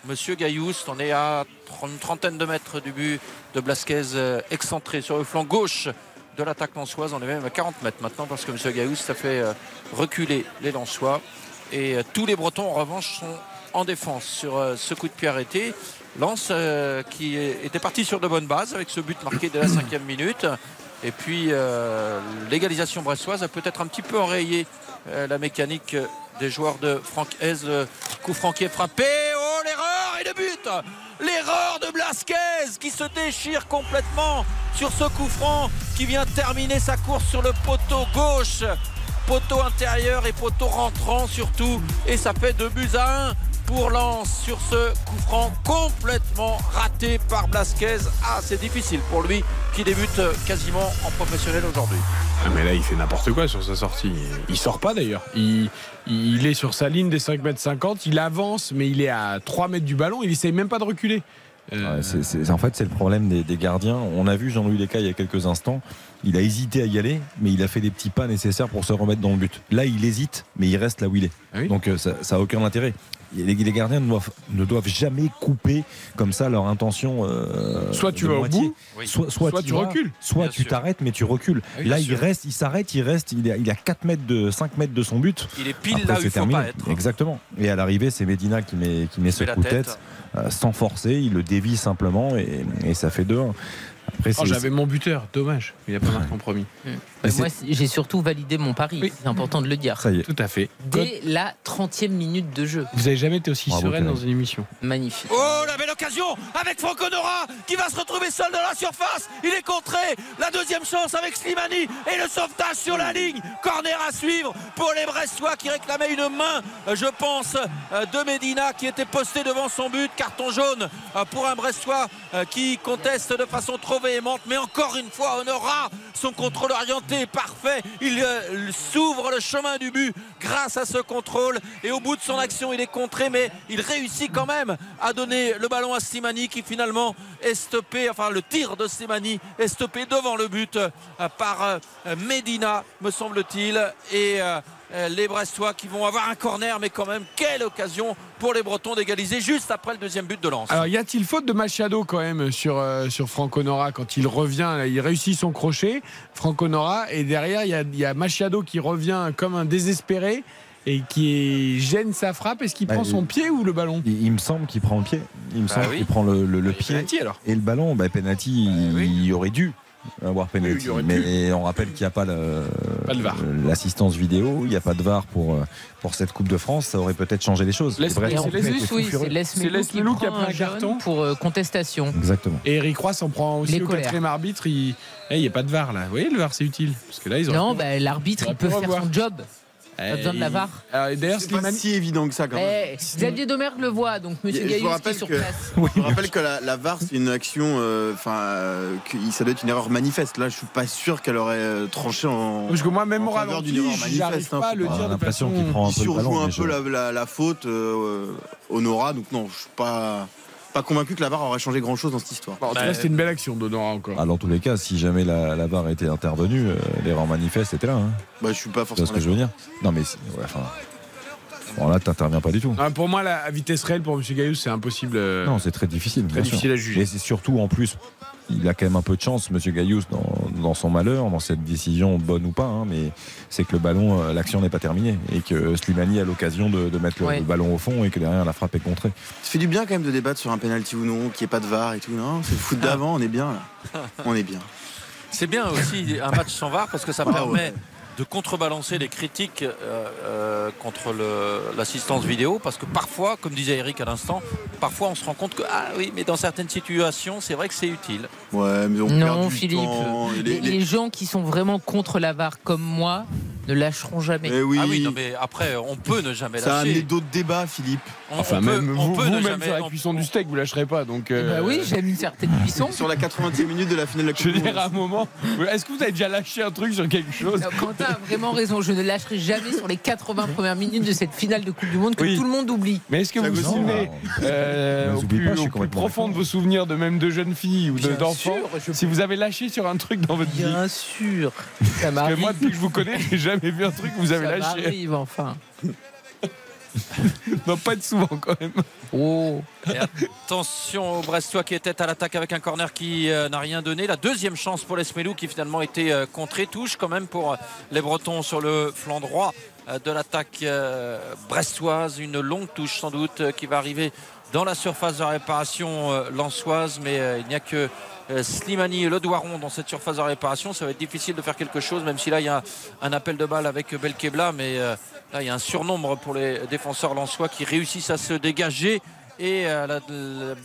Monsieur Gailloust. On est à une trentaine de mètres du but de Blasquez euh, excentré sur le flanc gauche de l'attaque lensoise. On est même à 40 mètres maintenant parce que Monsieur Gailloust a fait euh, reculer les Lensois. Et euh, tous les Bretons en revanche sont en défense sur ce coup de pied arrêté. Euh, qui était parti sur de bonnes bases avec ce but marqué dès la cinquième [coughs] minute. Et puis euh, l'égalisation brestoise a peut-être un petit peu enrayé euh, la mécanique des joueurs de Franck Hez. Coup franc qui est frappé. Oh l'erreur et le but L'erreur de Blasquez qui se déchire complètement sur ce coup franc qui vient terminer sa course sur le poteau gauche. Poteau intérieur et poteau rentrant surtout. Et ça fait deux buts à un pour Lens sur ce coup franc complètement raté par Blasquez. Ah, c'est difficile pour lui qui débute quasiment en professionnel aujourd'hui. Ah, mais là, il fait n'importe quoi sur sa sortie. Il sort pas d'ailleurs. Il, il est sur sa ligne des 5 mètres 50. Il avance, mais il est à 3 mètres du ballon. Il essaye même pas de reculer. Euh, Ouais, en fait, c'est le problème des, des gardiens. On a vu Jean-Louis Leca il y a quelques instants. Il a hésité à y aller, mais il a fait des petits pas nécessaires pour se remettre dans le but. Là, il hésite, mais il reste là où il est. Ah oui Donc, euh, ça n'a aucun intérêt. Les, les gardiens ne doivent, ne doivent jamais couper comme ça leur intention. euh, Soit tu de vas au moitié. bout, Oui. soit, soit, soit tu vas, recules. Soit Bien tu sûr. t'arrêtes, mais tu recules. Ah oui, là, il reste, il s'arrête, il reste, il est, il est à 4 mètres de, 5 mètres de son but. Il est pile Après, là où c'est il faut terminé. pas être. Exactement. Et à l'arrivée, c'est Medina qui met, qui met ce coup de tête. tête euh, sans forcer. Il le dévie simplement et, et ça fait 2 Après, Oh, c'est- J'avais mon buteur. Dommage. Il a pas marqué en premier. Mais Moi, j'ai surtout validé mon pari. Oui. C'est important de le dire. ça y est. Tout à fait. Dès la 30e minute de jeu. Vous avez jamais été aussi Bravo, sereine dans une émission. Magnifique. Oh, la belle occasion avec Franco Nora qui va se retrouver seul dans la surface. Il est contré. La deuxième chance avec Slimani et le sauvetage sur la ligne. Corner à suivre pour les Brestois qui réclamaient une main, je pense, euh, de Medina qui était posté devant son but. Carton jaune euh, pour un Brestois euh, qui conteste de façon trop véhémente. Mais encore une fois, Honora, son contrôle orienté parfait. Il euh, s'ouvre le chemin du but grâce à ce contrôle. Et au bout de son action, il est contré, mais il réussit quand même à donner le ballon à Slimani qui finalement est stoppé. Enfin, le tir de Slimani est stoppé devant le but euh, par euh, Medina, me semble-t-il. Et les Brestois qui vont avoir un corner, mais quand même, quelle occasion pour les Bretons d'égaliser juste après le deuxième but de Lens. Alors, y a-t-il faute de Machado quand même sur, euh, sur Franco Nora quand il revient là, Il réussit son crochet, Franco Nora, et derrière, il y a, il y a Machado qui revient comme un désespéré et qui gêne sa frappe. Est-ce qu'il Bah, prend son il- pied ou le ballon? Il, il me semble qu'il prend le pied. Il me Bah semble oui. qu'il prend le, le- le pied. penalty, alors. Et le ballon, bah, penalty, il, il aurait dû avoir penalty. il aurait mais on rappelle qu'il n'y a pas le- Pas de VAR. l'assistance vidéo, il n'y a pas de VAR pour, euh, pour cette Coupe de France. Ça aurait peut-être changé les choses. C'est les- étaient plus, fous oui, furieux. c'est Les C'est Melou Les qui a pris un un carton. pour euh, contestation. Exactement. Et Eric Roy s'en prend aussi Les au colères. quatrième arbitre. Il n'y a pas de VAR là. Vous voyez, le VAR c'est utile. Parce que là, ils ont. Non, bah, l'arbitre, il peut faire son job. Pas besoin de la VAR. Et D'ailleurs, C'est pas si évident que ça quand même. Eh, Xavier Domergue le voit, donc Monsieur Gaillus qui est sur place. [laughs] Je vous rappelle que la, VAR, c'est une action, euh, enfin, euh, ça doit être une erreur manifeste. Là, je suis pas sûr qu'elle aurait euh, tranché en. Parce que moi, même au ralenti, d'une erreur j'arrive manifeste, pas à le dire l'impression qu'il prend un peu surjoue un peu la, faute euh, au Nora, donc non, je suis pas pas convaincu que la VAR aurait changé grand chose dans cette histoire. Bon, en tout Bah, cas, c'était une belle action d'Odora encore. Ah, dans tous les cas, si jamais la, la VAR était intervenue, euh, l'erreur manifeste était là. Hein. Bah, je suis pas Tu vois forcément. ce que je veux dire? Non, mais si- ouais, enfin. Bon, là, t'interviens pas du tout. Ah, pour moi, la à vitesse réelle pour M. Gaillus, c'est impossible. euh, Non, c'est très difficile. Très sûr. difficile à juger. Et c'est surtout, en plus, il a quand même un peu de chance, Monsieur Gaillous, dans, dans son malheur, dans cette décision, bonne ou pas. hein, mais c'est que le ballon, euh, l'action n'est pas terminée. Et que Slimani a l'occasion de, de mettre le, Ouais. le ballon au fond et que derrière, la frappe est contrée. Ça fait du bien quand même de débattre sur un penalty ou non, qu'il n'y ait pas de VAR et tout. Non, c'est le foot d'avant, on est bien là. [laughs] On est bien. C'est bien aussi un match sans VAR parce que ça Ah permet ouais. De contrebalancer les critiques euh, euh, contre l'assistance vidéo parce que parfois, comme disait Eric à l'instant, parfois on se rend compte que ah oui, mais dans certaines situations, c'est vrai que c'est utile. Ouais, mais on perd Non, du Philippe. temps, et Les, les- les gens qui sont vraiment contre la VAR comme moi ne lâcheront jamais. Eh oui, Ah oui, non, mais après, on peut ne jamais ça a lâcher. amené d'autres débats, Philippe. On, Enfin, on peut, même on vous, peut vous, ne même jamais. sur la on- cuisson du steak, vous lâcherez pas. Donc, Eh euh, ben oui, j'aime une certaine [laughs] cuisson. Sur la 80e minute de la finale de la Je Coupe veux du dire, à un moment, est-ce que vous avez déjà lâché un truc sur quelque chose? Non, Quentin a vraiment raison. Je ne lâcherai jamais sur les 80 [laughs] premières minutes de cette finale de Coupe du Monde que Oui. tout le monde oublie. Mais est-ce que Ça vous vous souvenez euh, Ne au plus, pas, je au plus profond de vos souvenirs de même de jeunes filles ou d'enfants je- si vous avez lâché sur un truc dans votre vie? Bien sûr. Ça Parce que moi, depuis que je vous connais, j'ai jamais vu un truc que vous avez Ça lâché. m'arrive, enfin. [laughs] Non, pas de souvent quand même. Oh. Et attention au Brestois qui était à l'attaque avec un corner qui euh, n'a rien donné. La deuxième chance pour l'Esmelou qui finalement était euh, contrée. Touche quand même pour euh, les Bretons sur le flanc droit euh, de l'attaque euh, brestoise. Une longue touche sans doute euh, qui va arriver dans la surface de réparation euh, lançoise. Mais euh, il n'y a que Slimani et Le Doiron dans cette surface de réparation. Ça va être difficile de faire quelque chose, même si là il y a un appel de balle avec Belkebla. Mais euh, là il y a un surnombre pour les défenseurs lançois qui réussissent à se dégager et euh,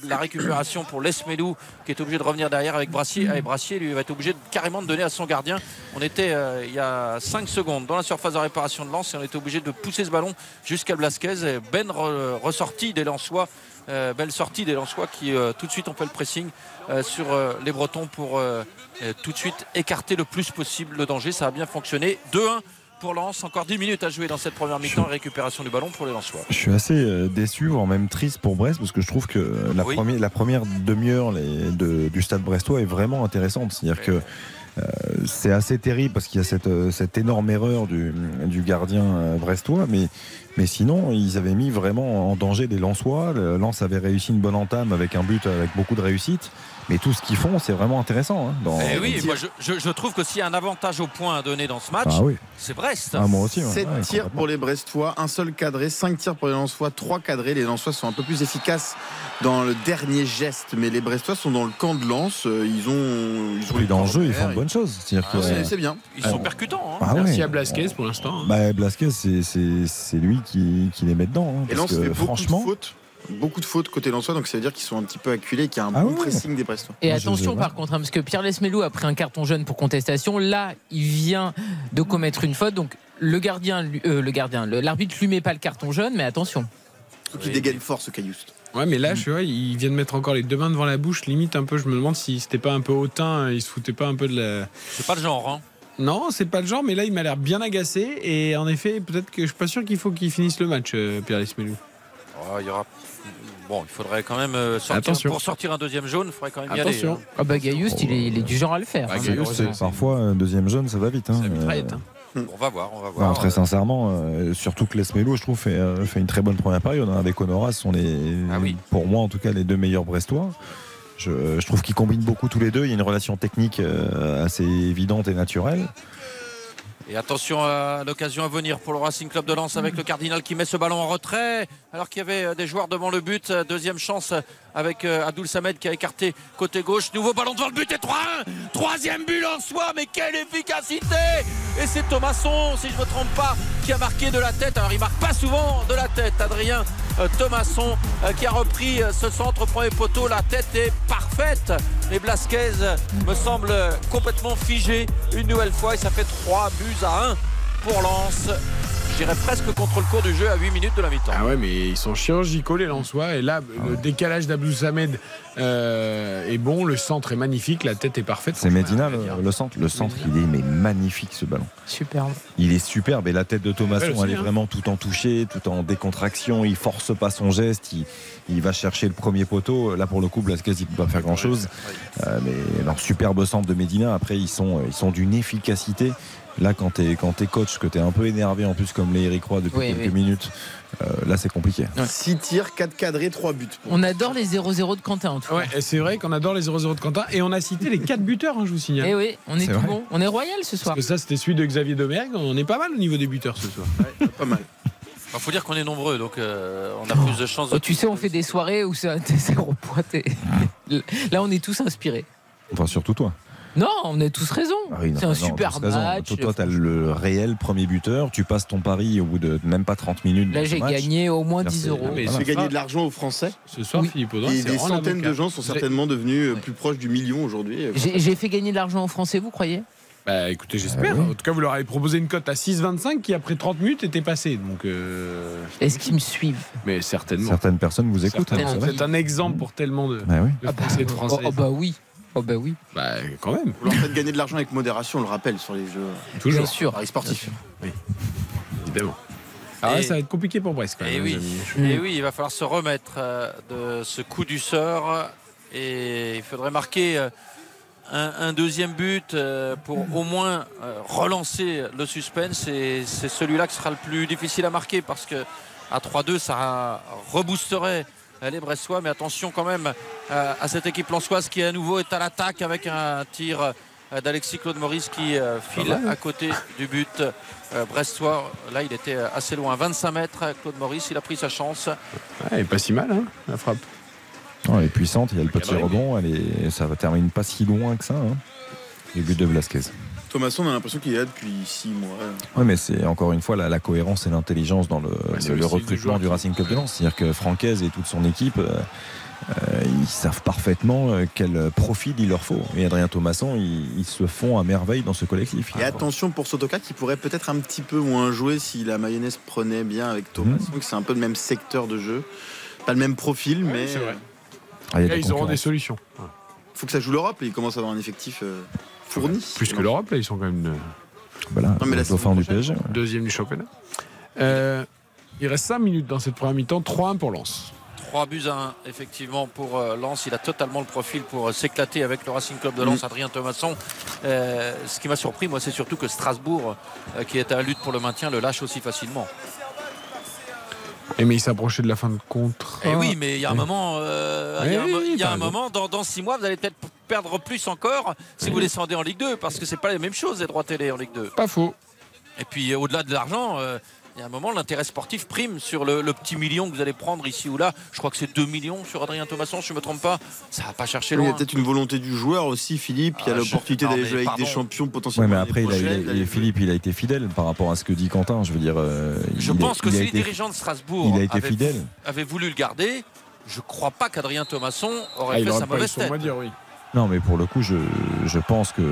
la, récupération pour Lesmelou qui est obligé de revenir derrière avec Brassier. Ah, et Brassier lui va être obligé de, carrément de donner à son gardien. On était euh, il y a 5 secondes dans la surface de réparation de Lens et on était obligé de pousser ce ballon jusqu'à Blasquez. Ben re- ressorti des Lensois. Euh, belle sortie des Lensois qui euh, tout de suite ont fait le pressing euh, sur les Bretons pour tout de suite écarter le plus possible le danger. Ça a bien fonctionné. 2-1 pour Lens. Encore 10 minutes à jouer dans cette première mi-temps. Récupération du ballon pour les Lensois. Je suis assez déçu, voire même triste pour Brest, parce que je trouve que la, Oui. première, la première demi-heure de- du stade brestois est vraiment intéressante. C'est-à-dire que euh, c'est assez terrible parce qu'il y a cette, cette énorme erreur du, du gardien brestois, mais, mais sinon, ils avaient mis vraiment en danger les Lensois. Le Lens avait réussi une bonne entame avec un but avec beaucoup de réussite, mais tout ce qu'ils font, c'est vraiment intéressant. hein, dans- Eh oui, dans- moi je, je- je trouve que s'il y a un avantage au point à donner dans ce match, Ah oui. c'est Brest. Ah, moi aussi. ouais. 7 Ouais, tirs pour les Brestois, un seul cadré, 5 tirs pour les Lensois, 3 cadrés. Les Lensois sont un peu plus efficaces dans le dernier geste, mais les Brestois sont dans le camp de Lens. euh, Ils ont, ils ont Puis les dans le jeu, ils font de bonnes choses. Ah, que, c'est- bien. Ils sont percutants. hein. Ah Merci ouais. à Blasquez pour l'instant. hein. Bah, Blasquez, c'est- lui qui, qui les met dedans. hein, Et parce Lens fait que beaucoup franchement, de fautes. Beaucoup de fautes côté Lensois, donc ça veut dire qu'ils sont un petit peu acculés et qu'il y a un Ah bon pressing des Brestois. Et attention par contre, hein, parce que Pierre Lesmelou a pris un carton jaune pour contestation. Là, il vient de commettre une faute. Donc le gardien, euh, le gardien, l'arbitre lui met pas le carton jaune, mais attention. Faut qu'il dégaine fort ce Caillouste. Ouais, mais là, je vois, il vient de mettre encore les deux mains devant la bouche. Limite, un peu, je me demande si c'était pas un peu hautain. Il se foutait pas un peu de la. C'est pas le genre. Hein. Non, c'est pas le genre, mais là, il m'a l'air bien agacé. Et en effet, peut-être que je suis pas sûr qu'il faut qu'il finisse le match, euh, Pierre Lesmelou. Oh, il y aura. Bon, il faudrait quand même euh, sortir. Attention. Pour sortir un deuxième jaune, il faudrait quand même y Attention. aller. hein. Ah bah il est, il est du genre à le faire. Ah, hein. C'est- parfois, un deuxième jeune, ça va vite. hein. Ça Euh. On va voir, on va voir. Non, très sincèrement, euh, surtout que Lesmelo, je trouve, fait, euh, fait une très bonne première période. hein. Avec Honora, ce sont les, Ah oui. pour moi en tout cas, les deux meilleurs Brestois. Je, je trouve qu'ils combinent beaucoup tous les deux. Il y a une relation technique euh, assez évidente et naturelle. Et attention à l'occasion à venir pour le Racing Club de Lens avec le Cardinal qui met ce ballon en retrait alors qu'il y avait euh, des joueurs devant le but. Euh, Deuxième chance avec euh, Abdoul Samed qui a écarté côté gauche. Nouveau ballon devant le but et 3-1. Troisième but en soi, mais quelle efficacité Et c'est Thomasson, si je ne me trompe pas, qui a marqué de la tête. Alors il marque pas souvent de la tête, Adrien Thomasson euh, qui a repris euh, ce centre premier poteau. La tête est parfaite. Et Blasquez euh, me semble euh, complètement figé une nouvelle fois et ça fait 3 buts à 1 pour Lens. Je dirais presque contre le cours du jeu à 8 minutes de la mi-temps. Ah ouais, mais ils sont chirurgicaux les Lensois. Et là, le décalage d'Abdou Samed euh, est bon, le centre est magnifique, la tête est parfaite. C'est Medina le, le centre. Le centre, il est mais magnifique ce ballon. Superbe. Il est superbe et la tête de Thomasson, aussi, elle est hein. vraiment tout en touché, tout en décontraction. Il force pas son geste, il, il va chercher le premier poteau. Là pour le coup, Blasquez, il peut pas faire grand chose. mais leur superbe centre de Medina. Après, ils sont, ils sont d'une efficacité. Là, quand t'es quand es coach, que t'es un peu énervé en plus comme les Eric Roy depuis Oui, quelques oui. minutes, euh, là c'est compliqué. 6 tirs, 4 cadrés, 3 buts. On adore les 0-0 de Quentin en tout cas. Ouais, et c'est vrai qu'on adore les 0-0 de Quentin. Et on a cité les 4 buteurs, hein, je vous signale. Eh oui, on est, tout vrai. bon. On est royal ce soir. Parce que ça, c'était celui de Xavier Domergue. On est pas mal au niveau des buteurs ce soir. pas mal. Il faut dire qu'on est nombreux, donc euh, on a plus de chances de Oh, tu sais, on fait des soirées où c'est t'es zéro point. t'es- Là, on est tous inspirés. Enfin, surtout toi. Non, on a tous raison. Ah oui, c'est un non, super raison. match. Toi, toi, t'as le réel premier buteur. Tu passes ton pari au bout de même pas 30 minutes. Là, j'ai match. gagné au moins Là, 10 c'est- euros. Mais voilà. se gagner de l'argent aux Français. Ce soir, Philippe Audouin, Et c'est des centaines de gens sont certainement devenus euh, plus proches du million aujourd'hui. J'ai j'ai fait gagner de l'argent aux Français, vous croyez? Bah écoutez, j'espère. En tout cas, vous leur avez proposé une cote à 6,25 qui, après 30 minutes, était passée. Donc, euh, Est-ce qu'ils me suivent? Mais certainement. Certaines personnes vous écoutent. hein. C'est un exemple pour tellement de, Bah oui. de Français et de Français. Oh, oh, bah oui. Oh bah oui. Bah quand même. Vous leur faites gagner de l'argent avec modération, on le rappelle, sur les jeux. Toujours. Bien sûr. Paris sportifs. Évidemment. Alors là, Et- ça va être compliqué pour Brest quand même. Et oui, et oui, il va falloir se remettre euh, de ce coup du sort et il faudrait marquer euh, un, un deuxième but euh, pour au moins relancer le suspense et c'est celui-là qui sera le plus difficile à marquer parce que à 3-2 ça reboosterait euh, les Brestois mais attention quand même euh, à cette équipe lançoise qui à nouveau est à l'attaque avec un tir euh, d'Alexis Claude Maurice qui euh, file mal. à côté du but brestois. Là, il était assez loin, 25 mètres. Claude Maurice, il a pris sa chance. Ouais, elle est pas si mal, hein, la frappe. Elle est puissante, il y a le petit Cadré, rebond, elle est, ça va terminer pas si loin que ça. Hein. Le but de Blasquez. Thomasson, on a l'impression qu'il est là depuis 6 mois. Oui, mais c'est encore une fois la, la cohérence et l'intelligence dans le, recrutement du Racing Club de Lens. C'est-à-dire que Francaise et toute son équipe, euh, euh, ils savent parfaitement euh, quel profil il leur faut. Et Adrien Thomasson, ils, ils se font à merveille dans ce collectif. Et attention pour Sotoka qui pourrait peut-être un petit peu moins jouer si la mayonnaise prenait bien avec Thomasson, que c'est un peu le même secteur de jeu. Pas le même profil, mais c'est vrai. Ah, il y a Là, ils auront des solutions. faut que ça joue l'Europe et il commence à avoir un effectif euh, fourni. Plus que l'Europe, là, ils sont quand même euh, Voilà, Non, mais du. PSG. deuxième du championnat. Euh, il reste 5 minutes dans cette première mi-temps, 3-1 pour Lens. 3 buts à 1, effectivement, pour euh, Lens. Il a totalement le profil pour s'éclater avec le Racing Club de Lens, Adrien Thomasson. Euh, ce qui m'a surpris, moi, c'est surtout que Strasbourg, euh, qui est à la lutte pour le maintien, le lâche aussi facilement. Et mais il s'approchait de la fin de contre. Et oui, mais il y a un moment, euh, il y a un, Oui, mo- il y a t'as un raison. moment dans, dans six mois, vous allez peut-être perdre plus encore si vous descendez en Ligue 2, parce que c'est pas la même chose les droits télé en Ligue 2. Pas faux. Et puis euh, au-delà de l'argent, euh, il y a un moment, l'intérêt sportif prime sur le, le petit million que vous allez prendre ici ou là. Je crois que c'est 2 millions sur Adrien Thomasson, si je ne me trompe pas. Ça va pas chercher Il y a loin. peut-être une volonté du joueur aussi, Philippe. Il y a Ah, l'opportunité d'aller jouer avec pardon. des champions Ouais, potentiellement. mais après, il a- il a- prochaine, il- d'aller- Philippe, il a été fidèle par rapport à ce que dit Quentin. Je veux dire, euh, Je il a- pense que si les été- dirigeants de Strasbourg il a été avaient, fidèle. avaient voulu le garder, je crois pas qu'Adrien Thomasson aurait Ah, fait sa mauvaise tête. dire, oui. Non, mais pour le coup, je, je pense que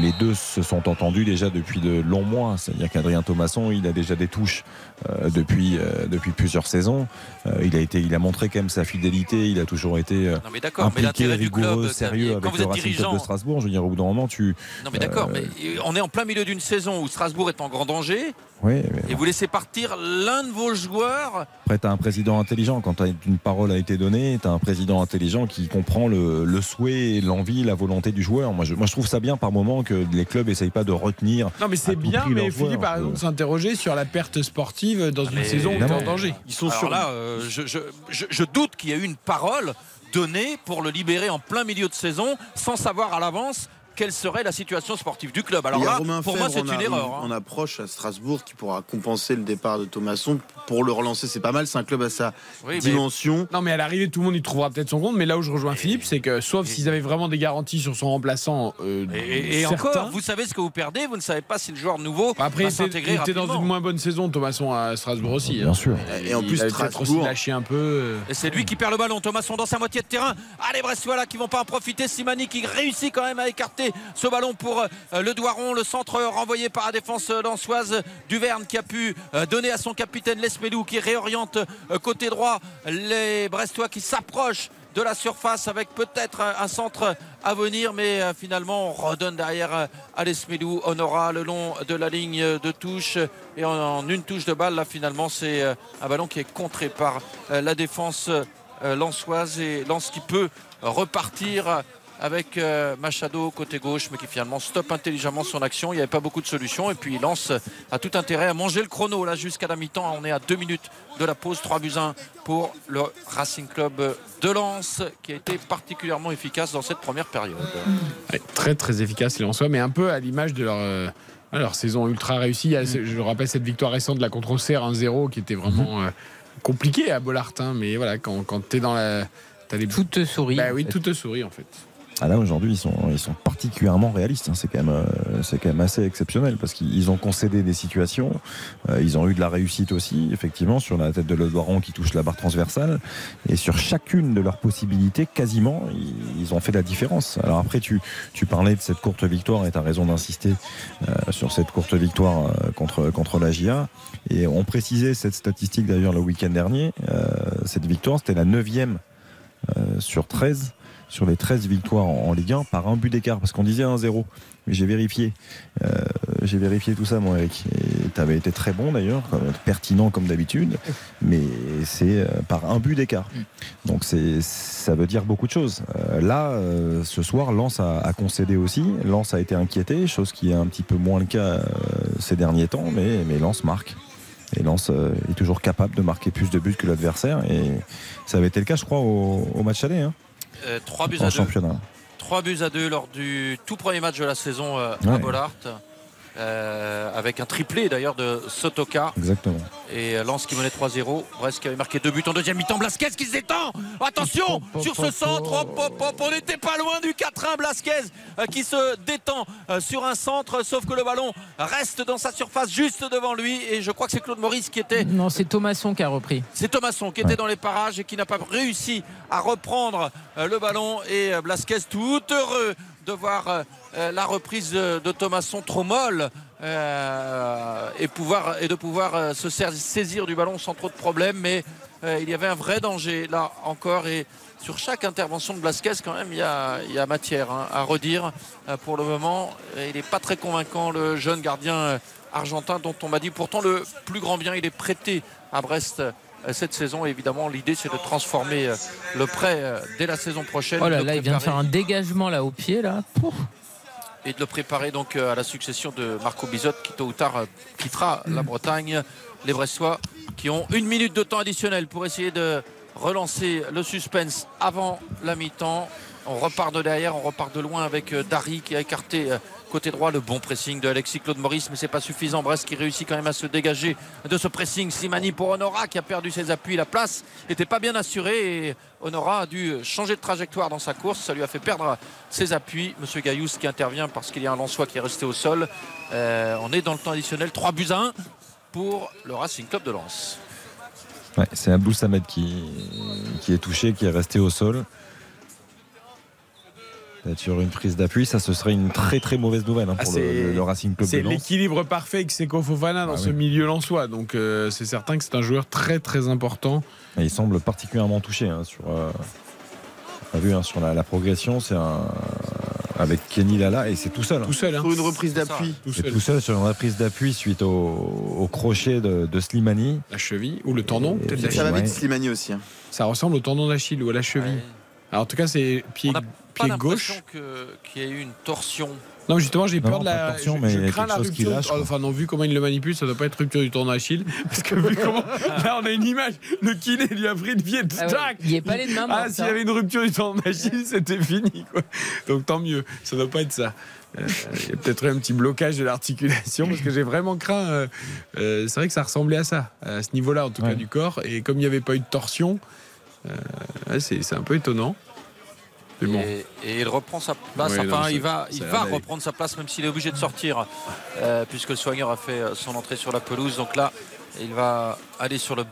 les deux se sont entendus déjà depuis de longs mois. C'est-à-dire qu'Adrien Thomasson, il a déjà des touches euh, depuis, euh, depuis plusieurs saisons. Euh, il, a été, il a montré quand même sa fidélité. Il a toujours été euh, Non mais d'accord, mais impliqué, du rigoureux, club, sérieux quand avec vous le êtes Racing Club dirigeant, de Strasbourg. Je veux dire, au bout d'un moment, tu. Non mais d'accord, Euh, mais on est en plein milieu d'une saison où Strasbourg est en grand danger. Oui, et vous laissez partir l'un de vos joueurs. Après, tu as un président intelligent. Quand une parole a été donnée, tu as un président intelligent qui comprend le, le souhait, l'envie, la volonté du joueur. Moi je, moi, je trouve ça bien par moment que les clubs n'essayent pas de retenir. Non, mais c'est bien, mais Philippe a raison de s'interroger sur la perte sportive dans une saison où tu es en danger. Ils sont sur là, euh, je, je, je, je doute qu'il y ait eu une parole donnée pour le libérer en plein milieu de saison sans savoir à l'avance quelle serait la situation sportive du club. Alors Il y a là, Romain pour Fèvre, moi, c'est une a- erreur. hein. On approche à Strasbourg qui pourra compenser le départ de Thomasson pour le relancer. C'est pas mal, c'est un club à sa Oui, mais- dimension. Non, mais à l'arrivée, tout le monde y trouvera peut-être son compte. Mais là où je rejoins Philippe, c'est que sauf s'ils avaient vraiment des garanties sur son remplaçant. euh, Et, et certains- encore, vous savez ce que vous perdez, vous ne savez pas si le joueur nouveau Après, va s'intégrer il était dans une moins bonne saison, Thomasson à Strasbourg aussi. Bien hein. sûr. Et en plus, Strasbourg- lâché un peu. euh. Et c'est lui qui perd le ballon. Thomasson dans sa moitié de terrain. Allez, Brestois là qui vont pas en profiter. Simani qui réussit quand même à écarter ce ballon pour euh, le Doiron. Le centre renvoyé par la défense lançoise. Duverne qui a pu euh, donner à son capitaine Lesmelou qui réoriente euh, côté droit les Brestois qui s'approchent de la surface avec peut-être un centre à venir mais finalement on redonne derrière à Lesmelou Honora le long de la ligne de touche et en, une touche de balle là finalement c'est un ballon qui est contré par la défense lançoise et Lance qui peut repartir avec euh, Machado côté gauche mais qui finalement stoppe intelligemment son action il n'y avait pas beaucoup de solutions et puis Lance a tout intérêt à manger le chrono là jusqu'à la mi-temps on est à deux minutes de la pause 3 buts 1 pour le Racing Club de Lens qui a été particulièrement efficace dans cette première période Ouais, très très efficace les Lensois, mais un peu à l'image de leur, euh, saison ultra réussie. Je rappelle cette victoire récente de la contre Auxerre 1-0 qui était vraiment euh, compliquée à Bollard. hein, mais voilà, quand, quand tu es dans la. As les... Tout te sourit. Bah oui, tout te sourit en fait. Ah là aujourd'hui ils sont, ils sont particulièrement réalistes. hein. C'est quand même euh, c'est quand même assez exceptionnel parce qu'ils ont concédé des situations. Euh, ils ont eu de la réussite aussi effectivement sur la tête de Ledoiron qui touche la barre transversale et sur chacune de leurs possibilités quasiment ils, ont fait la différence. Alors après tu tu parlais de cette courte victoire et tu as raison d'insister euh, sur cette courte victoire contre contre la GIA et on précisait cette statistique d'ailleurs le week-end dernier. Cette victoire c'était la neuvième sur 13 sur les 13 victoires en, en Ligue 1 par un but d'écart parce qu'on disait 1-0 mais j'ai vérifié Euh, j'ai vérifié tout ça moi Eric. Et tu avais été très bon d'ailleurs pertinent comme d'habitude mais c'est euh, par un but d'écart. Donc c'est ça veut dire beaucoup de choses. Euh, là ce soir Lens a, a concédé aussi. Lens a été inquiété chose qui est un petit peu moins le cas ces derniers temps mais, mais Lens marque. Et Lens est toujours capable de marquer plus de buts que l'adversaire et ça avait été le cas je crois au, au match aller hein, 3 buts en à 2 championnat 3 buts à 2 lors du tout premier match de la saison euh, à Ouais. Bollard. Euh, avec un triplé d'ailleurs de Sotoka. Exactement. Et euh, Lens qui menait 3-0 Brest qui avait marqué deux buts en deuxième mi-temps. Blasquez qui se détend attention sur ce centre. hop, hop, hop, on n'était pas loin du 4-1 Blasquez euh, qui se détend sur un centre. Sauf que le ballon reste dans sa surface juste devant lui. Et je crois que c'est Claude Maurice qui était Non, c'est Thomasson qui a repris. c'est Thomasson qui était dans les parages et qui n'a pas réussi à reprendre le ballon. Et Blasquez tout heureux de voir euh, euh, la reprise de, Thomasson trop molle euh, et, pouvoir, et de pouvoir se saisir du ballon sans trop de problèmes. Mais il y avait un vrai danger là encore. Et sur chaque intervention de Blasquez quand même il y a, matière hein, à redire pour le moment. Il n'est pas très convaincant le jeune gardien argentin dont on m'a dit pourtant le plus grand bien il est prêté à Brest cette saison. Et évidemment, l'idée, c'est de transformer euh, le prêt euh, dès la saison prochaine. Oh là il vient de faire un dégagement là au pied là. Pouf. et de le préparer donc euh, à la succession de Marco Bizot qui tôt ou tard euh, quittera la Bretagne. Les Brestois qui ont une minute de temps additionnel pour essayer de relancer le suspense avant la mi-temps. On repart de derrière, on repart de loin avec euh, Dari qui a écarté euh, côté droit le bon pressing de Alexis Claude Maurice, mais c'est pas suffisant. Brest qui réussit quand même à se dégager de ce pressing. Simani pour Honora qui a perdu ses appuis. La place n'était pas bien assurée et Honora a dû changer de trajectoire dans sa course. Ça lui a fait perdre ses appuis. Monsieur Gaillous qui intervient parce qu'il y a un Lançois qui est resté au sol. Euh, on est dans le temps additionnel. 3 buts à 1 pour le Racing Club de Lens. C'est Abdul Samed qui, qui est touché, qui est resté au sol. Sur une prise d'appui, ça ce serait une très très mauvaise nouvelle hein, Ah, pour le, le- le Racing Club de C'est l'équilibre parfait avec Seko Fofana dans Ah ce oui. milieu lensois. Donc euh, c'est certain que c'est un joueur très très important. Et il semble particulièrement touché hein, sur, euh, on a vu hein, sur la, la progression. C'est un, avec Kenny Lala et c'est tout seul. Tout seul, hein. Pour une reprise d'appui. Tout tout seul sur une reprise d'appui suite au, au crochet de, de Slimani. La cheville ou le tendon, Et- peut-être et- la Ça va vite Slimani aussi. hein. Ça ressemble au tendon d'Achille ou à la cheville. Ouais. Alors, en tout cas, c'est pied, pied gauche. qu'il y ait eu une torsion. Non, justement, j'ai Non, peur de la. de torsion, je, mais je a crains la rupture. lâche, enfin, non, vu comment il le manipule, ça doit pas être rupture du tendon d'Achille. [laughs] Parce que vu comment. [laughs] Là, on a une image. Le kiné lui a pris de pied. Ah ouais, tac il y est pas allé de main Ah, s'il y hein. avait une rupture du tendon d'Achille, c'était fini. Quoi. Donc tant mieux. Ça doit pas être ça. Euh, Il y a peut-être eu un petit blocage de l'articulation parce que j'ai vraiment craint. euh, euh, c'est vrai que ça ressemblait à ça, à ce niveau-là en tout cas du corps. Et comme il n'y avait pas eu de torsion, euh, c'est un peu étonnant. Bon. Et, il reprend sa place. Oui, enfin, il va, il va reprendre sa place, même s'il est obligé de sortir, euh, puisque le soigneur a fait son entrée sur la pelouse. Donc là, il va aller sur, le,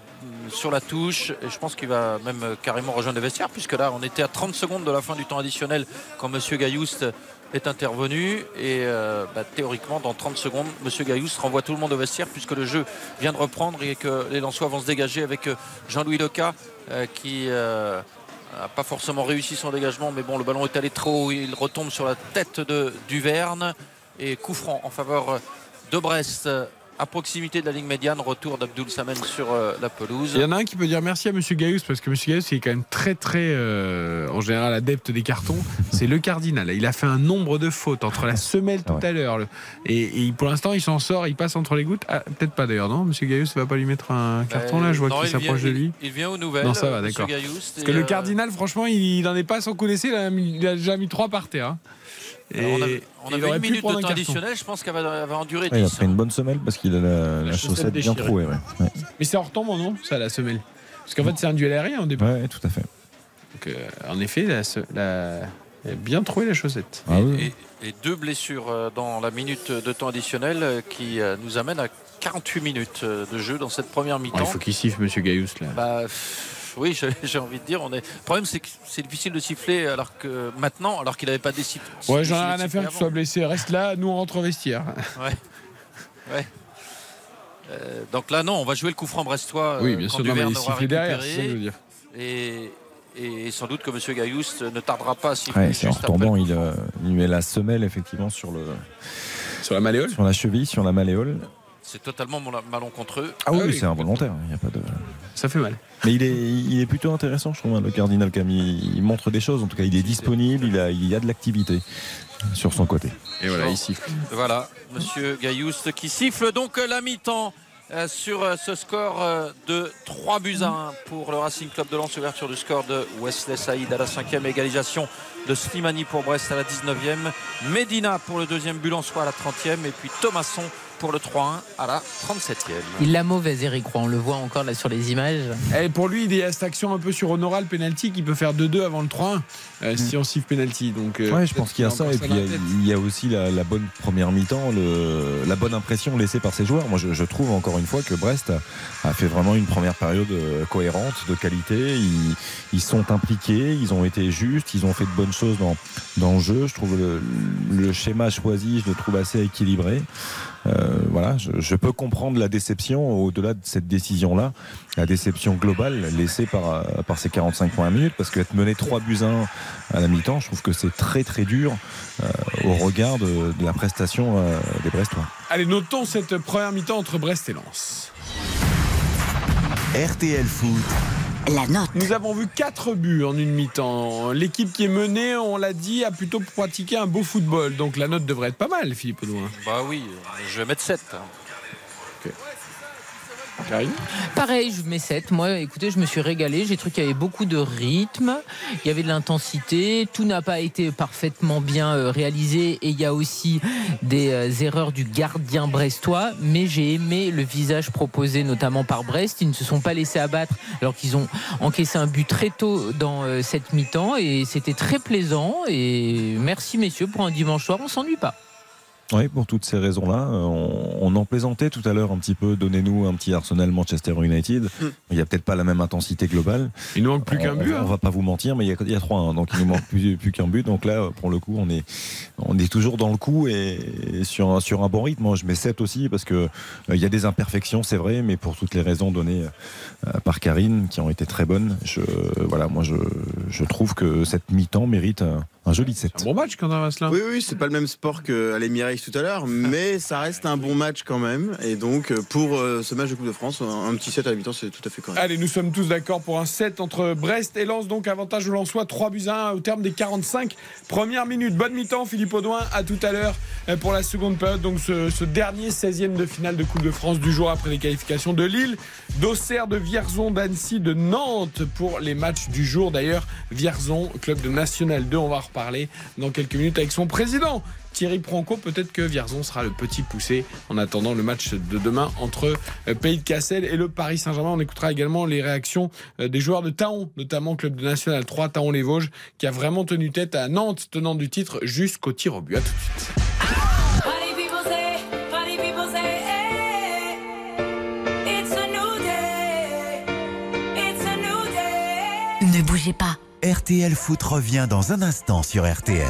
sur la touche. Et je pense qu'il va même carrément rejoindre le vestiaire, puisque là, on était à 30 secondes de la fin du temps additionnel quand Monsieur Gaillouste est intervenu. Et euh, bah, théoriquement, dans 30 secondes, Monsieur Gaillouste renvoie tout le monde au vestiaire, puisque le jeu vient de reprendre et que les Lensois vont se dégager avec euh, Jean-Louis Leca euh, qui. euh, n'a pas forcément réussi son dégagement, mais bon, le ballon est allé trop haut. Il retombe sur la tête de Duverne et coup franc en faveur de Brest à proximité de la ligne médiane. Retour d'Abdoul Samen sur euh, la pelouse. Il y en a un qui peut dire merci à Monsieur Gaius parce que Monsieur Gaius il est quand même très très euh, en général adepte des cartons. C'est le cardinal. Il a fait un nombre de fautes entre la semelle tout à l'heure et, et pour l'instant il s'en sort, il passe entre les gouttes. Ah, Peut-être pas d'ailleurs non. Monsieur Gaius va pas lui mettre un carton là. Je vois qu'il s'approche de lui. Il, il vient aux nouvelles. Non ça va euh, Monsieur d'accord. Parce que le cardinal franchement il n'en est pas à son coup d'essai. Il, il a déjà mis trois par terre. hein. Et alors, on avait, on il avait une pu minute prendre de un temps carton. additionnel. Je pense qu'elle va, va Ouais, il a 10. pris une bonne semelle parce qu'il a la, la chaussette chaussette bien trouée. Ouais. Ouais. Mais c'est en retombant non ça la semelle. Parce qu'en fait c'est un duel aérien au départ. Ouais, tout à fait. Donc, euh, en effet la, la- bien trouvé la chaussette. Ah oui. Et, et deux blessures euh, dans la minute de temps additionnel euh, qui nous amène à 48 minutes de jeu dans cette première Oh, mi-temps. il faut qu'il siffle Monsieur Gaius là. Bah, pff, oui, [laughs] j'ai envie de dire. On est... Le problème, c'est que c'est difficile de siffler alors que maintenant, alors qu'il n'avait pas décidé. Ouais, j'en ai rien à faire que tu sois blessé. Reste là, nous on rentre au vestiaire. [laughs] Ouais. Ouais. Euh, donc là, non, on va jouer le coup franc brestois. Oui, euh, bien quand sûr, non, mais siffler derrière, c'est récupéré. ça que je veux dire. Et, et sans doute que M. Gaillouste ne tardera pas à siffler. Ouais, c'est en retombant, il, euh, il met la semelle effectivement sur le sur la malléole, sur la cheville, sur la malléole. C'est totalement mon- malencontreux. Ah oui, c'est involontaire. Il y a pas de. Ça fait mal. Mais il est, il est plutôt intéressant, je trouve, hein, le cardinal Camille. Il montre des choses. En tout cas, il est disponible. Il a, il y a de l'activité sur son côté. Et voilà, il siffle. Voilà, Monsieur Gaillouste qui siffle donc la mi-temps euh, sur euh, ce score euh, de 3 buts à 1 pour le Racing Club de Lens. Ouverture du score de Wesley Saïd à la cinquième égalisation de Slimani pour Brest à la 19e. Medina pour le deuxième but en soi à la 30e. Et puis Thomasson pour le 3-1 à la 37e. Il l'a mauvaise, Eric Roy. On le voit encore là sur les images. Et pour lui, il y a cette action un peu sur Honoral penalty qui peut faire 2-2 avant le 3-1 euh, si on siffle penalty. Donc, euh, Ouais, je pense qu'il y a ça. Et puis, il y, a, y aussi la, la bonne première mi-temps, la bonne impression laissée par ses joueurs. Moi, je, je trouve encore une fois que Brest a, a fait vraiment une première période euh, cohérente, de qualité. Ils, ils sont impliqués, ils ont été justes, ils ont fait de bonnes choses dans, dans le jeu. Je trouve le, le schéma choisi, je le trouve assez équilibré. Euh, voilà, je, je peux comprendre la déception au-delà de cette décision-là, la déception globale laissée par, euh, par ces 45 premières minutes, parce qu'être mené 3 buts à 1 à la mi-temps, je trouve que c'est très très dur euh, au regard de, de la prestation euh, des Brestois. Allez, notons cette première mi-temps entre Brest et Lens. RTL Foot. La note. Nous avons vu 4 buts en une mi-temps. L'équipe qui est menée, on l'a dit, a plutôt pratiqué un beau football. Donc la note devrait être pas mal, Philippe Audouin. Bah oui, je vais mettre 7. Pareil, je mets 7. Moi, écoutez, je me suis régalé. J'ai trouvé qu'il y avait beaucoup de rythme, il y avait de l'intensité. Tout n'a pas été parfaitement bien euh, réalisé et il y a aussi des euh, erreurs du gardien brestois. Mais j'ai aimé le visage proposé, notamment par Brest. Ils ne se sont pas laissés abattre alors qu'ils ont encaissé un but très tôt dans euh, cette mi-temps et c'était très plaisant. Et merci, messieurs, pour un dimanche soir. On s'ennuie pas. Oui, pour toutes ces raisons-là, euh, on, on en plaisantait tout à l'heure un petit peu. Donnez-nous un petit Arsenal Manchester United. Il n'y a peut-être pas la même intensité globale. Il nous manque plus qu'un but. On, hein. va pas vous mentir, mais il y a, il y a 3-1, donc il nous manque plus, plus qu'un but. Donc là, pour le coup, on est, on est toujours dans le coup et, et sur, un, sur un bon rythme. Moi, je mets 7 aussi parce que euh, il y a des imperfections, c'est vrai, mais pour toutes les raisons données euh, par Karine, qui ont été très bonnes, je, voilà, moi, je, je trouve que cette mi-temps mérite un, un joli 7. Bon match quand même, cela. Oui, oui, c'est pas le même sport qu'à l'Emirates tout à l'heure, mais ça reste un bon match quand même. Et donc, euh, pour euh, ce match de Coupe de France, un, un petit 7 à la mi-temps, c'est tout à fait correct. Allez, nous sommes tous d'accord pour un 7 entre Brest et Lens, donc avantage au Lensois, 3 buts à 1 au terme des 45 premières minutes. Bonne mi-temps, Philippe Audouin, à tout à l'heure euh, pour la seconde période, donc ce, ce dernier 16e de finale de Coupe de France du jour après les qualifications de Lille, d'Auxerre, de Vierzon, d'Annecy, de Nantes pour les matchs du jour. D'ailleurs, Vierzon, club de National 2, on va en reparler dans quelques minutes avec son président. Thierry Pronco, peut-être que Vierzon sera le petit poussé en attendant le match de demain entre euh, Pays de Cassel et le Paris Saint-Germain. On écoutera également les réactions euh, des joueurs de Taon, notamment club de National 3, Taon-les-Vosges, qui a vraiment tenu tête à Nantes, tenant du titre jusqu'au tir au but. À tout de suite. Day. Ne bougez pas. RTL Foot revient dans un instant sur RTL.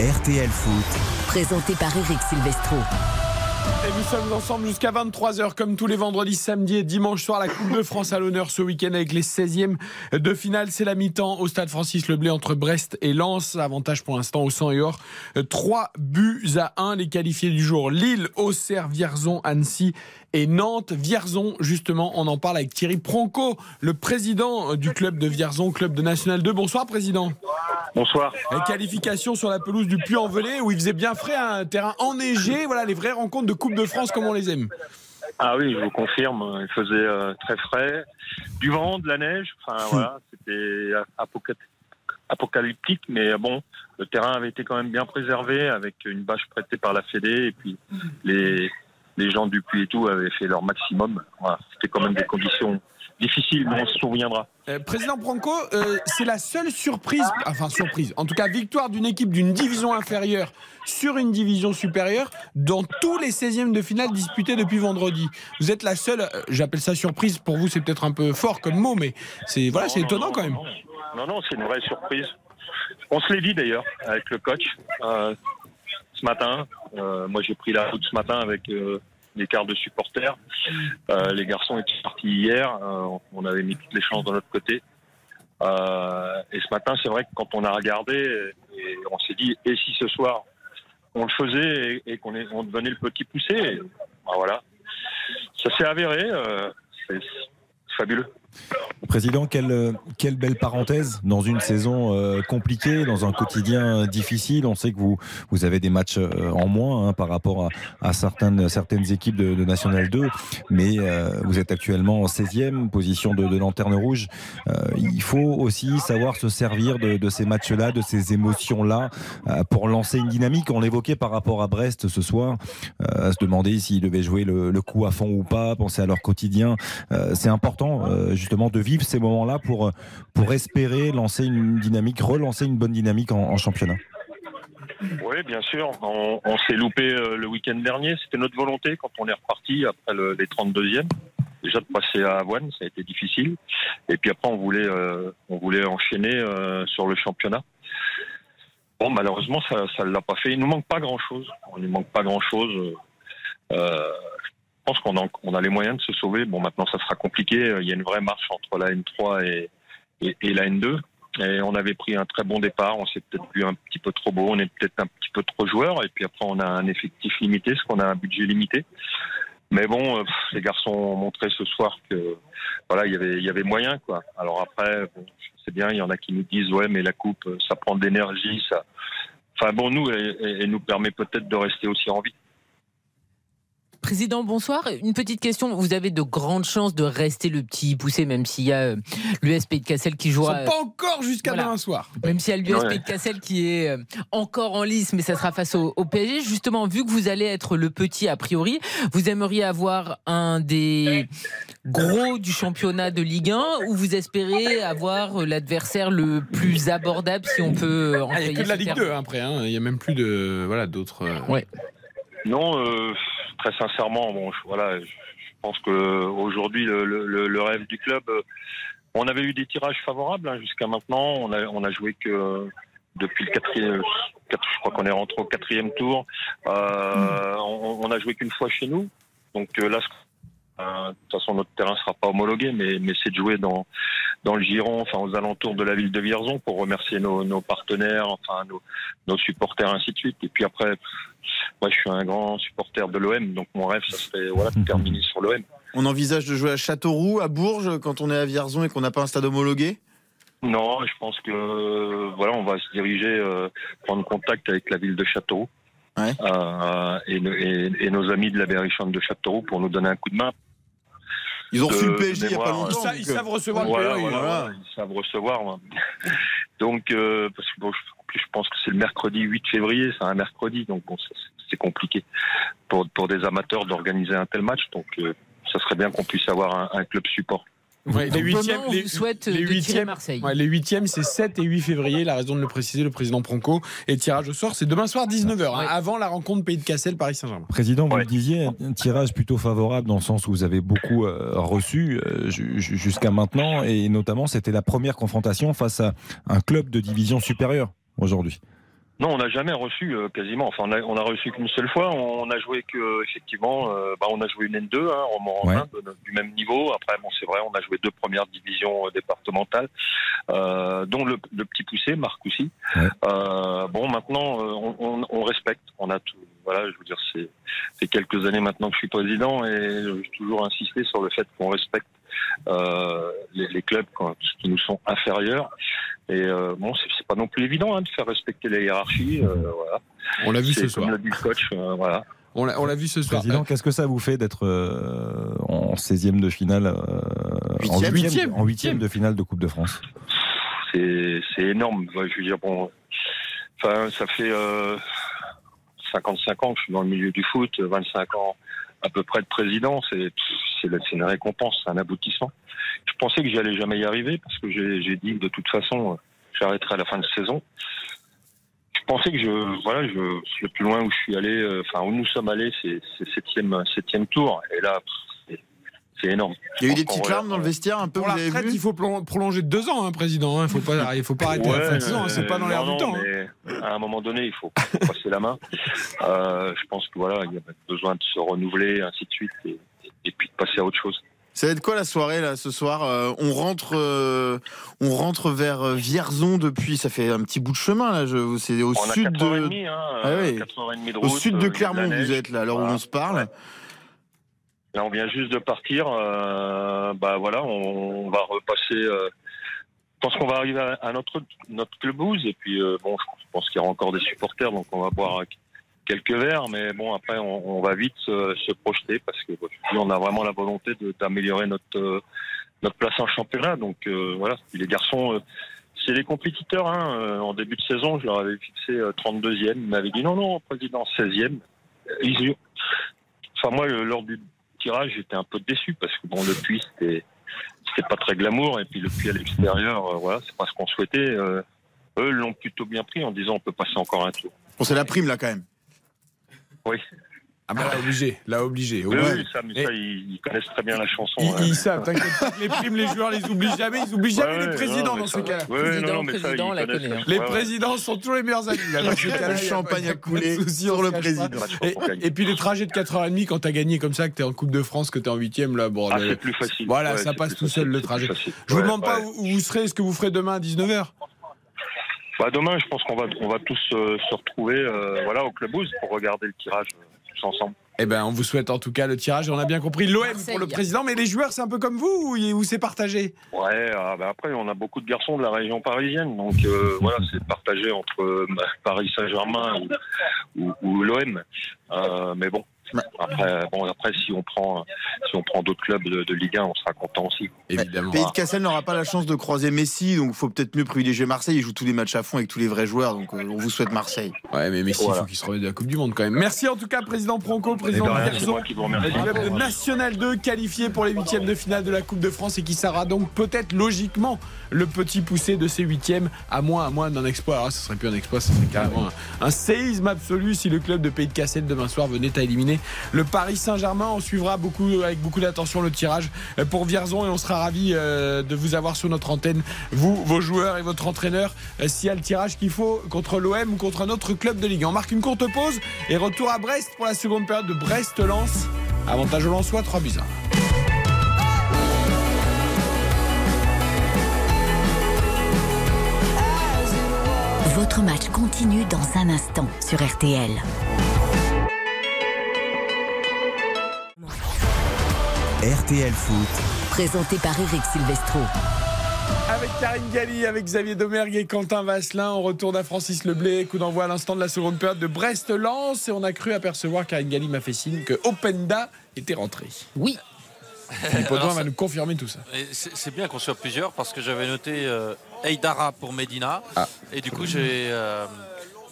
RTL Foot, Présenté par Eric Silvestro. Et nous sommes ensemble jusqu'à 23h, comme tous les vendredis, samedis et dimanche soir. La Coupe de France à l'honneur ce week-end avec les 16e de finale. C'est la mi-temps au stade Francis Leblé entre Brest et Lens. Avantage pour l'instant au sang et or. 3 buts à 1. Les qualifiés du jour Lille, Auxerre, Vierzon, Annecy et Nantes. Vierzon, justement, on en parle avec Thierry Pronco, le président du club de Vierzon, club de National 2. Bonsoir, président. Bonsoir. Les qualifications sur la pelouse du Puy-en-Velay où il faisait bien frais, un terrain enneigé. Voilà les vraies rencontres de Coupe de France comme on les aime. Ah oui, je vous confirme, il faisait euh, très frais, du vent, de la neige, enfin voilà, c'était apoca- apocalyptique, mais bon, le terrain avait été quand même bien préservé avec une bâche prêtée par la Fédé et puis les, les gens du Puy et tout avaient fait leur maximum. Voilà, c'était quand même des conditions difficiles, mais on se souviendra. Euh, Président Branco, euh, c'est la seule surprise, enfin surprise, en tout cas victoire d'une équipe d'une division inférieure sur une division supérieure dans tous les 16e de finale disputés depuis vendredi. Vous êtes la seule, euh, j'appelle ça surprise, pour vous c'est peut-être un peu fort comme mot, mais c'est voilà, c'est étonnant quand même. Non, non, c'est une vraie surprise. On se l'est dit d'ailleurs avec le coach euh, ce matin. Euh, moi, j'ai pris la route ce matin avec euh, des quarts de supporters. Euh, les garçons étaient partis hier. Euh, on avait mis toutes les chances de notre côté. Et ce matin, c'est vrai que quand on a regardé, et on s'est dit, et si ce soir on le faisait et, qu'on on devenait le petit poussé? Ben voilà. Ça s'est avéré. c'est fabuleux. Président, quelle, belle parenthèse dans une saison euh, compliquée, dans un quotidien euh, difficile. On sait que vous, avez des matchs euh, en moins hein, par rapport à, certaines, équipes de, de National 2, mais vous êtes actuellement en 16e position de, lanterne rouge. Il faut aussi savoir se servir de, ces matchs-là, de ces émotions-là, pour lancer une dynamique. On l'évoquait par rapport à Brest ce soir, à se demander s'ils devaient jouer le, coup à fond ou pas, penser à leur quotidien. C'est important justement de vivre ces moments-là pour, pour espérer lancer une dynamique, relancer une bonne dynamique en, championnat. Oui, bien sûr. On, s'est loupé euh, le week-end dernier. C'était notre volonté quand on est reparti après le- les 32e. Déjà de passer à Avoine, ça a été difficile. Et puis après, on voulait, euh, on voulait enchaîner euh, sur le championnat. Bon, malheureusement, ça ne l'a pas fait. Il nous manque pas grand-chose. On ne manque pas grand-chose. Euh, pense qu'on a, les moyens de se sauver. Bon, maintenant, ça sera compliqué. Il y a une vraie marche entre la N3 et, et, et la N2. Et on avait pris un très bon départ. On s'est peut-être vu un petit peu trop beau. On est peut-être un petit peu trop joueur. Et puis après, on a un effectif limité, parce qu'on a un budget limité. Mais bon, euh, les garçons ont montré ce soir que voilà, il y avait, il y avait moyen, quoi. Alors après, bon, c'est bien. Il y en a qui nous disent, ouais, mais la coupe, euh, ça prend de l'énergie, ça. Enfin bon, nous, elle- elle nous permet peut-être de rester aussi en vie. Président, bonsoir. Une petite question. Vous avez de grandes chances de rester le petit poussé, même s'il y a euh, l'USP de Cassel qui joue. Ils sont à- pas encore jusqu'à Voilà. demain soir. Même s'il y a l'USP Ouais. de Cassel qui est euh, encore en lice, mais ça sera face au, au PSG. Justement, vu que vous allez être le petit a priori, vous aimeriez avoir un des gros du championnat de Ligue 1 ou vous espérez avoir l'adversaire le plus abordable, si on peut Ah, Il n'y a que de la Ligue terme 2 hein, après. hein. Il n'y a même plus de voilà d'autres. euh, Ouais. Non, euh, très sincèrement, bon, je, voilà, je, pense que aujourd'hui le, rêve du club, euh, on avait eu des tirages favorables hein, jusqu'à maintenant. On a, on a joué que euh, depuis le quatrième, je crois qu'on est rentré au quatrième tour. Euh, on, on a joué qu'une fois chez nous. Donc euh, là, euh, de toute façon, notre terrain sera pas homologué, mais, mais c'est de jouer dans, dans le giron, enfin aux alentours de la ville de Vierzon, pour remercier nos, nos partenaires, enfin nos, nos supporters, ainsi de suite. Et puis après, moi, je suis un grand supporter de l'OM, donc mon rêve, ça serait voilà, de terminer sur l'OM. On envisage de jouer à Châteauroux, à Bourges, quand on est à Vierzon et qu'on n'a pas un stade homologué? Non, je pense que voilà, on va se diriger, euh, prendre contact avec la ville de Châteauroux euh, et, no- et- et nos amis de la Berrichonne de Châteauroux pour nous donner un coup de main. Ils ont reçu De le PSG il y a pas longtemps. euh, donc, Ils savent recevoir le voilà, voilà. voilà, ils savent recevoir. [laughs] Donc, euh, parce que bon, je- en plus, je pense que c'est le mercredi 8 février, c'est un mercredi, donc bon, c'est- c'est compliqué pour, pour des amateurs d'organiser un tel match. Donc, euh, ça serait bien qu'on puisse avoir un, un club support. Ouais, les huitièmes, les, vous souhaite les de tirer huitièmes, Marseille. ouais, les huitièmes, c'est 7 et 8 février. La raison de le préciser, le président Pronco. Et tirage au sort, c'est demain soir 19h, hein, avant la rencontre Pays de Cassel Paris Saint-Germain. Président, vous le disiez, un tirage plutôt favorable dans le sens où vous avez beaucoup euh, reçu euh, ju- ju- jusqu'à maintenant, et notamment c'était la première confrontation face à un club de division supérieure aujourd'hui. Non, on n'a jamais reçu euh, quasiment. Enfin, on a, on a reçu qu'une seule fois. On a joué que effectivement, euh, bah, on a joué une N2, hein, en de- de- du même niveau. Après, bon, c'est vrai, on a joué deux premières divisions euh, départementales, euh, dont le, le petit poussé, Marc aussi. Euh, bon, maintenant, euh, on, on- on respecte. On a tout. Voilà, je veux dire, c'est c'est quelques années maintenant que je suis président et j'ai toujours insisté sur le fait qu'on respecte euh, les, les clubs quand- qui nous sont inférieurs. Et euh, bon, c'est pas non plus évident hein, de faire respecter les hiérarchies. euh, voilà. On l'a vu ce comme soir. l'a dit le coach. euh, voilà. On l'a l'a vu ce soir. Président, qu'est-ce que ça vous fait d'être euh, en 16e de finale, euh, en Huitième. huitième, Huitième. en huitième de finale de Coupe de France? C'est énorme. Ouais, Je veux dire, bon, enfin, ça fait euh, 55 ans que je suis dans le milieu du foot, 25 ans à peu près de président. C'est une récompense, c'est un aboutissement. Je pensais que j'allais jamais y arriver parce que j'ai dit que de toute façon, euh, j'arrêterai à la fin de saison. Je pensais que je voilà, je le plus loin où je suis allé, euh, enfin où nous sommes allés, c'est septième septième tour. Et là, c'est- énorme. Il y a eu des petites larmes dans le vestiaire un peu, Pour vous la avez retraite, vu il faut prolonger de deux ans, hein, président. Il faut pas, il faut pas arrêter à la fin de saison. hein, C'est pas dans l'air du non, temps. hein. à un moment donné, il faut, faut passer la main. Euh, je pense que voilà, il y a besoin de se renouveler, ainsi de suite, et, et puis de passer à autre chose. Ça va être quoi la soirée là ce soir Euh, On rentre, euh, on rentre vers Vierzon depuis. Ça fait un petit bout de chemin là. Je, c'est au On sud de. hein, Ah de Au sud de de Clermont, neige. vous êtes là, à l'heure où on se parle. Là, on vient juste de partir. euh, bah voilà, on, va repasser. euh, je pense qu'on va arriver à, notre notre clubhouse et puis euh, bon, je pense qu'il y aura encore des supporters, donc on va boire quelques verres, mais bon après on, va vite se, projeter parce que on a vraiment la volonté d'améliorer notre notre place en championnat. Donc voilà, les garçons. c'est les compétiteurs. Hein. En début de saison, je leur avais fixé euh, 32e. Ils m'avaient dit non, non, président, 16e. Ils y- Enfin, moi, lors du tirage, j'étais un peu déçu parce que bon, le puits, c'était, c'était pas très glamour. Et puis le puits à l'extérieur, euh, voilà, c'est pas ce qu'on souhaitait. Euh, eux l'ont plutôt bien pris en disant on peut passer encore un tour. Bon, c'est la prime là quand même. Oui. Ah bah là, obligé, là, obligé. Oui, oui, ça, mais ça, ils, ils connaissent très bien la chanson. Ils, hein. ils savent, t'inquiète pas les primes, les joueurs les oublient jamais. Ils oublient jamais Ouais, les présidents non, dans va. cas-là. Ouais, ouais, non, non, mais ça, président, ils la connaît, hein. Les présidents sont tous les meilleurs amis. Là, dans ces [laughs] cas-là, Le champagne a coulé sur le président. Et, puis les trajets de 4h30 quand t'as gagné comme ça, que t'es en Coupe de France, que t'es en 8 là, bon, Ah, c'est plus facile. voilà, Ouais, ça passe tout seul le trajet. Je vous demande pas où vous serez, ce que vous ferez demain à 19h. Bah, demain, je pense qu'on va, on va tous euh, se retrouver euh, voilà, au clubhouse pour regarder le tirage euh, ensemble. Eh ben, on vous souhaite en tout cas le tirage. Et on a bien compris l'OM pour le président, mais les joueurs, c'est un peu comme vous ou, c'est partagé? Ouais, ah, bah après, on a beaucoup de garçons de la région parisienne, donc euh, [laughs] voilà, c'est partagé entre euh, Paris Saint-Germain ou, ou, ou l'OM. Euh, mais bon, après, bon, après, si on prend, si on prend d'autres clubs de, de Ligue 1, on sera content aussi. Évidemment. Pays de Cassel n'aura pas la chance de croiser Messi, donc il faut peut-être mieux privilégier Marseille. Il joue tous les matchs à fond avec tous les vrais joueurs, donc euh, on vous souhaite Marseille. Ouais, mais Messi, il Voilà. faut qu'il se remette de la Coupe du Monde quand même. Merci en tout cas, président Pronco, Et président Le remercie. club de National 2 qualifié pour les huitièmes de finale de la Coupe de France et qui sera donc peut-être logiquement le petit poussé de ces huitièmes à moins, à moins d'un exploit. Alors, ce serait plus un exploit, ce serait carrément un, un séisme absolu si le club de Pays de Cassel demain soir venait à éliminer le Paris Saint-Germain. On suivra avec beaucoup d'attention le tirage pour Vierzon et on sera ravis euh, de vous avoir sur notre antenne, vous, vos joueurs et votre entraîneur, euh, s'il y a le tirage qu'il faut contre l'OM ou contre un autre club de Ligue. 1. On marque une courte pause et retour à Brest pour la seconde période de Brest-Lens. Avantage au Lensois, 3 buts 1. Votre match continue dans un instant sur RTL. RTL Foot, Présenté par Eric Silvestro. Avec Karine Galli, avec Xavier Domergue et Quentin Vasselin, on retourne à Francis Leblé. Coup d'envoi à l'instant de la seconde période de Brest-Lens. Et on a cru apercevoir, Karine Galli m'a fait signe, que Openda était rentré. Oui. Philippe Audouin Alors, va nous confirmer tout ça. C'est c'est bien qu'on soit plusieurs parce que j'avais noté euh, Eidara pour Medina. Ah. Et du coup, j'ai euh,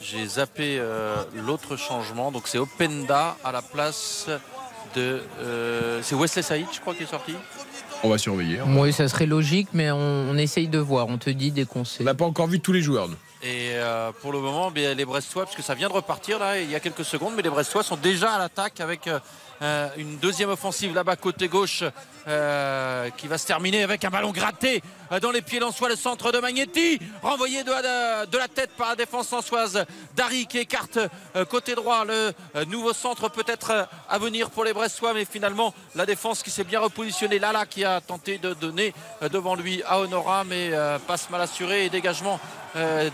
j'ai zappé euh, l'autre changement. Donc, c'est Openda à la place de. euh, c'est Wesley Saïd, je crois, qui est sorti. On va surveiller. Oui, ça serait logique, mais on, on essaye de voir. On te dit dès qu'on sait. On n'a pas encore vu tous les joueurs, nous. Et euh, pour le moment, bien, les Brestois, parce que ça vient de repartir là, il y a quelques secondes, mais les Brestois sont déjà à l'attaque avec euh, une deuxième offensive là-bas côté gauche euh, qui va se terminer avec un ballon gratté euh, dans les pieds lensois, le centre de Magnetti, renvoyé de, la- tête par la défense lensoise. Dari qui écarte côté droit le nouveau centre peut-être à venir pour les Brestois, mais finalement la défense qui s'est bien repositionnée. Lala qui a tenté de donner devant lui à Honora, mais passe mal assuré et dégagement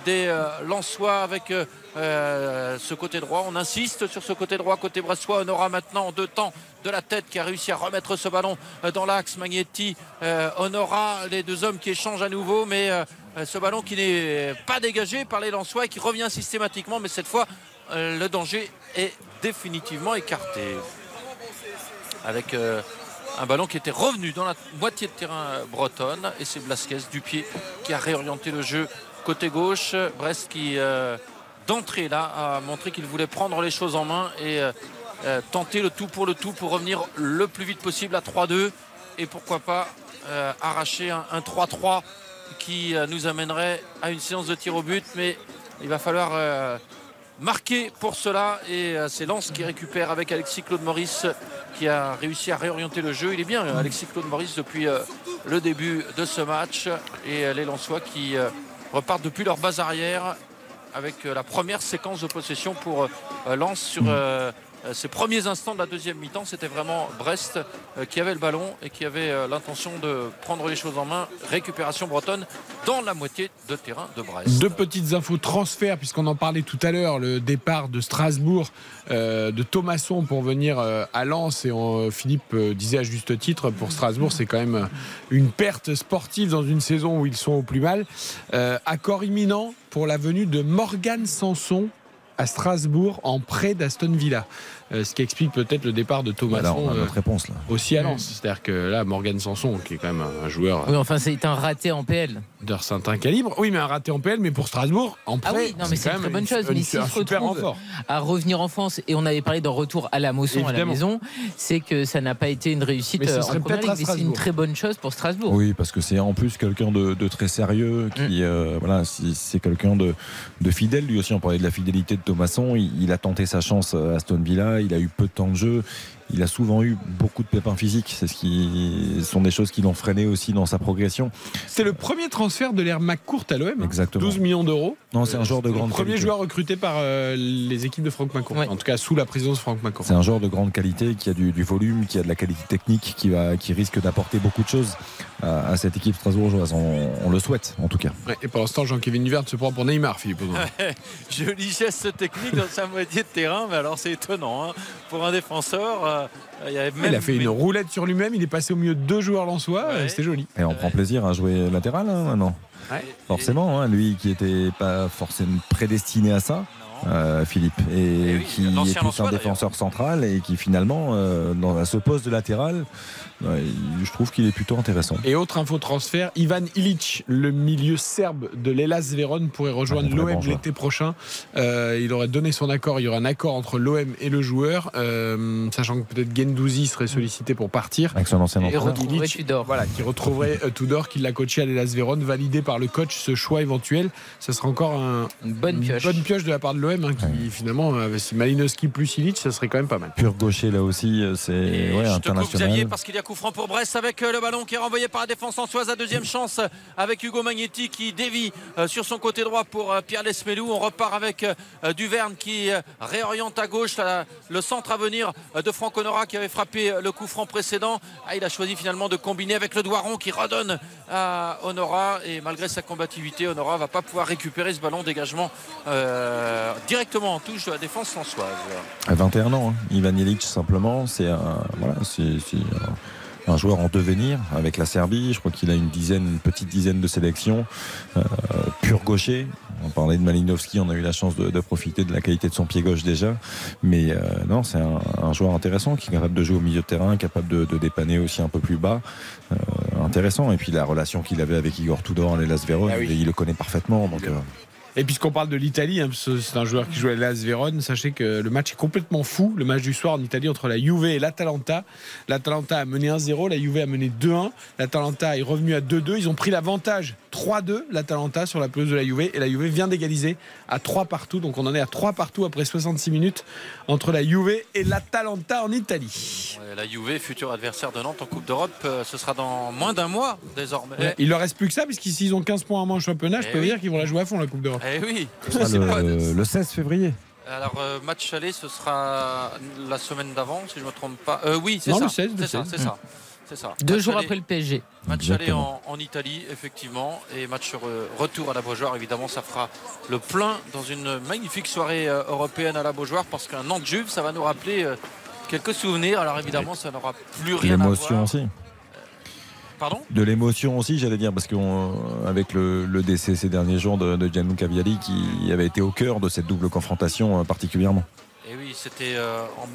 des Lensois avec euh, ce côté droit. On insiste sur ce côté droit, côté Bressois. Honora maintenant en deux temps de la tête qui a réussi à remettre ce ballon euh, dans l'axe. Magnetti, euh, Honora, les deux hommes qui échangent à nouveau, mais euh, ce ballon qui n'est pas dégagé par les Lensois et qui revient systématiquement, mais cette fois le danger est définitivement écarté. Avec un ballon qui était revenu dans la moitié de terrain bretonne et c'est Blasquez du pied qui a réorienté le jeu côté gauche. Brest qui d'entrée là a montré qu'il voulait prendre les choses en main et euh, euh, tenter le tout pour le tout pour revenir le plus vite possible à 3-2 et pourquoi pas euh, arracher un, un 3-3 qui nous amènerait à une séance de tir au but mais il va falloir marquer pour cela et c'est Lens qui récupère avec Alexis Claude Maurice qui a réussi à réorienter le jeu. Il est bien Alexis Claude Maurice depuis le début de ce match et les Lensois qui repartent depuis leur base arrière avec euh, la première séquence de possession pour euh, Lens sur euh, ces premiers instants de la deuxième mi-temps. C'était vraiment Brest euh, qui avait le ballon et qui avait euh, l'intention de prendre les choses en main. Récupération bretonne dans la moitié de terrain de Brest. Deux petites infos transfert, puisqu'on en parlait tout à l'heure, le départ de Strasbourg euh, de Thomasson pour venir euh, à Lens. Et on- Philippe euh, disait à juste titre, pour Strasbourg, c'est quand même euh, une perte sportive dans une saison où ils sont au plus mal. Euh, accord imminent pour la venue de Morgan Sanson à Strasbourg en prêt d'Aston Villa. Euh, ce qui explique peut-être le départ de Thomasson Alors, on a euh, notre réponse là. aussi à Lens. C'est-à-dire que là, Morgan Sanson, qui est quand même un joueur Oui, enfin, c'est un raté en PL. d'un certain calibre. Oui, mais un raté en PL, mais pour Strasbourg, en prêt, Ah oui, non, mais c'est une très bonne chose. une- Mais s'il un se super retrouve renfort. à revenir en France, et on avait parlé d'un retour à la Mosson, à la maison, c'est que ça n'a pas été une réussite Mais euh, en première ligue. mais C'est une très bonne chose pour Strasbourg. Oui, parce que c'est en plus quelqu'un de, de très sérieux, qui euh, voilà, si- c'est quelqu'un de, de fidèle. Lui aussi, on parlait de la fidélité de Thomasson. Il, il a tenté sa chance à Aston Villa. Il a eu peu de temps de jeu. Il a souvent eu beaucoup de pépins physiques. C'est ce qui sont des choses qui l'ont freiné aussi dans sa progression. C'est le premier transfert de l'ère McCourt à l'OM. hein. Exactement. 12 millions d'euros. Non, c'est un joueur de Le grande premier qualité. joueur recruté par euh, les équipes de Franck McCourt. En tout cas, sous la présidence de Franck McCourt. C'est un joueur de grande qualité qui a du, du volume, qui a de la qualité technique, qui, va, qui risque d'apporter beaucoup de choses à, à cette équipe strasbourgeoise. On, on le souhaite, en tout cas. Ouais, et pour l'instant, Jean-Kévin Nivert se prend pour Neymar, Philippe. [laughs] Joli geste technique dans sa moitié de terrain, mais alors c'est étonnant. hein. Pour un défenseur, euh, il y avait même Il a fait une roulette sur lui-même. Il est passé au milieu de deux joueurs lensois. euh, C'était joli. Et on prend plaisir à jouer latéral hein, maintenant. Forcément, hein, lui qui n'était pas forcément prédestiné à ça. euh, Philippe et, qui est plus un défenseur central et qui finalement euh, dans à ce poste de latéral ouais, je trouve qu'il est plutôt intéressant Et autre info transfert, Ivan Ilic, le milieu serbe de l'Elas Vérone, pourrait rejoindre Ah, l'OM l'été prochain. Euh, il aurait donné son accord. Il y aurait un accord entre l'OM et le joueur, euh, sachant que peut-être Gendouzi serait sollicité pour partir. avec son ancien Et entraîneur. retrouverait Ilic, Tudor. Voilà, qui retrouverait euh, Tudor, qui l'a coaché à l'Elas Vérone, validé par le coach ce choix éventuel. Ce sera encore un, Une bonne une pioche. bonne pioche de la part de l'OM. hein, qui finalement, si Malinowski plus Illich, ça serait quand même pas mal. Pur gaucher là aussi, c'est ouais, te coupe international. Xavier parce qu'il y a coup franc pour Brest avec euh, le ballon qui est renvoyé par la défense ansoise à deuxième chance avec Hugo Magnetti qui dévie euh, sur son côté droit pour euh, Pierre Lesmelou. On repart avec Duverne qui réoriente à gauche le centre à venir de Franck Honora qui avait frappé le coup franc précédent. Ah, il a choisi finalement de combiner avec le Doiron qui redonne à Honora et malgré sa combativité, Honora va pas pouvoir récupérer ce ballon dégagement directement en touche de la défense ansoise. À 21 ans, hein. Ivan Ilic simplement, un joueur en devenir avec la Serbie. Je crois qu'il a une dizaine, une petite dizaine de sélections. Euh, pur gaucher. On parlait de Malinowski, on a eu la chance de, de profiter de la qualité de son pied gauche déjà. Mais euh, non, c'est un, un joueur intéressant qui est capable de jouer au milieu de terrain, capable de, de dépanner aussi un peu plus bas. Euh, intéressant. Et puis la relation qu'il avait avec Igor Tudor à l'Elas Vérone, Ah oui. il le connaît parfaitement. Donc, Et puisqu'on parle de l'Italie, hein, c'est un joueur qui joue à l'AS Vérone, sachez que le match est complètement fou. Le match du soir en Italie entre la Juve et l'Atalanta. L'Atalanta a mené 1-0, la Juve a mené 2-1. L'Atalanta est revenu à 2-2. Ils ont pris l'avantage 3-2, l'Atalanta, sur la pelouse de la Juve. Et la Juve vient d'égaliser à 3 partout. Donc on en est à 3 partout après 66 minutes entre la Juve et l'Atalanta en Italie. Ouais, La Juve, futur adversaire de Nantes en Coupe d'Europe, euh, ce sera dans moins d'un mois désormais. Ouais, Il leur reste plus que ça, puisqu'ils ont 15 points en moins en championnat. Je Eh peux vous oui. dire qu'ils vont la jouer à fond, la Coupe d'Europe. Eh oui. pas- le, le 16 février. Alors euh, match aller, ce sera la semaine d'avant, si je me trompe pas. Euh, oui, c'est ça. le 16, le C'est ça, 16. c'est ça. C'est ça. Deux Match jours aller- après le PSG. Match aller en, en Italie, effectivement, et match re- retour à la Beaujoire. Évidemment, ça fera le plein dans une magnifique soirée euh, européenne à la Beaujoire, parce qu'un Nantes-Juve, ça va nous rappeler euh, quelques souvenirs. Alors évidemment, ça n'aura plus rien à L'émotion voir. aussi. Pardon? De l'émotion aussi, j'allais dire, parce qu'avec le, le décès ces derniers jours de, de Gianluca Vialli, qui avait été au cœur de cette double confrontation euh, particulièrement. Et oui, c'était euh, en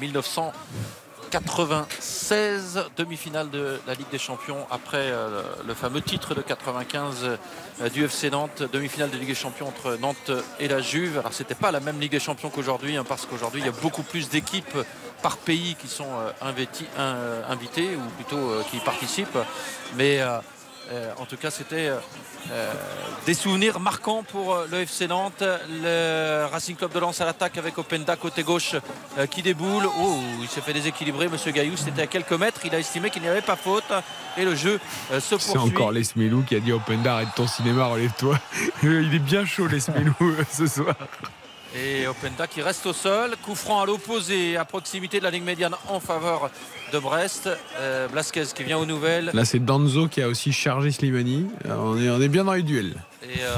1996, demi-finale de la Ligue des Champions, après euh, le fameux titre de 95 euh, du FC Nantes, demi-finale de Ligue des Champions entre Nantes et la Juve. Alors c'était pas la même Ligue des Champions qu'aujourd'hui, hein, parce qu'aujourd'hui il y a beaucoup plus d'équipes par pays qui sont euh, invitées, ou plutôt qui participent. Mais euh, en tout cas, c'était euh, euh, des souvenirs marquants pour le FC Nantes. Le Racing Club de Lens à l'attaque avec Openda côté gauche euh, qui déboule. Oh, il s'est fait déséquilibrer, Monsieur Gaillou. C'était à quelques mètres. Il a estimé qu'il n'y avait pas faute. Et le jeu se C'est poursuit. encore Lesmelou qui a dit Openda, arrête ton cinéma, relève-toi. [laughs] Il est bien chaud, Lesmelou, ce soir. Et Openda qui reste au sol. Coup franc à l'opposé, à proximité de la ligne médiane en faveur de Brest. Euh, Blasquez qui vient aux nouvelles. Là, c'est Danzo qui a aussi chargé Slimani. Alors, On est, on est bien dans les duels. Et euh,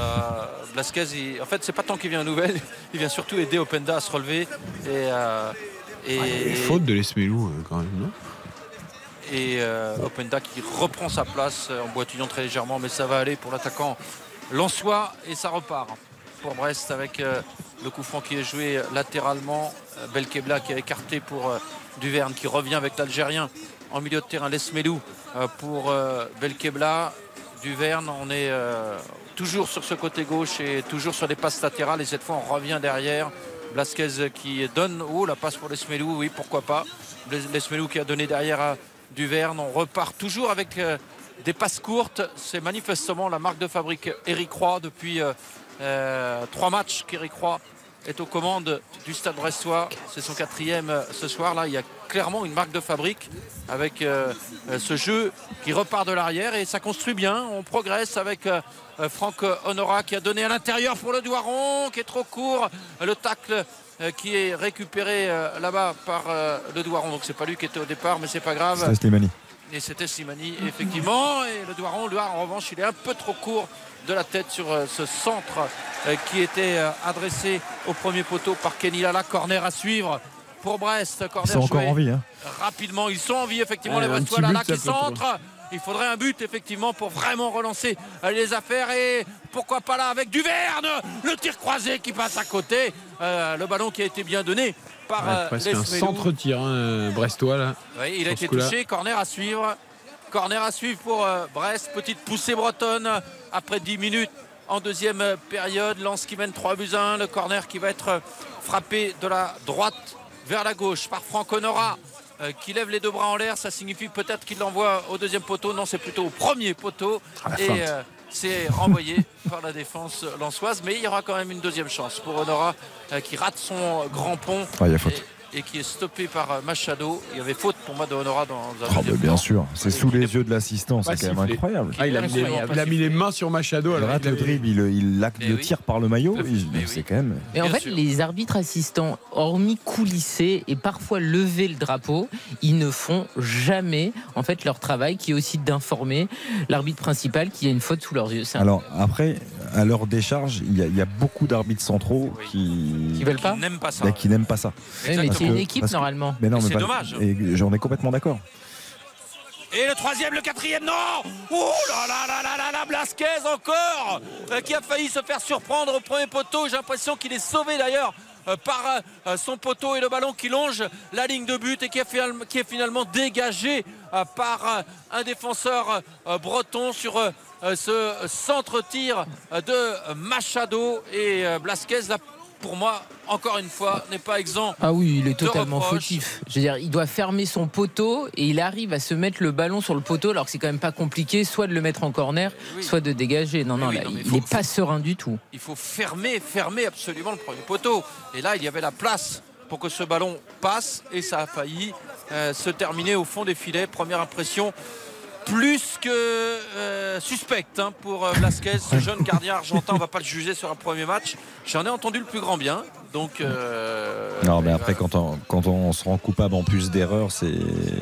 Blasquez, il- en fait, c'est pas tant qu'il vient aux nouvelles, [laughs] il vient surtout aider Openda à se relever. Et, euh, faute de euh, quand même, non? Et euh, Openda qui reprend sa place euh, en boitillant très légèrement, mais ça va aller pour l'attaquant Lançois et ça repart pour Brest avec euh, le coup franc qui est joué latéralement. Euh, Belkebla qui a écarté pour euh, Duverne qui revient avec l'Algérien en milieu de terrain. Lesmelou euh, pour euh, Belkebla. Duverne, on est euh, toujours sur ce côté gauche et toujours sur les passes latérales et cette fois on revient derrière. Blasquez qui donne oh, la passe pour Lesmelou, oui pourquoi pas. Les- Lesmelou qui a donné derrière à Duverne. On repart toujours avec des passes courtes. C'est manifestement la marque de fabrique Eric Roy depuis trois matchs qu'Eric Roy est aux commandes du Stade Brestois. C'est son quatrième euh, ce soir. Là, il y a clairement une marque de fabrique avec euh, euh, ce jeu qui repart de l'arrière et ça construit bien. On progresse avec Franck Honora qui a donné à l'intérieur pour le Doiron qui est trop court. Le tacle qui est récupéré là-bas par le Doiron. Donc c'est pas lui qui était au départ, mais c'est pas grave. Et c'était Simani, effectivement. Et le Doiron, lui, en revanche, il est un peu trop court de la tête sur euh, ce centre euh, qui était euh, adressé au premier poteau par Kenny Lala. Corner à suivre pour Brest. Ils Corner sont encore en vie. Hein. rapidement. Ils sont en vie, effectivement, Ouais, les Brestois. Lala qui centre. Il faudrait un but, effectivement, pour vraiment relancer les affaires. Et pourquoi pas là avec Duverne Le tir croisé qui passe à côté. Euh, le ballon qui a été bien donné par Ouais, euh, presque un centre-tir hein, euh, brestois, là. Oui, il a été touché. Corner à suivre. Corner à suivre pour euh, Brest. Petite poussée bretonne après 10 minutes en deuxième période. Lance qui mène 3 buts à 1. Le corner qui va être frappé de la droite vers la gauche par Franck Honora. qui lève les deux bras en l'air. Ça signifie peut-être qu'il l'envoie au deuxième poteau. Non, c'est plutôt au premier poteau. Ah, la et feinte. C'est renvoyé [laughs] par la défense lançoise. Mais il y aura quand même une deuxième chance pour Honora euh, qui rate son grand pont. Ah, il y a faute. Et, et qui est stoppé par euh, Machado. Il y avait faute pour moi de Honora dans un Oh, bah, bien sûr, c'est sous les yeux de l'assistant, c'est quand même sifflé. incroyable. Ah, il, a mis les, Incroyable. il a mis les mains sur Machado. Il alors rate il le dribble, il, Mais le oui. tire par le maillot. Oui. C'est quand même. Et en Bien fait, sûr. les arbitres assistants, hormis coulisser et parfois lever le drapeau, ils ne font jamais en fait leur travail qui est aussi d'informer l'arbitre principal qu'il y a une faute sous leurs yeux. Alors après, à leur décharge, il y a, il y a beaucoup d'arbitres centraux Oui. qui, Ils veulent pas Qui n'aime pas ça. bah, qui n'aiment pas ça. Exactement. C'est une que- équipe parce que- normalement. Mais non, Mais mais c'est pas- dommage. Et j'en ai complètement d'accord. Et le troisième, le quatrième, non Oh là là là là là là, Blasquez encore euh, Qui a failli se faire surprendre au premier poteau. J'ai l'impression qu'il est sauvé d'ailleurs euh, par euh, son poteau et le ballon qui longe la ligne de but et qui est, finalement- qui est finalement dégagé euh, par euh, un défenseur euh, breton sur ce centre-tir euh, de Machado. Et euh, Blasquez, là, pour moi, encore une fois, n'est pas exempt Ah oui, il est totalement fautif. Je veux dire, il doit fermer son poteau et il arrive à se mettre le ballon sur le poteau alors que c'est quand même pas compliqué, soit de le mettre en corner, Oui. soit de dégager. Non, Mais non, oui, là, non, il n'est pas serein du tout. il faut fermer, fermer absolument le premier poteau. Et là, il y avait la place pour que ce ballon passe et ça a failli euh, se terminer au fond des filets. Première impression plus que euh, suspecte hein, pour euh, Blasquez, ce jeune gardien argentin. On va pas le juger sur un premier match. J'en ai entendu le plus grand bien. Donc, euh, Non, mais après, quand on, quand on se rend coupable en plus d'erreurs, c'est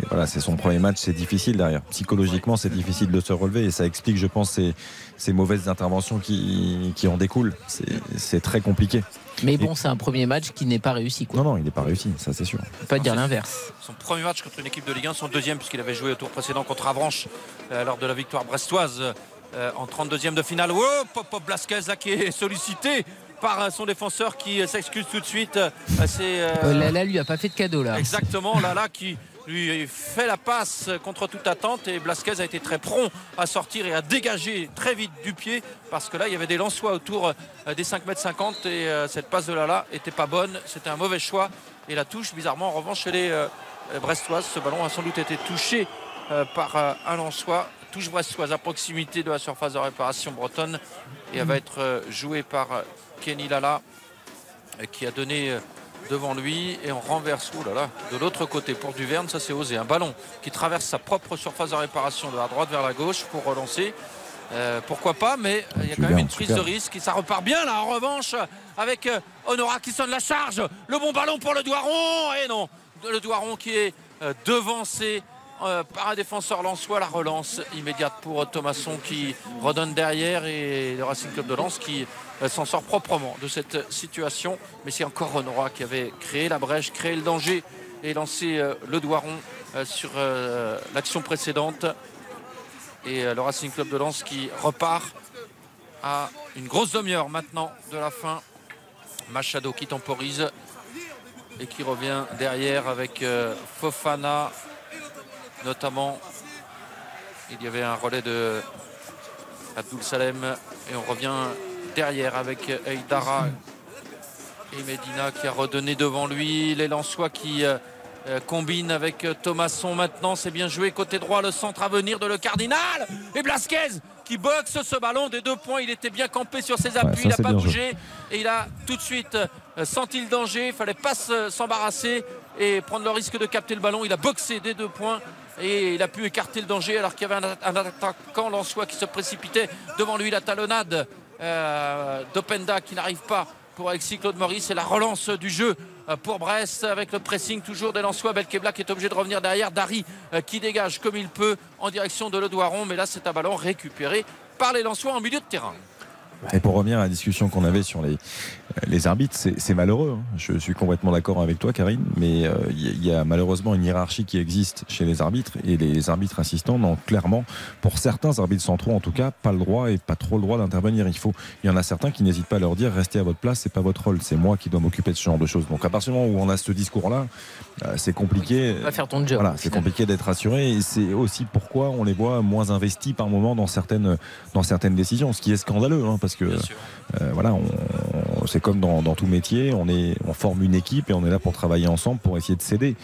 voilà, c'est son premier match, c'est difficile derrière. Psychologiquement, c'est difficile de se relever et ça explique, je pense, ces, ces mauvaises interventions qui, qui en découlent. C'est- C'est très compliqué. Mais bon, c'est un premier match qui n'est pas réussi. Quoi. Non, non, il n'est pas réussi, ça c'est sûr. Faut pas dire l'inverse. son premier match contre une équipe de Ligue 1, son deuxième puisqu'il avait joué au tour précédent contre Avranches euh, lors de la victoire brestoise euh, en 32e de finale. Oh, Pop Pop Blasquez là, qui est sollicité par euh, son défenseur qui s'excuse tout de suite. Euh, c'est, euh, Euh, Lala lui a pas fait de cadeau là. Exactement, Lala qui lui fait la passe contre toute attente et Blasquez a été très prompt à sortir et à dégager très vite du pied parce que là il y avait des lançois autour euh, des 5 mètres 50 et euh, cette passe de Lala était pas bonne, c'était un mauvais choix et la touche bizarrement en revanche chez les euh, Brestoises, ce ballon a sans doute été touché par un lançois, touche brestoise à proximité de la surface de réparation bretonne et elle va être euh, jouée par Kenny Lala qui a donné devant lui et on renverse oh là là, de l'autre côté pour Duverne. Ça c'est osé un ballon qui traverse sa propre surface de réparation de la droite vers la gauche pour relancer. Euh, pourquoi pas mais il y a quand même une prise de risque et ça repart bien là en revanche avec euh, Honora qui sonne la charge. Le bon ballon pour le Doiron et non le Doiron qui est euh, devancé par un défenseur lensois. La relance immédiate pour Thomasson qui redonne derrière et le Racing Club de Lens qui s'en sort proprement de cette situation. Mais c'est encore Honora qui avait créé la brèche créé le danger et lancé euh, le Doiron euh, sur euh, l'action précédente. Et euh, le Racing Club de Lens qui repart à une grosse demi-heure maintenant de la fin. Machado qui temporise et qui revient derrière avec euh, Fofana. Notamment il y avait un relais de Abdul Salem et on revient derrière avec Eidara et Medina qui a redonné devant lui. Les Lensois qui euh, euh, combine avec euh, Thomasson maintenant. C'est bien joué. Côté droit le centre à venir de le Cardinal. Et Blasquez qui boxe ce ballon des deux points. Il était bien campé sur ses appuis. ça, il n'a pas bougé. Et il a tout de suite senti le danger. Il fallait pas se- s'embarrasser et prendre le risque de capter le ballon. Il a boxé des deux points et il a pu écarter le danger alors qu'il y avait un, un attaquant Lançois qui se précipitait devant lui. La talonnade euh, d'Openda qui n'arrive pas pour Alexis Claude Maurice et la relance du jeu euh, pour Brest avec le pressing toujours des Lensois. Belkebla qui est obligé de revenir derrière. Dari euh, qui dégage comme il peut en direction de Le Doiron. Mais là, c'est un ballon récupéré par les Lensois en milieu de terrain. Et pour revenir à la discussion qu'on avait sur les, les arbitres, c'est malheureux. hein. Je suis complètement d'accord avec toi, Karine, mais euh, il y, a- il y a malheureusement une hiérarchie qui existe chez les arbitres et les arbitres assistants n'ont clairement, pour certains arbitres centraux en tout cas, pas le droit et pas trop le droit d'intervenir. Il faut, il y en a certains qui n'hésitent pas à leur dire restez à votre place, c'est pas votre rôle, c'est moi qui dois m'occuper de ce genre de choses. Donc à partir du moment où on a ce discours-là, euh, c'est compliqué. Va faire ton job. Voilà, c'est compliqué d'être assuré et c'est aussi pourquoi on les voit moins investis par moment dans certaines, dans certaines décisions, ce qui est scandaleux, hein, parce que euh, voilà, on- c'est comme dans, dans tout métier, on, est, on forme une équipe et on est là pour travailler ensemble pour essayer de s'aider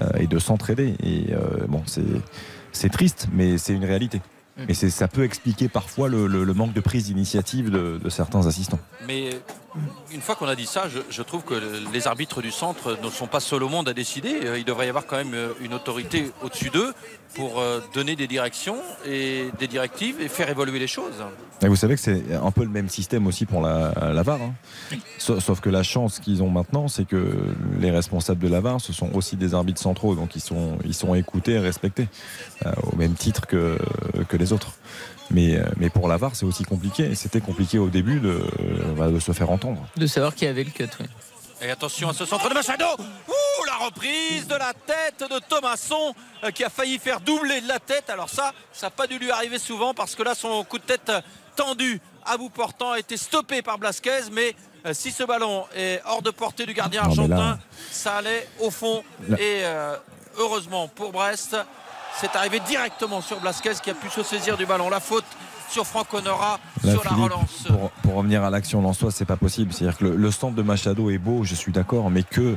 euh, et de s'entraider. Et euh, bon, c'est, triste, mais c'est une réalité. Et c'est, ça peut expliquer parfois le, le- le manque de prise d'initiative de, de certains assistants. Mais une fois qu'on a dit ça, je, je trouve que les arbitres du centre ne sont pas seuls au monde à décider. Euh, Il devrait y avoir quand même euh, une autorité au-dessus d'eux pour euh, donner des directions et des directives et faire évoluer les choses. Et vous savez que c'est un peu le même système aussi pour la, la VAR. hein. Sauf, sauf que la chance qu'ils ont maintenant, c'est que les responsables de la VAR, ce sont aussi des arbitres centraux, donc ils sont, ils sont écoutés et respectés, euh, au même titre que, que les autres. Mais, euh, mais pour la VAR, c'est aussi compliqué. Et C'était compliqué au début de, euh, bah, de se faire entendre. De savoir qui avait le cut. oui. Et attention à ce centre de Machado Ouh, la reprise de la tête de Thomasson euh, qui a failli faire doubler de la tête. Alors ça, ça n'a pas dû lui arriver souvent parce que là, son coup de tête tendu à bout portant a été stoppé par Blasquez. Mais si ce ballon est hors de portée du gardien Non, mais là- argentin, ça allait au fond. Là- Et euh, heureusement pour Brest, c'est arrivé directement sur Blasquez qui a pu se saisir du ballon. La faute sur Franck Honora Là, sur la relance. pour, pour revenir à l'action lensoise, c'est pas possible. C'est-à-dire que le, le centre de Machado est beau, je suis d'accord, mais que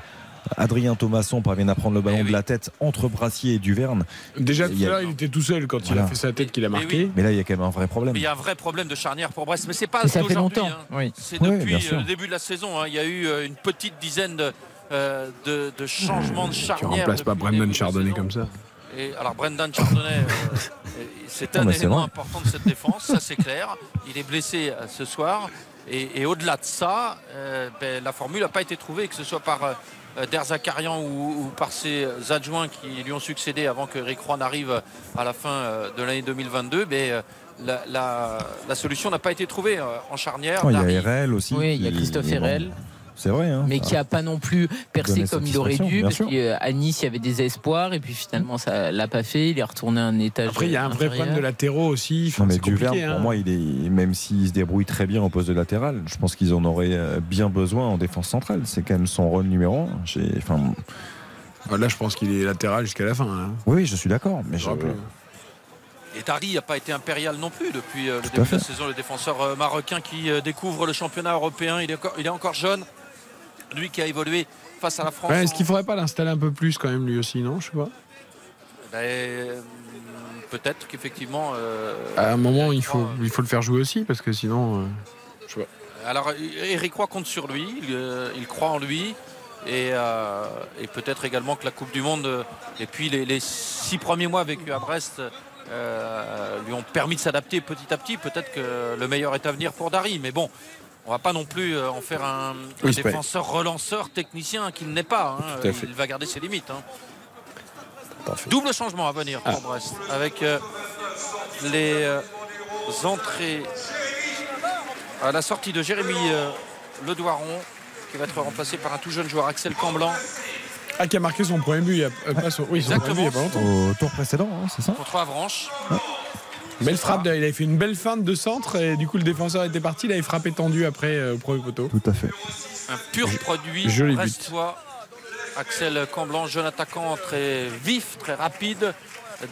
Adrien Thomasson parvienne à prendre le ballon de la tête entre Brassier et Duverne. Déjà tout il était tout seul quand il a fait sa tête qu'il a marqué. Mais là, il y a quand même un vrai problème. Mais il y a un vrai problème de charnière pour Brest, mais c'est pas Et ça fait d'aujourd'hui, longtemps, hein. oui. C'est Oui, depuis euh, le début de la saison. hein. Il y a eu euh, une petite dizaine de, euh, de, de changements de Tu charnière. remplaces pas de Chardonnay comme ça. Et alors Brendan Chardonnay, euh, euh, c'est un élément important de cette défense, ça c'est clair. Il est blessé euh, ce soir. Et, et au-delà de ça, euh, ben, la formule n'a pas été trouvée, que ce soit par euh, Der Zakarian ou, ou par ses adjoints qui lui ont succédé avant que Rick Roy n'arrive à la fin euh, de l'année 2022. Mais euh, la, la- la solution n'a pas été trouvée euh, en charnière. Oh, il y a RL aussi. Oui, il y a Christophe bon, RL. C'est vrai. Hein. mais qui n'a pas non plus percé comme il aurait dû. Parce qu'à Nice, il y avait des espoirs, et puis finalement, ça l'a pas fait. Il est retourné à un étage. Après, il y a un vrai problème de latéraux aussi. Enfin, Non, mais. Duverne, pour hein. moi, il est, même s'il se débrouille très bien au poste de latéral, je pense qu'ils en auraient euh, bien besoin en défense centrale. C'est quand même son rôle numéro un. Enfin, Ah, Là, je pense qu'il est latéral jusqu'à la fin. hein. oui, je suis d'accord. Mais je. Et Dari n'a pas été impérial non plus depuis euh, le début de la saison. Le défenseur euh, marocain qui découvre le championnat européen, il est encore, il est encore jeune. Lui qui a évolué face à la France. Ouais, Est-ce qu'il faudrait pas l'installer un peu plus quand même lui aussi, non? Je sais pas. Ben, euh, Peut-être qu'effectivement. euh, À un moment, il Eric faut, Roy- il faut le faire jouer aussi parce que sinon. euh, je sais pas. Alors, Eric Roy compte sur lui, il, euh, il croit en lui. Et, euh, et peut-être également que la Coupe du Monde euh, et puis les, les six premiers mois vécus à Brest euh, lui ont permis de s'adapter petit à petit. Peut-être que le meilleur est à venir pour Dari. Mais bon, on va pas non plus euh, en faire un, défenseur relanceur technicien qu'il n'est pas. hein. Fait. Il va garder ses limites. hein. Double changement à venir pour Ah. Brest avec euh, les euh, entrées à la sortie de Jérémy euh, Le Doiron qui va être remplacé par un tout jeune joueur Axel Camblan Ah, qui a marqué son premier but il y a, euh, pas son- oui, son premier but il y a pas longtemps. au tour précédent, hein, c'est ça? Contre Avranches. Belle frappe, d'ailleurs, il avait fait une belle feinte de centre et du coup le défenseur était parti, il avait frappé tendu après euh, au premier poteau. Tout à fait. Un pur produit joli but. Axel Camblan, jeune attaquant très vif, très rapide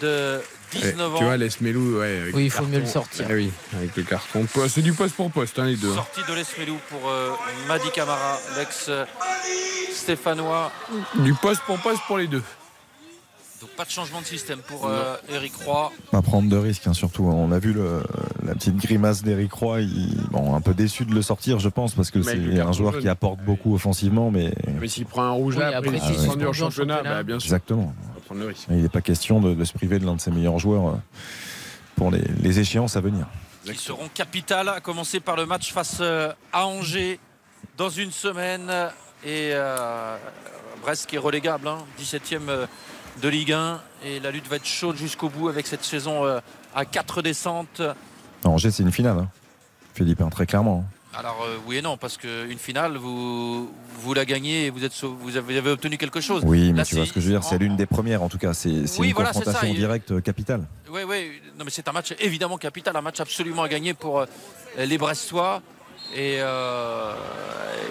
de 19 Ouais, ans. Tu vois, Lesmelou, ouais. avec Oui, il faut mieux le sortir. Ah oui, avec le carton. C'est du poste pour poste, hein, les deux. Sortie de l'Esmelou pour euh, Madi Camara, l'ex euh, stéphanois. Du poste pour poste pour les deux. Donc pas de changement de système pour euh, Eric Roy. Pas prendre de risques, hein, surtout. On a vu le- la petite grimace d'Eric Roy. Il, bon, un peu déçu de le sortir, je pense, parce que c'est un joueur jaune. qui apporte beaucoup offensivement, mais Mais s'il prend un rouge Oui, là, après, après, il s'il championnat, championnat. bah, bien sûr. exactement. On va prendre le risque. Il n'est pas question de, de se priver de l'un de ses meilleurs joueurs euh, pour les, les échéances à venir. qui seront capitales, à commencer par le match face euh, à Angers dans une semaine. Et euh, Brest qui est relégable, hein, 17e euh, de Ligue 1. Et la lutte va être chaude jusqu'au bout avec cette saison euh, à 4 descentes. Angers, c'est une finale, hein. Philippe, hein, très clairement. Alors euh, oui et non, parce qu'une finale, vous, vous la gagnez et vous, êtes, vous, avez, vous avez obtenu quelque chose. Oui, mais Là, tu vois ce que je veux dire, c'est l'une des premières en tout cas. C'est Oui, une voilà, confrontation directe euh, capitale. Oui, oui, non, mais c'est un match évidemment capital, un match absolument à gagner pour les Brestois. Et euh,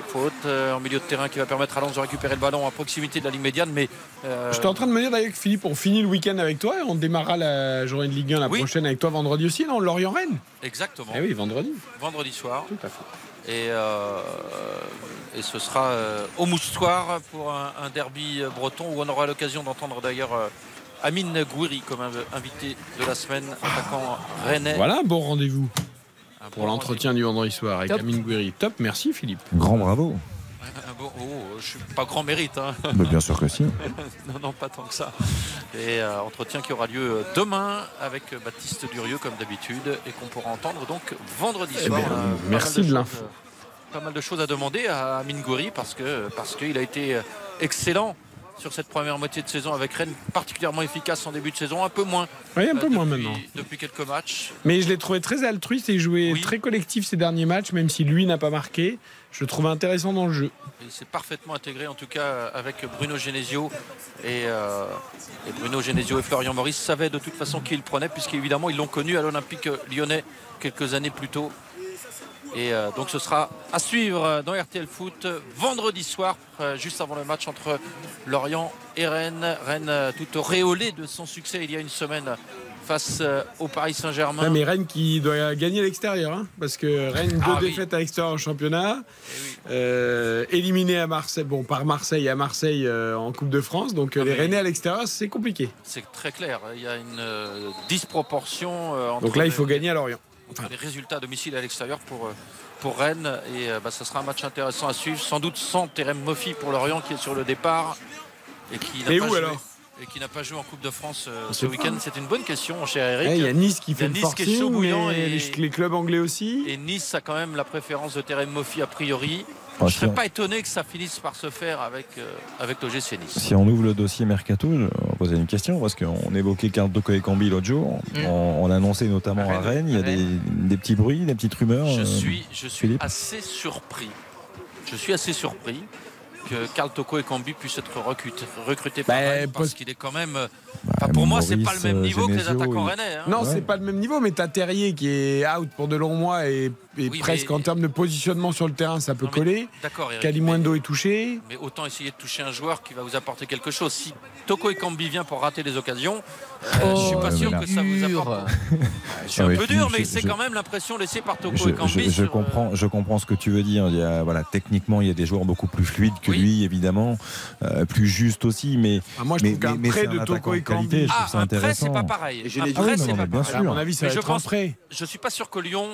faute euh, en milieu de terrain qui va permettre à Lens de récupérer le ballon à proximité de la ligne médiane. Mais euh, J'étais en train de me dire d'ailleurs que Philippe, on finit le week-end avec toi et on démarrera la journée de Ligue 1 la Oui. prochaine avec toi vendredi aussi, non Lorient-Rennes exactement. Eh oui, vendredi. Vendredi soir. Tout à fait. Et, euh, et ce sera euh, au Moustoir pour un, un derby breton où on aura l'occasion d'entendre d'ailleurs Amine Gouiri comme inv- invité de la semaine, attaquant rennais. Voilà un bon rendez-vous pour bon l'entretien du vendredi soir avec. Amine Gouiri. Top, merci Philippe. Grand bravo. Bon- oh, je suis pas grand mérite. hein. [laughs] Bah, bien sûr que si. [laughs] non, non, pas tant que ça. Et euh, entretien qui aura lieu euh, demain avec euh, Baptiste Durieux comme d'habitude et qu'on pourra entendre donc vendredi Eh soir. merci de l'info. euh, Pas mal de choses à demander à Amine Gouiri parce que parce qu'il a été euh, excellent sur cette première moitié de saison avec Rennes, particulièrement efficace en début de saison, un peu moins. Oui, un peu euh, moins depuis- maintenant. Depuis quelques matchs. Mais je l'ai trouvé très altruiste et joué Oui. très collectif ces derniers matchs, même si lui n'a pas marqué. Je le trouve intéressant dans le jeu. Il s'est parfaitement intégré, en tout cas avec Bruno Genesio. Et, euh, et Bruno Genesio et Florian Maurice savaient de toute façon qui il prenait, puisqu'évidemment ils l'ont connu à l'Olympique lyonnais quelques années plus tôt. Et euh, donc ce sera à suivre dans RTL Foot vendredi soir, euh, juste avant le match entre Lorient et Rennes. Rennes euh, tout auréolé de son succès il y a une semaine face euh, au Paris Saint-Germain. Mais Rennes qui doit gagner à l'extérieur, hein, parce que Rennes deux Ah oui. défaites à l'extérieur en championnat, Eh oui. euh, éliminé à Marseille, bon par Marseille à Marseille euh, en Coupe de France, donc euh, les Rennais à l'extérieur c'est compliqué. C'est très clair, il y a une euh, disproportion euh, entre Donc là il les- faut gagner à Lorient. Les résultats à domicile et à l'extérieur pour, euh, pour Rennes. Et euh, bah, ça sera un match intéressant à suivre, sans doute sans Terem Moffi pour Lorient qui est sur le départ et qui n'a pas où, joué. alors et qui n'a pas joué en Coupe de France euh, ce week-end. C'est une bonne question, mon cher Eric. Eh, Il y a Nice qui fait le Nice qui est chaud forcing, bouillant et- les, les clubs anglais aussi. Et Nice a quand même la préférence de Terem Moffi a priori. Je ne serais si- pas étonné que ça finisse par se faire avec, euh, avec l'OGC Nice. Si on ouvre le dossier Mercato, je vais poser une question parce qu'on évoquait et Cambi l'autre jour. Mm. On, on a annoncé notamment À à Rennes. Il y a des, petits bruits, des petites rumeurs. Je euh, suis, je suis Philippe assez surpris. Je suis assez surpris que Karl Toko et Cambi puissent être recrutés, recrutés par Rennes parce parce- qu'il est quand même. euh, bah, pour moi, c'est pas le même niveau que les attaquants il- rennais. hein. Non, Ouais. c'est pas le même niveau, mais t'as Terrier qui est out pour de longs mois et, et Oui, presque mais- en termes de positionnement sur le terrain, ça peut Non, coller. D'accord. Kalimundo est touché. Mais autant essayer de toucher un joueur qui va vous apporter quelque chose. Si Toko et Cambi vient pour rater les occasions, euh, je suis pas Oh, sûr que ça vous apporte. [laughs] Je suis un peu dur, mais je- c'est je- quand même l'impression laissée par Toko Je, et Cambi. je- je sur, euh, comprends, je comprends ce que tu veux dire. Il y a, voilà, techniquement, il y a des joueurs beaucoup plus fluides que Oui. lui, évidemment, euh, plus justes aussi. Mais Ah, moi je mais- trouve mais- mais de Toko et Cambi. je trouve Ah, ça un prêt, c'est pas pareil. J'ai Un prêt, c'est pas pareil. À mon avis, ça va je être prêt. Je suis pas sûr que Lyon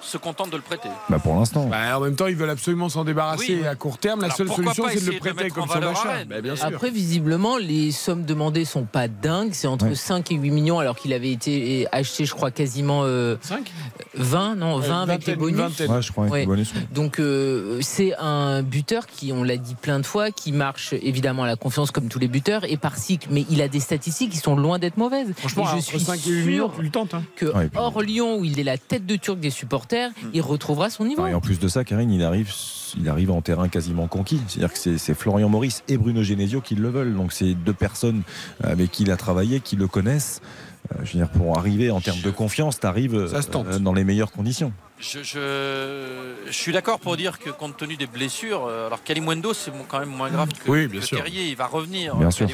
se contente de le prêter. Bah, pour l'instant. Bah, en même temps, ils veulent absolument s'en débarrasser Oui. à court terme. La Alors, seule solution, c'est de le prêter comme ça Bah, bien sûr. Après, visiblement, les sommes demandées sont pas dingues. C'est entre Ouais. 5 et 8 millions, alors qu'il avait été acheté, je crois, quasiment euh, 5 20, non, 20 avec les bonus. Ouais, je crois avec Ouais. les bonus. Donc euh, c'est un buteur qui, on l'a dit plein de fois, qui marche évidemment à la confiance comme tous les buteurs et par cycle, mais il a des statistiques qui sont loin d'être mauvaises. Franchement, Et je entre suis 5 et 8 millions, sûr tu le tentes. hein. que Ouais, puis- hors Lyon, où il est la tête de turc des supporters, il retrouvera son niveau. Et en plus de ça, Karine, il arrive, il arrive en terrain quasiment conquis. C'est-à-dire que c'est- c'est Florian Maurice et Bruno Genesio qui le veulent. Donc c'est deux personnes avec qui il a travaillé, qui le connaissent. Euh, je veux dire, pour arriver en termes de confiance, tu arrives tente. dans les meilleures conditions. Je, je- je suis d'accord pour dire que compte tenu des blessures, euh, alors Kalimundo c'est quand même moins grave que, Oui, bien que sûr. Terrier, il va revenir. Bien euh, sûr.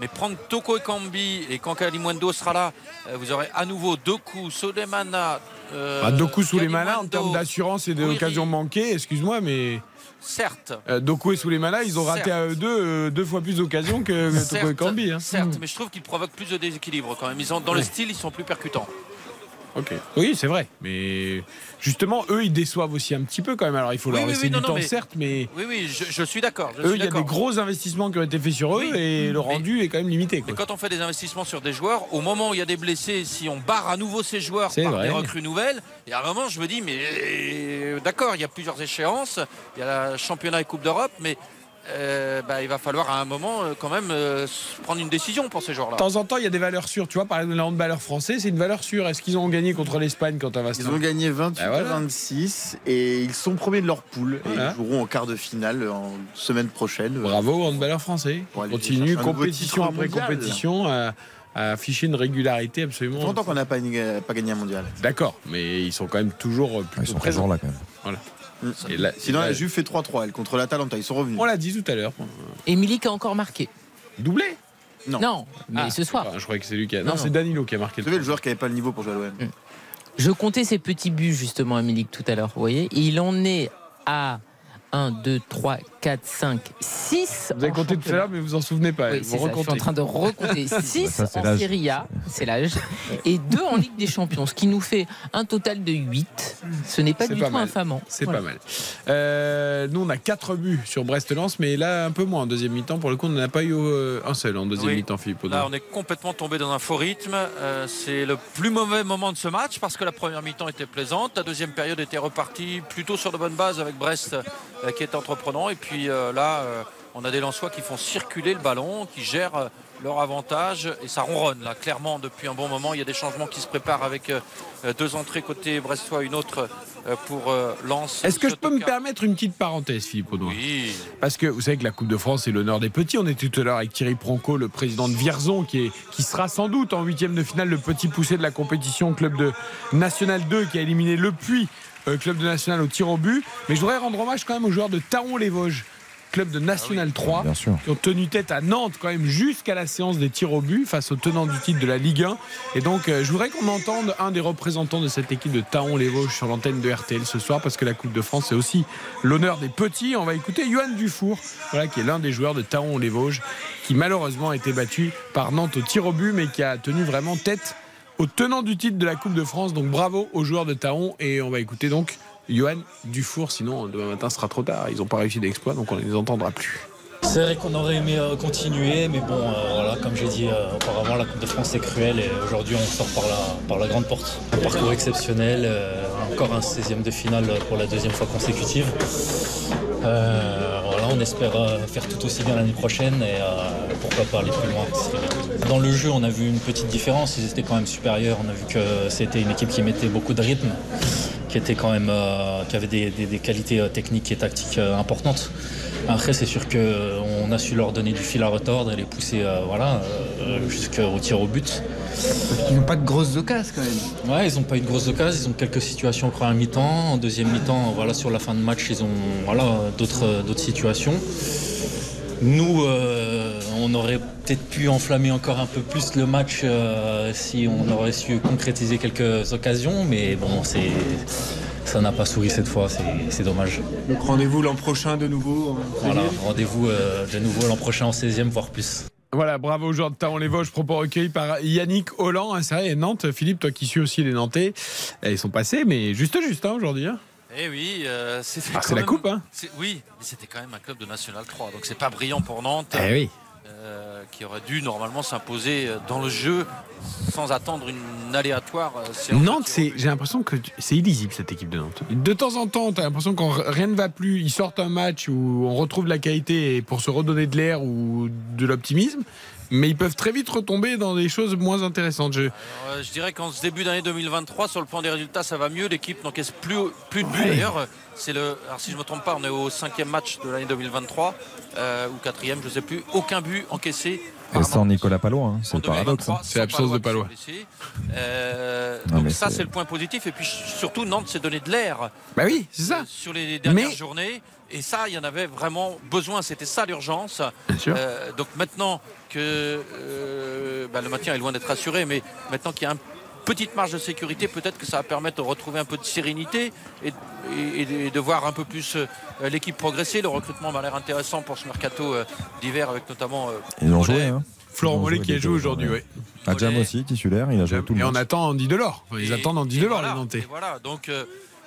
Mais prendre Toko et Kambi et quand Kalimundo sera là, euh, vous aurez à nouveau Doku, Solemana. Euh, Bah, Doku sous les malins en termes d'assurance et d'occasions manquées, excuse-moi, mais Certes. euh, Doku et sous les malins, ils ont raté Certes. à eux deux euh, deux fois plus d'occasions que Toko et Certes, Cambi. hein. certes, mais je trouve qu'ils provoquent plus de déséquilibre quand même. Ils ont, dans le style, ils sont plus percutants. Ok. Oui, c'est vrai. Mais justement, eux, ils déçoivent aussi un petit peu quand même. Alors, il faut Oui, leur oui, laisser oui, du non, temps, mais- certes, mais Oui, oui, je, je suis d'accord. eux, il y a des gros investissements qui ont été faits sur eux et le Mais- rendu est quand même limité. Mais quand on fait des investissements sur des joueurs, au moment où il y a des blessés, si on barre à nouveau ces joueurs par vrai. des recrues nouvelles, et à un moment je me dis, mais euh, d'accord, il y a plusieurs échéances, il y a la championnat et Coupe d'Europe, mais euh, bah, il va falloir à un moment euh, quand même euh, prendre une décision pour ces joueurs-là. De temps en temps, il y a des valeurs sûres. Tu vois, par exemple, le handballeur français, c'est une valeur sûre. Est-ce qu'ils ont gagné contre l'Espagne quand on va se Ils ont gagné 28 Bah voilà. à 26 et ils sont premiers de leur poule et Voilà. ils joueront en quart de finale en semaine prochaine. Bravo, handballeur français. Aller Continue, compétition après mondial. compétition, à, à afficher une régularité Ça absolument. longtemps qu'on n'a pas, pas gagné un mondial. D'accord, mais ils sont quand même toujours Ils sont présents. toujours là quand même. Voilà. Et là, Sinon, la Juve fait 3-3, elle, contre l'Atalanta. Ils sont revenus. On l'a dit tout à l'heure. Et Milik a encore marqué. Doublé Non. mais Ah, ce soir. Je croyais que c'est lui qui a. Non, Non, c'est non. Danilo qui a marqué Vous savez, le joueur qui n'avait pas le niveau pour jouer à l'OM. Je comptais ses petits buts justement à Milik tout à l'heure, vous voyez. Et il en est à 1, 2, 3, 4, 5, 6. Vous avez compté tout à l'heure, mais vous en souvenez pas. Oui, vous c'est ça, je suis en train de recompter 6 [laughs] Ça, c'est en l'âge. Serie A, c'est l'âge, et 2 en Ligue des Champions, ce qui nous fait un total de 8. Ce n'est pas du pas tout mal. infamant. C'est Voilà. pas mal. Euh, nous, on a 4 buts sur Brest-Lens, mais là, un peu moins en deuxième mi-temps. Pour le coup, on n'en a pas eu euh, un seul en deuxième Oui. mi-temps, Philippe. Audin. Là, on est complètement tombé dans un faux rythme. Euh, c'est le plus mauvais moment de ce match parce que la première mi-temps était plaisante. La deuxième période était repartie plutôt sur de bonnes bases avec Brest qui est entreprenant. Et puis euh, là, euh, on a des Lensois qui font circuler le ballon, qui gèrent euh, leur avantage et ça ronronne là clairement depuis un bon moment. Il y a des changements qui se préparent avec euh, euh, deux entrées côté brestois, une autre euh, pour euh, Lens. Est-ce que je peux me permettre une petite parenthèse, Philippe Audouin? Oui. Parce que vous savez que la Coupe de France, c'est l'honneur des petits. On était tout à l'heure avec Thierry Pronco, le président de Vierzon, qui, est, qui sera sans doute en huitième de finale le petit poussé de la compétition, club de National 2 qui a éliminé Le Puy, euh, club de National au tir au but. Mais je voudrais rendre hommage quand même aux joueurs de Taron-les-Vosges, club de National 3, Bien sûr. qui ont tenu tête à Nantes quand même jusqu'à la séance des tirs au but face au tenant du titre de la Ligue 1. Et donc, euh, je voudrais qu'on entende un des représentants de cette équipe de Taron-les-Vosges sur l'antenne de RTL ce soir, parce que la Coupe de France, c'est aussi l'honneur des petits. On va écouter Johan Dufour, voilà, qui est l'un des joueurs de Taron-les-Vosges, qui malheureusement a été battu par Nantes au tir au but, mais qui a tenu vraiment tête au tenant du titre de la Coupe de France. Donc bravo aux joueurs de Taron. Et on va écouter donc Johan Dufour, sinon demain matin sera trop tard. Ils n'ont pas réussi d'exploit, donc on ne les entendra plus. C'est vrai qu'on aurait aimé euh, continuer, mais bon, euh, voilà, comme j'ai dit euh, auparavant, la Coupe de France est cruelle et aujourd'hui on sort par la, par la grande porte. Un parcours exceptionnel, encore un 16e de finale pour la deuxième fois consécutive. Voilà, on espère faire tout aussi bien l'année prochaine et pourquoi pas aller plus loin. Dans le jeu, on a vu une petite différence, ils étaient quand même supérieurs. On a vu que c'était une équipe qui mettait beaucoup de rythme, qui était quand même, euh, qui avait des, des- des qualités euh, techniques et tactiques euh, importantes. Après, c'est sûr qu'on a su leur donner du fil à retordre et les pousser voilà, jusqu'au tir au but. Ils n'ont pas de grosses occasions quand même. Ouais, ils n'ont pas eu de grosses occasions, ils ont quelques situations en première mi-temps. En deuxième mi-temps, voilà, sur la fin de match, ils ont voilà, d'autres d'autres situations. Nous, euh, on aurait peut-être pu enflammer encore un peu plus le match euh, si on aurait su concrétiser quelques occasions, mais bon, c'est ça n'a pas souri cette fois, c'est- c'est dommage. Donc rendez-vous l'an prochain de nouveau. en Voilà, rendez-vous euh, de nouveau l'an prochain en 16e, voire plus. Voilà, bravo aux joueurs de Taron-les-Vosges, propos recueillis par Yannick Holland. hein, c'est vrai, et Nantes, Philippe, toi qui suis aussi les Nantais, ils sont passés, mais juste juste hein, aujourd'hui. hein. Eh oui, euh, c'était Ah, c'est la même- coupe, hein Oui, mais c'était quand même un club de National 3, donc c'est pas brillant pour Nantes. Eh oui. euh, qui aurait dû normalement s'imposer euh, dans le jeu sans attendre une aléatoire euh, Nantes, c'est, j'ai l'impression que tu- c'est illisible cette équipe de Nantes. De temps en temps, tu as l'impression quand rien ne va plus, ils sortent un match où on retrouve la qualité pour se redonner de l'air ou de l'optimisme, mais ils peuvent très vite retomber dans des choses moins intéressantes. Je- Euh, je dirais qu'en ce début d'année 2023, sur le plan des résultats, ça va mieux. L'équipe n'encaisse plus, plus de buts. Ouais. D'ailleurs, c'est le. Alors, si je ne me trompe pas, on est au cinquième match de l'année 2023 euh, ou quatrième, je ne sais plus. Aucun but encaissé. Et sans Nicolas Palois, hein, c'est le paradoxe. hein. C'est l'absence de Palois. Euh, Non, donc ça, c'est- le point positif. Et puis surtout, Nantes s'est donné de l'air. Bah oui, c'est ça. euh, sur les dernières Mais- journées. Et ça, il y en avait vraiment besoin. C'était ça l'urgence. sûr. Euh, donc maintenant que euh, bah, le maintien est loin d'être assuré, mais maintenant qu'il y a une petite marge de sécurité, peut-être que ça va permettre de retrouver un peu de sérénité et, et- et de voir un peu plus euh, l'équipe progresser. Le recrutement m'a l'air intéressant pour ce mercato euh, d'hiver avec notamment. euh, Ils ont joué. Hein. Florent Mollet qui a joué aujourd'hui, oui. Adjam aussi, titulaire, il a joué tout le Et on attend Andy Delors. Ils Et- attendent Andy Delors, voilà, les Nantais. et voilà, donc euh,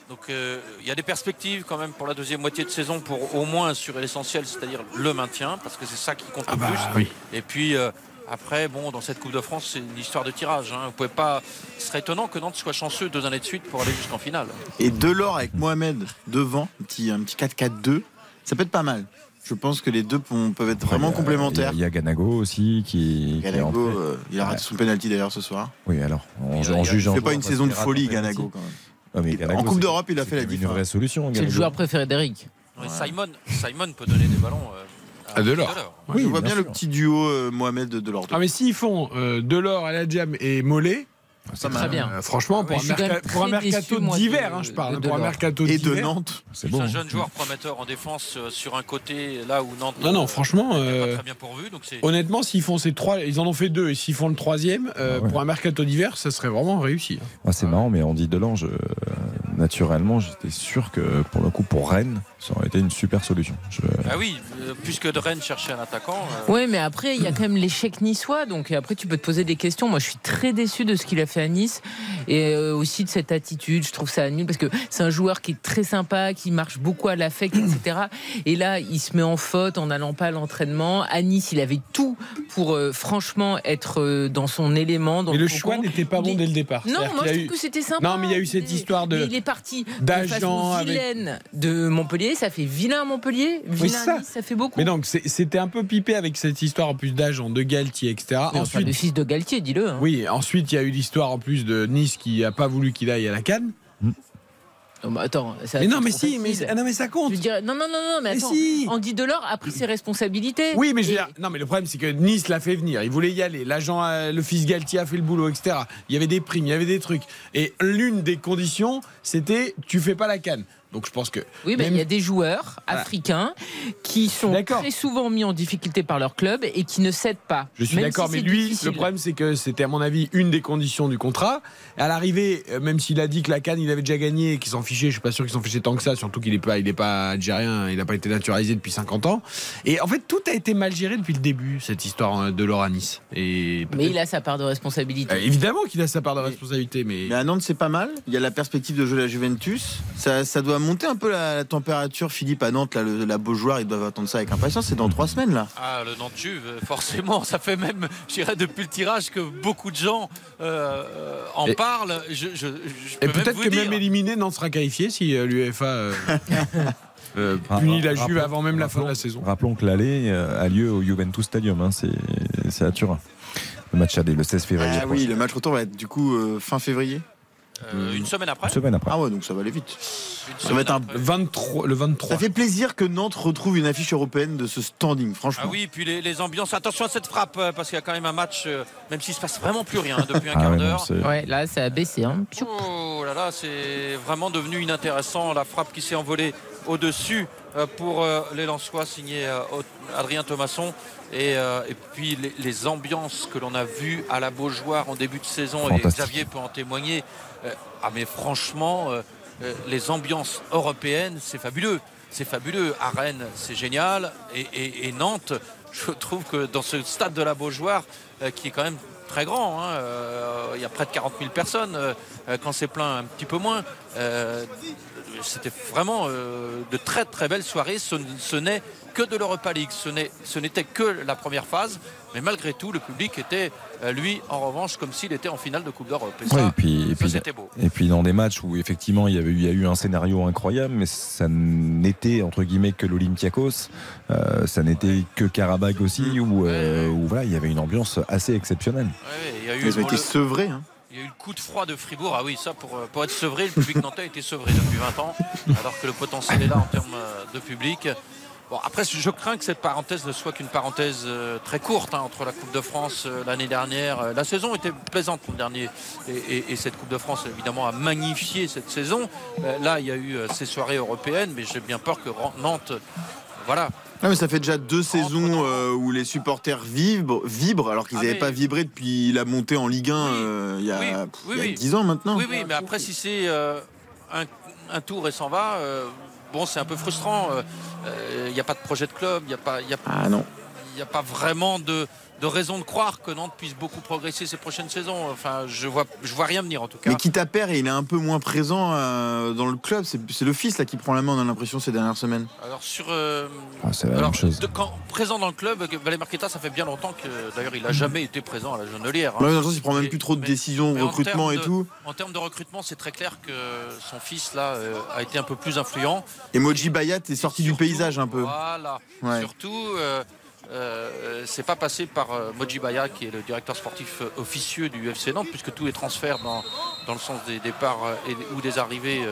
donc euh, il y a des perspectives quand même pour la deuxième moitié de saison pour au moins assurer l'essentiel, c'est-à-dire le maintien, parce que c'est ça qui compte le bah, plus. oui. Et puis euh, après, bon, dans cette Coupe de France, c'est une histoire de tirage. Hein. Vous pouvez pas. Ce serait étonnant que Nantes soit chanceux deux années de suite pour aller jusqu'en finale. Et Delors avec Mohamed devant, un petit, un petit 4-4-2, ça peut être pas mal. Je pense que les deux peuvent être vraiment complémentaires. Il y a Ganago aussi qui, qui est Ganago, euh, il a raté son penalty d'ailleurs ce soir. Oui, alors, on, juge fait pas une saison de folie. Ganago, quand même. Mais En Coupe d'Europe, il a fait la c'est une différence. vraie solution. C'est le joueur préféré d'Eric. Ouais, Simon, Simon peut donner des ballons. euh, À Delors. je vois bien, le petit duo euh, Mohamed de Delors. Ah mais s'ils font euh, Delors, Aladjam et Mollet, C'est très bien. Euh, franchement, pour, un, merca- pour mercato d'hiver, hein, je parle, de hein, pour un mercato Et de. Nantes. C'est C'est bon. un jeune joueur [laughs] prometteur en défense euh, sur un côté là où Nantes. Non, non, euh, franchement, euh, pas très bien pourvu. Donc honnêtement, s'ils font ces trois, ils en ont fait deux, et s'ils font le troisième, euh, Ah ouais. pour un mercato d'hiver, ça serait vraiment réussi. Ah, c'est marrant, mais on dit Delange, euh, naturellement, j'étais sûr que pour le coup, pour Rennes, ça aurait été une super solution. Je- Ah oui, euh, puisque de Rennes cherchait un attaquant. euh, Oui, mais après, il y a quand même l'échec niçois. Donc après, tu peux te poser des questions. Moi, je suis très déçu de ce qu'il a fait à Nice et euh, aussi de cette attitude. Je trouve ça nul parce que c'est un joueur qui est très sympa, qui marche beaucoup à l'affect, etc. Et là, il se met en faute en n'allant pas à l'entraînement. À Nice, il avait tout pour euh, franchement être euh, dans son élément. Dans Mais le choix n'était pas bon dès le départ. Non, moi je trouve eu- que c'était sympa. Non, mais il y a eu cette histoire de- De d'agent avec- vilaine de Montpellier. Ça fait vilain à Montpellier, Oui, vilain ça. à Nice, ça fait beaucoup. Mais donc, c'était un peu pipé avec cette histoire en plus d'agent, de Galtier, etc. Mais enfin, Ensuite, le fils de Galtier, dis-le. hein. oui, ensuite, il y a eu l'histoire en plus de Nice qui a pas voulu qu'il aille à la Cannes. Non, mais attends, ça, Mais non, mais si, mais, ah non, mais ça compte. Je dirais, non, non, non, non, mais Mais attends. si. Andy Delors a pris ses responsabilités. Oui, mais je veux dire, non, mais le problème, c'est que Nice l'a fait venir. Il voulait y aller. L'agent, euh, le fils Galtier a fait le boulot, etc. Il y avait des primes, il y avait des trucs. Et l'une des conditions, c'était tu fais pas la canne. Donc je pense que. Oui, mais même- il y a des joueurs Voilà. africains qui sont très souvent mis en difficulté par leur club et qui ne cèdent pas. Je suis d'accord, si mais lui, difficile. le problème, c'est que c'était, à mon avis, une des conditions du contrat. À l'arrivée, euh, même s'il a dit que la Cannes, il avait déjà gagné et qu'il s'en fichait, je suis pas sûr qu'il s'en fichait tant que ça, surtout qu'il n'est pas, il est pas algérien, il n'a pas été naturalisé depuis 50 ans. Et en fait, tout a été mal géré depuis le début, cette histoire euh, de Laura à Nice. Et Mais il a sa part de responsabilité. Euh, évidemment qu'il a sa part de responsabilité, mais. Mais à Nantes, c'est pas mal. Il y a la perspective de jouer la Juventus. Ça, ça doit monter un peu la, la température, Philippe, à Nantes. Là, le- la Beaujoire, ils doivent attendre ça avec impatience. C'est dans trois semaines, là. Ah, le Nantes Juve, forcément, [laughs] ça fait même, je dirais, depuis le tirage que beaucoup de gens euh, euh, en Et- parlent. Je, je- je Et peux même peut-être vous que dire. même éliminé, Nantes sera qualifié si euh, l'UEFA euh, [laughs] euh, [laughs] punit la Juve avant même la fin de la saison. Rappelons que l'aller a lieu au Juventus Stadium, hein, c'est c'est à Turin. Le match aller le 16 février. Ah oui, le match retour va être du coup euh, fin février? Euh, une semaine après. Une semaine après. Ah ouais, donc ça va aller vite. Ça va être un. semaine après. 23, le 23. Ça fait plaisir que Nantes retrouve une affiche européenne de ce standing, franchement. Ah oui, puis les, les ambiances. Attention à cette frappe, euh, parce qu'il y a quand même un match, euh, même s'il se passe vraiment plus rien hein, depuis un [laughs] Ah quart ouais, d'heure. c'est- Ouais, là, ça a baissé. Hein. Oh là là, c'est vraiment devenu inintéressant. La frappe qui s'est envolée au-dessus pour euh, les Lensois, signé euh, Adrien Thomasson. Et, euh, et puis les, les ambiances que l'on a vues à la Beaujoire en début de saison, et. Xavier peut en témoigner. Euh, ah mais franchement, euh, euh, les ambiances européennes, c'est fabuleux. C'est fabuleux. À Rennes, c'est génial. Et, et- et Nantes, je trouve que dans ce stade de la Beaujoire, euh, qui est quand même très grand, hein, euh, il y a près de 40 000 personnes, euh, euh, quand c'est plein, un petit peu moins. Euh, C'était vraiment euh, de très très belles soirées. Ce, ce n'est que de l'Europa League, ce n'était que la première phase. Mais malgré tout, le public était, euh, lui, en revanche, comme s'il était en finale de Coupe d'Europe. Et ça, Ouais, et puis, et ça, puis, c'était beau. et puis dans des matchs où effectivement il y, avait, eu- il y a eu un scénario incroyable, mais ça n'était entre guillemets que l'Olympiakos, euh, ça n'était que Karabakh aussi, où, euh, où, voilà, il y avait une ambiance assez exceptionnelle. Ouais, il y a eu, Ils ont bon, été le- sevrés. Hein. Il y a eu le coup de froid de Fribourg. Ah oui, ça, pour, euh, pour être sevré, le public nantais a été sevré depuis 20 ans, alors que le potentiel est là en termes euh, de public. Bon, après, je crains que cette parenthèse ne soit qu'une parenthèse euh, très courte hein, entre la Coupe de France l'année dernière. La saison était plaisante l'an dernier et, et- et cette Coupe de France, évidemment, a magnifié cette saison. Là, il y a eu ces soirées européennes, mais j'ai bien peur que Nantes, voilà, Ah, mais ça fait déjà deux saisons euh, où les supporters vibrent, vibrent alors qu'ils Ah, n'avaient mais- pas vibré depuis la montée en Ligue 1 euh, il y a, Oui, pff, oui, il y a oui. 10 ans maintenant. Oui, oui, mais après, si c'est euh, un, un tour et s'en va, bon, c'est un peu frustrant. Il n'y a pas de projet de club, il n'y a, pas- y a, Ah non. a pas vraiment de, de raison de croire que Nantes puisse beaucoup progresser ces prochaines saisons. Enfin, je vois, je vois rien venir en tout cas. Mais quitte à perdre, il est un peu moins présent euh, dans le club. C'est le fils là qui prend la main, on a l'impression, ces dernières semaines. Alors, sur. euh, Ah, c'est la alors, même chose. de- quand, présent dans le club, Valé Marqueta, ça fait bien longtemps que d'ailleurs il n'a jamais été présent à la Genelière. hein. Ouais, dans le sens, il prend même Et- plus trop de mais- décisions, mais en recrutement et termes de- tout. En termes de recrutement, c'est très clair que son fils là euh, a été un peu plus influent. Et Moji Bayat est sorti du paysage un peu. Voilà. Ouais. Surtout, euh, euh, c'est pas passé par euh, Moji Baya, qui est le directeur sportif euh, officieux du FC Nantes, puisque tous les transferts dans, le sens des départs euh, ou des arrivées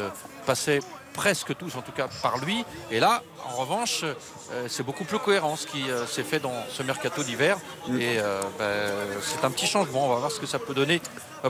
passaient presque tous en tout cas par lui. Et là, en revanche, euh, c'est beaucoup plus cohérent ce qui euh, s'est fait dans ce mercato d'hiver. Et euh, ben, c'est un petit changement. On va voir ce que ça peut donner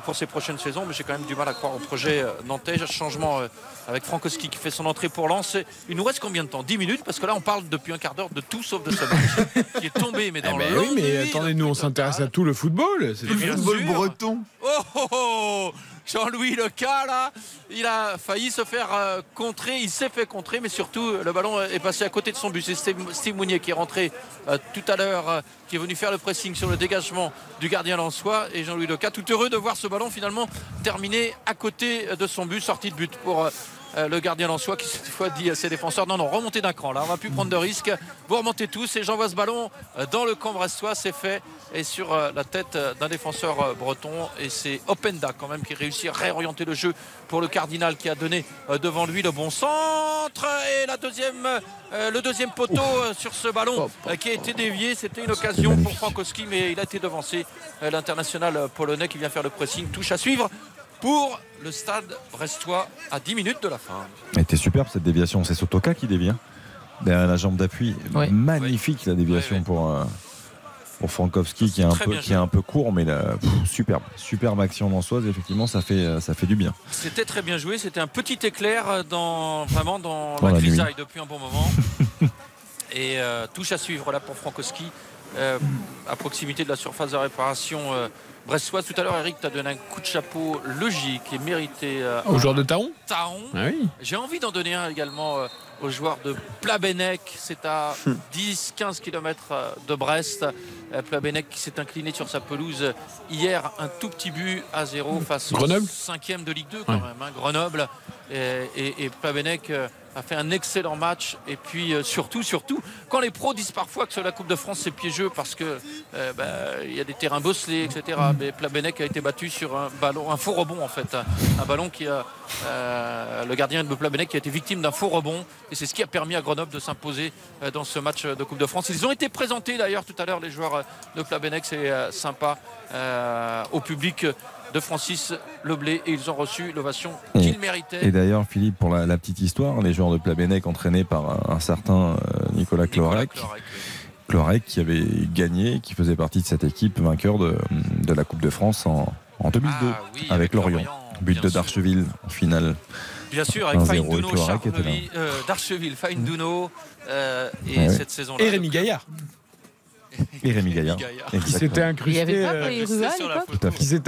pour ces prochaines saisons. Mais j'ai quand même du mal à croire au projet nantais. Changement avec Frankowski qui fait son entrée pour Lens. Il nous reste combien de temps? 10 minutes? Parce que là, on parle depuis un quart d'heure de tout sauf de ce match [laughs] qui est tombé. Mais dans Mais le oui, mais attendez, nous on s'intéresse à tout le football. C'est Bien football breton. Oh, oh, oh Jean-Louis Leca, là, il a failli se faire euh, contrer, il s'est fait contrer, mais surtout le ballon est passé à côté de son but. C'est Steve, Mounier qui est rentré euh, tout à l'heure, euh, qui est venu faire le pressing sur le dégagement du gardien Lançois. Et Jean-Louis Leca, tout heureux de voir ce ballon finalement terminé à côté de son but, sortie de but pour. Euh, le gardien Lançois qui cette fois dit à ses défenseurs non non remontez d'un cran là on va plus prendre de risques. Vous remontez tous et j'envoie ce ballon euh, dans le camp brestois. C'est fait et sur euh, la tête d'un défenseur breton. Et c'est Openda quand même qui réussit à réorienter le jeu pour le cardinal qui a donné euh, devant lui le bon centre. Et la deuxième le deuxième poteau sur ce ballon qui a été dévié. C'était une occasion pour Frankowski mais il a été devancé l'international polonais qui vient faire le pressing. Touche à suivre pour le stade brestois à 10 minutes de la fin. Elle était superbe cette déviation. C'est Sotoka qui dévie. hein. Derrière la jambe d'appui. Magnifique la déviation pour, euh, pour Frankowski qui est, un peu, qui est un peu court, mais là, pff, superbe. Superbe action lançoise. Effectivement, ça fait, euh, ça fait du bien. C'était très bien joué, c'était un petit éclair dans, vraiment dans, Dans la la grisaille nuit. depuis un bon moment. [laughs] Et euh, touche à suivre là pour Frankowski euh, à proximité de la surface de réparation euh, brestoise. Tout à l'heure, Eric, tu as donné un coup de chapeau logique et mérité euh, Au joueur de Taon Taon. Ah oui. J'ai envie d'en donner un également euh, aux joueurs de Plabennec. C'est à 10-15 km de Brest. Euh, Plabennec qui s'est incliné sur sa pelouse euh, hier, un tout petit but à zéro face Grenoble au 5 de Ligue 2 quand Ouais. même. hein, Grenoble. Et, et, et Plabennec euh, a fait un excellent match. Et puis euh, surtout, surtout, quand les pros disent parfois que sur la Coupe de France c'est piégeux parce que euh, bah, il y a des terrains bosselés, etc. Mais Plabennec a été battu sur un ballon, un faux rebond en fait, un, un ballon qui a euh, le gardien de Plabennec qui a été victime d'un faux rebond. Et c'est ce qui a permis à Grenoble de s'imposer dans ce match de Coupe de France. Ils ont été présentés d'ailleurs tout à l'heure les joueurs de Plabennec, c'est sympa au public de Francis Leblé et ils ont reçu l'ovation qu'ils méritaient. Et d'ailleurs, Philippe, pour la, la petite histoire, les joueurs de Plabennec entraînés par un, un certain euh, Nicolas Clorec, Clorec qui avait gagné, qui faisait partie de cette équipe vainqueur de, de la Coupe de France en, en 2002 Ah oui, avec, avec Lorient. Lorient, But de Darcheville en finale. Bien sûr, avec 1-0, Fine et Duno, Clorec était là. Charmeville, euh, d'Archeville, Fine Duno euh, et Ouais, ouais. cette saison-là. Et Rémi Gaillard. Et Rémi Gaillard. Qui s'était incrusté, Il y avait pas euh,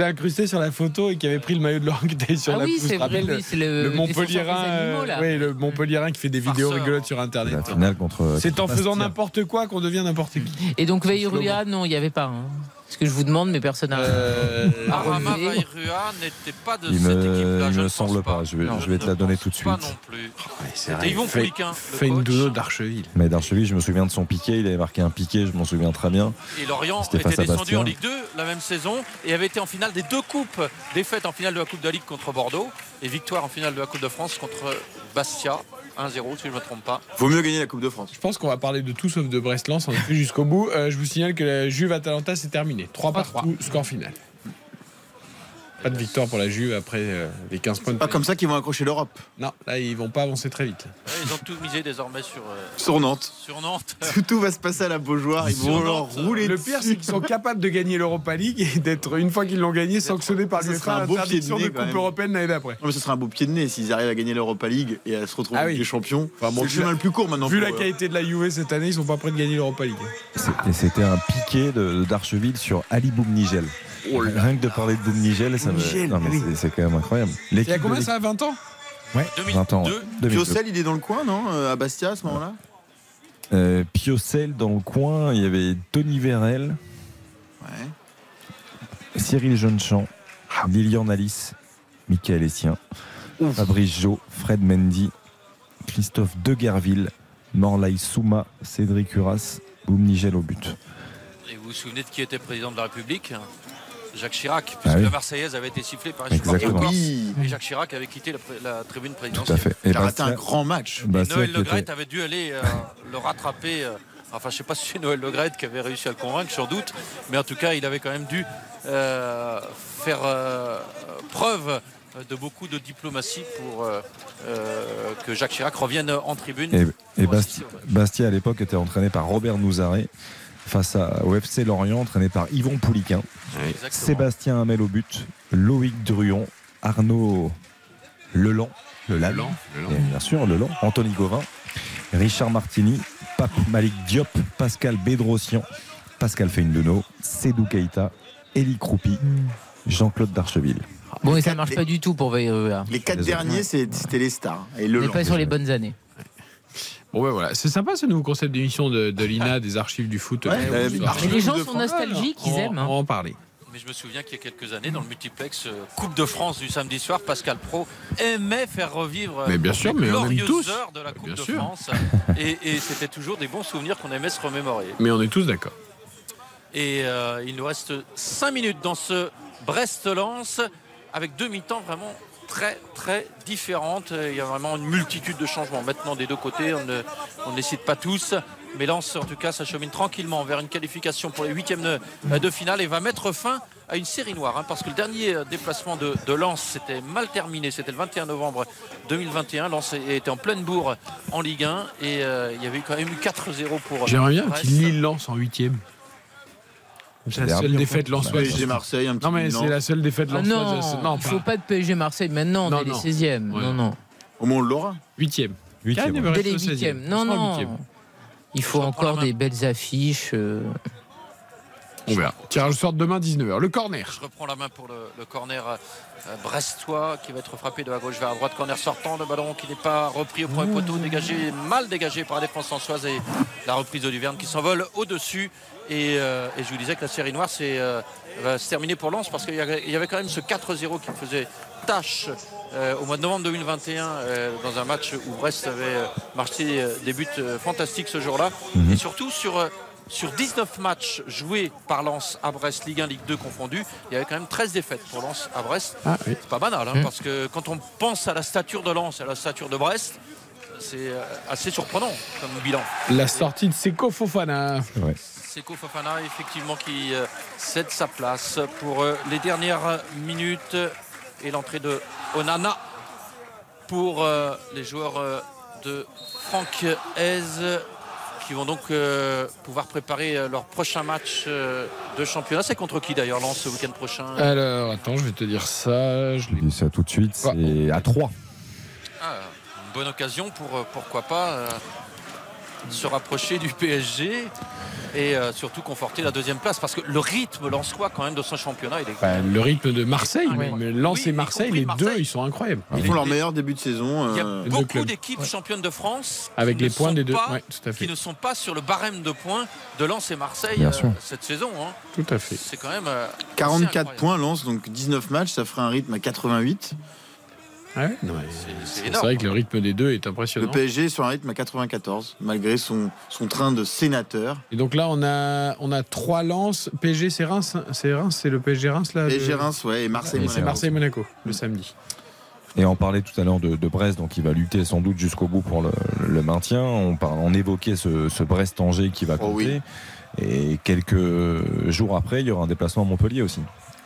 incrusté sur la photo et qui avait pris le maillot de était sur Ah la oui, rappelles, vrai, le- oui, c'est le- le le Montpellierin, animaux, euh, oui, le Montpellierin qui fait des vidéos Farceur. rigolotes sur internet. Contre. C'est en faisant n'importe quoi qu'on devient n'importe qui. Et donc Veyrua, non, il n'y avait pas. hein. Ce que je vous demande, mais personne n'a. Euh, Arama. Vairua n'était pas de Il cette me, équipe-là. il je me semble pas. Je vais, Non, je vais te la ne donner tout de Pas suite. non plus. c'est C'était Yvon Fouliquin, d'Archeville. Mais Darcheville, je me souviens de son piqué. Il avait marqué un piqué, je m'en souviens très bien. Et Lorient C'était était face à descendu en Ligue 2 la même saison et avait été en finale des deux coupes. Défaite en finale de la Coupe de la Ligue contre Bordeaux et victoire en finale de la Coupe de France contre Bastia. 1-0 si je ne me trompe pas. Vaut mieux gagner la Coupe de France. Je pense qu'on va parler de tout sauf de Brest-Lens. On est plus jusqu'au bout. Euh, je vous signale que la Juve Atalanta c'est terminé. 3 partout, score final. Pas de victoire pour la Juve après euh, les 15 points de Pas comme ça qu'ils vont accrocher l'Europe. Non, là ils vont pas avancer très vite. Ouais, Ils ont tout misé désormais sur, euh, Sur Nantes. sur Nantes. [laughs] Tout, tout va se passer à la Beaujoire. Ils Sur vont leur Nantes. rouler Le dessus. pire, c'est qu'ils sont capables de gagner l'Europa League et d'être, une fois qu'ils l'ont gagné, sanctionnés par Ça l'UEFA sera un beau pied de interdiction nez, de Coupe même. européenne l'année d'après. Non, mais ce sera un beau pied de nez s'ils arrivent à gagner l'Europa League et à se retrouver Ah avec les champions. Enfin, bon, c'est le vu chemin la- le plus court maintenant. Vu pour la qualité de la Juve cette année, ils sont pas prêts de gagner l'Europa League. C'était un piqué de- d'Archeville sur Ali Boumnigel. Rien que de parler de ça me. Boumnigel, Non, mais oui. c'est- quand même incroyable. Il y a combien ça, 20 ans Ouais, 20 ans. ouais. 2002. Piocel, il est dans le coin, non euh, À Bastia à ce moment-là Euh, Piocel dans le coin, il y avait Tony Vérel, Ouais. Cyril Jeunechamp, Lilian Alice, Michael Essien, Fabrice Jo, Fred Mendy, Christophe Deguerville, Morlaï Souma, Cédric Uras, Boumnigel au but. Et vous vous souvenez de qui était président de la République Jacques Chirac, puisque Ah oui. la Marseillaise avait été sifflée par les. Oui. Et Jacques Chirac avait quitté la, tribune Tout présidentielle. à fait. Il a raté un grand match. Bastia Noël Le était- Graët avait dû aller euh, le rattraper. euh, enfin, je ne sais pas si c'est Noël Le Graët qui avait réussi à le convaincre, sans doute. Mais en tout cas, il avait quand même dû euh, faire euh, preuve de beaucoup de diplomatie pour euh, euh, que Jacques Chirac revienne en tribune. Et, et Basti- Bastia à l'époque était entraîné par Robert Nouzaré face à, au FC Lorient entraîné par Yvon Pouliquin. Sébastien Hamel au but, Loïc Druon, Arnaud Leland, Leland, Leland, bien sûr Leland, Anthony Gauvin, Richard Martini, Pape Malik Diop, Pascal Bédrossian, Pascal Feindeno, Sédou Keïta, Élie Croupi, Jean-Claude Darcheville. Bon, et ça marche pas du tout pour Veilleux. Les quatre derniers, c'est- c'était les stars. Et On le n'est pas sur les bonnes années. Bon, ouais, voilà. C'est sympa ce nouveau concept d'émission de, de l'INA, des archives du foot. Ouais, Euh, mais archives Mais les gens sont nostalgiques, ils On- aiment. hein. On va en parler. Mais je me souviens qu'il y a quelques années, dans le multiplex euh, Coupe de France du samedi soir, Pascal Pro aimait faire revivre Mais bien les sûr, mais on aime glorieuses tous. heures de la Coupe Bien de sûr. France. Et, et c'était toujours des bons souvenirs qu'on aimait se remémorer. Mais on est tous d'accord. Et euh, il nous reste 5 minutes dans ce Brest-Lens avec deux mi-temps vraiment très très différentes. Il y a vraiment une multitude de changements maintenant des deux côtés. On ne, on ne les cite pas tous. Mais Lens, en tout cas, s'achemine tranquillement vers une qualification pour les huitièmes de, de finale et va mettre fin à une série noire. hein, parce que le dernier euh, déplacement de, de Lens, c'était mal terminé. C'était le 21 novembre 2021. Lens était en pleine bourre en Ligue 1 et euh, il y avait quand même eu 4-0 pour J'aimerais bien Brest. petit Lille-Lens en huitième. C'est la seule défaite fait. lensoise. PSG Marseille, un petit Non, mais c'est la seule défaite Ah lensoise. non, il faut pas de PSG Marseille maintenant, Non, dès les non. 16e. Ouais. Non, non. Au moins, on l'aura. Huitième. Huitième, Cannes, il ouais. va Dès rester les au 16e. 8e. Non, non. Il faut encore des belles affiches. euh. On verra. Tirage au sort demain 19h. Le corner. Je reprends la main pour le, le corner euh, brestois qui va être frappé de la gauche vers la droite. Corner sortant, le ballon qui n'est pas repris au premier poteau, dégagé, mal dégagé par la défense sensoise et la reprise de Duverne qui s'envole au-dessus. Et, euh, et je vous disais que la série noire c'est, euh, va se terminer pour Lens parce qu'il y avait il y avait quand même ce 4-0 qui me faisait tâche euh, au mois de novembre 2021 euh, dans un match où Brest avait euh, marqué euh, des buts euh, fantastiques ce jour-là. Mhm. Et surtout sur, euh, sur 19 matchs joués par Lens à Brest, Ligue 1, Ligue 2 confondus, il y avait quand même 13 défaites pour Lens à Brest. Ah, oui. C'est pas banal, hein, Mhm. parce que quand on pense à la stature de Lens et à la stature de Brest, c'est euh, assez surprenant comme bilan. La sortie de Seko Fofana. Seko Fofana, effectivement, qui euh, cède sa place pour euh, les dernières minutes et l'entrée de Onana pour les joueurs de Franck Hez qui vont donc euh, pouvoir préparer euh, leur prochain match euh, de championnat. C'est contre qui d'ailleurs, Lens, ce week-end prochain? Alors, attends, je vais te dire ça. Je dis ça tout de suite, c'est à 3. Ah, Une bonne occasion pour, pourquoi pas, euh, se rapprocher du PSG et euh, surtout conforter la deuxième place. Parce que le rythme lensois quand même de son championnat, il est Bah, le rythme de Marseille, Ah, oui. mais Lens Oui, et Marseille, les deux, ils sont incroyables. Ils font leur meilleur début de saison. Il y a euh, beaucoup d'équipes championnes de France Avec qui les ne points sont des deux. pas- Ouais, tout à fait. qui ne sont pas sur le barème de points de Lens et Marseille euh, cette saison. hein. Tout à fait. C'est quand même euh, assez 44 incroyable. points, Lance, donc 19 matchs, ça ferait un rythme à 88. Ah ouais c'est vrai que le rythme des deux est Le impressionnant. PSG est sur un rythme à 94, malgré son, son train de sénateur. Et donc là, on a, on a trois lances. PSG, c'est Reims. C'est Reims, c'est le PSG Reims là. PSG le- Reims, ouais, et Marseille. Et Monaco. c'est Marseille-Monaco le samedi. Et on parlait tout à l'heure de, de Brest, donc il va lutter sans doute jusqu'au bout pour le, le maintien. On, parle, on évoquait ce, ce Brest-Angers qui va Oh compter. Et quelques jours après, il y aura un déplacement à Montpellier aussi.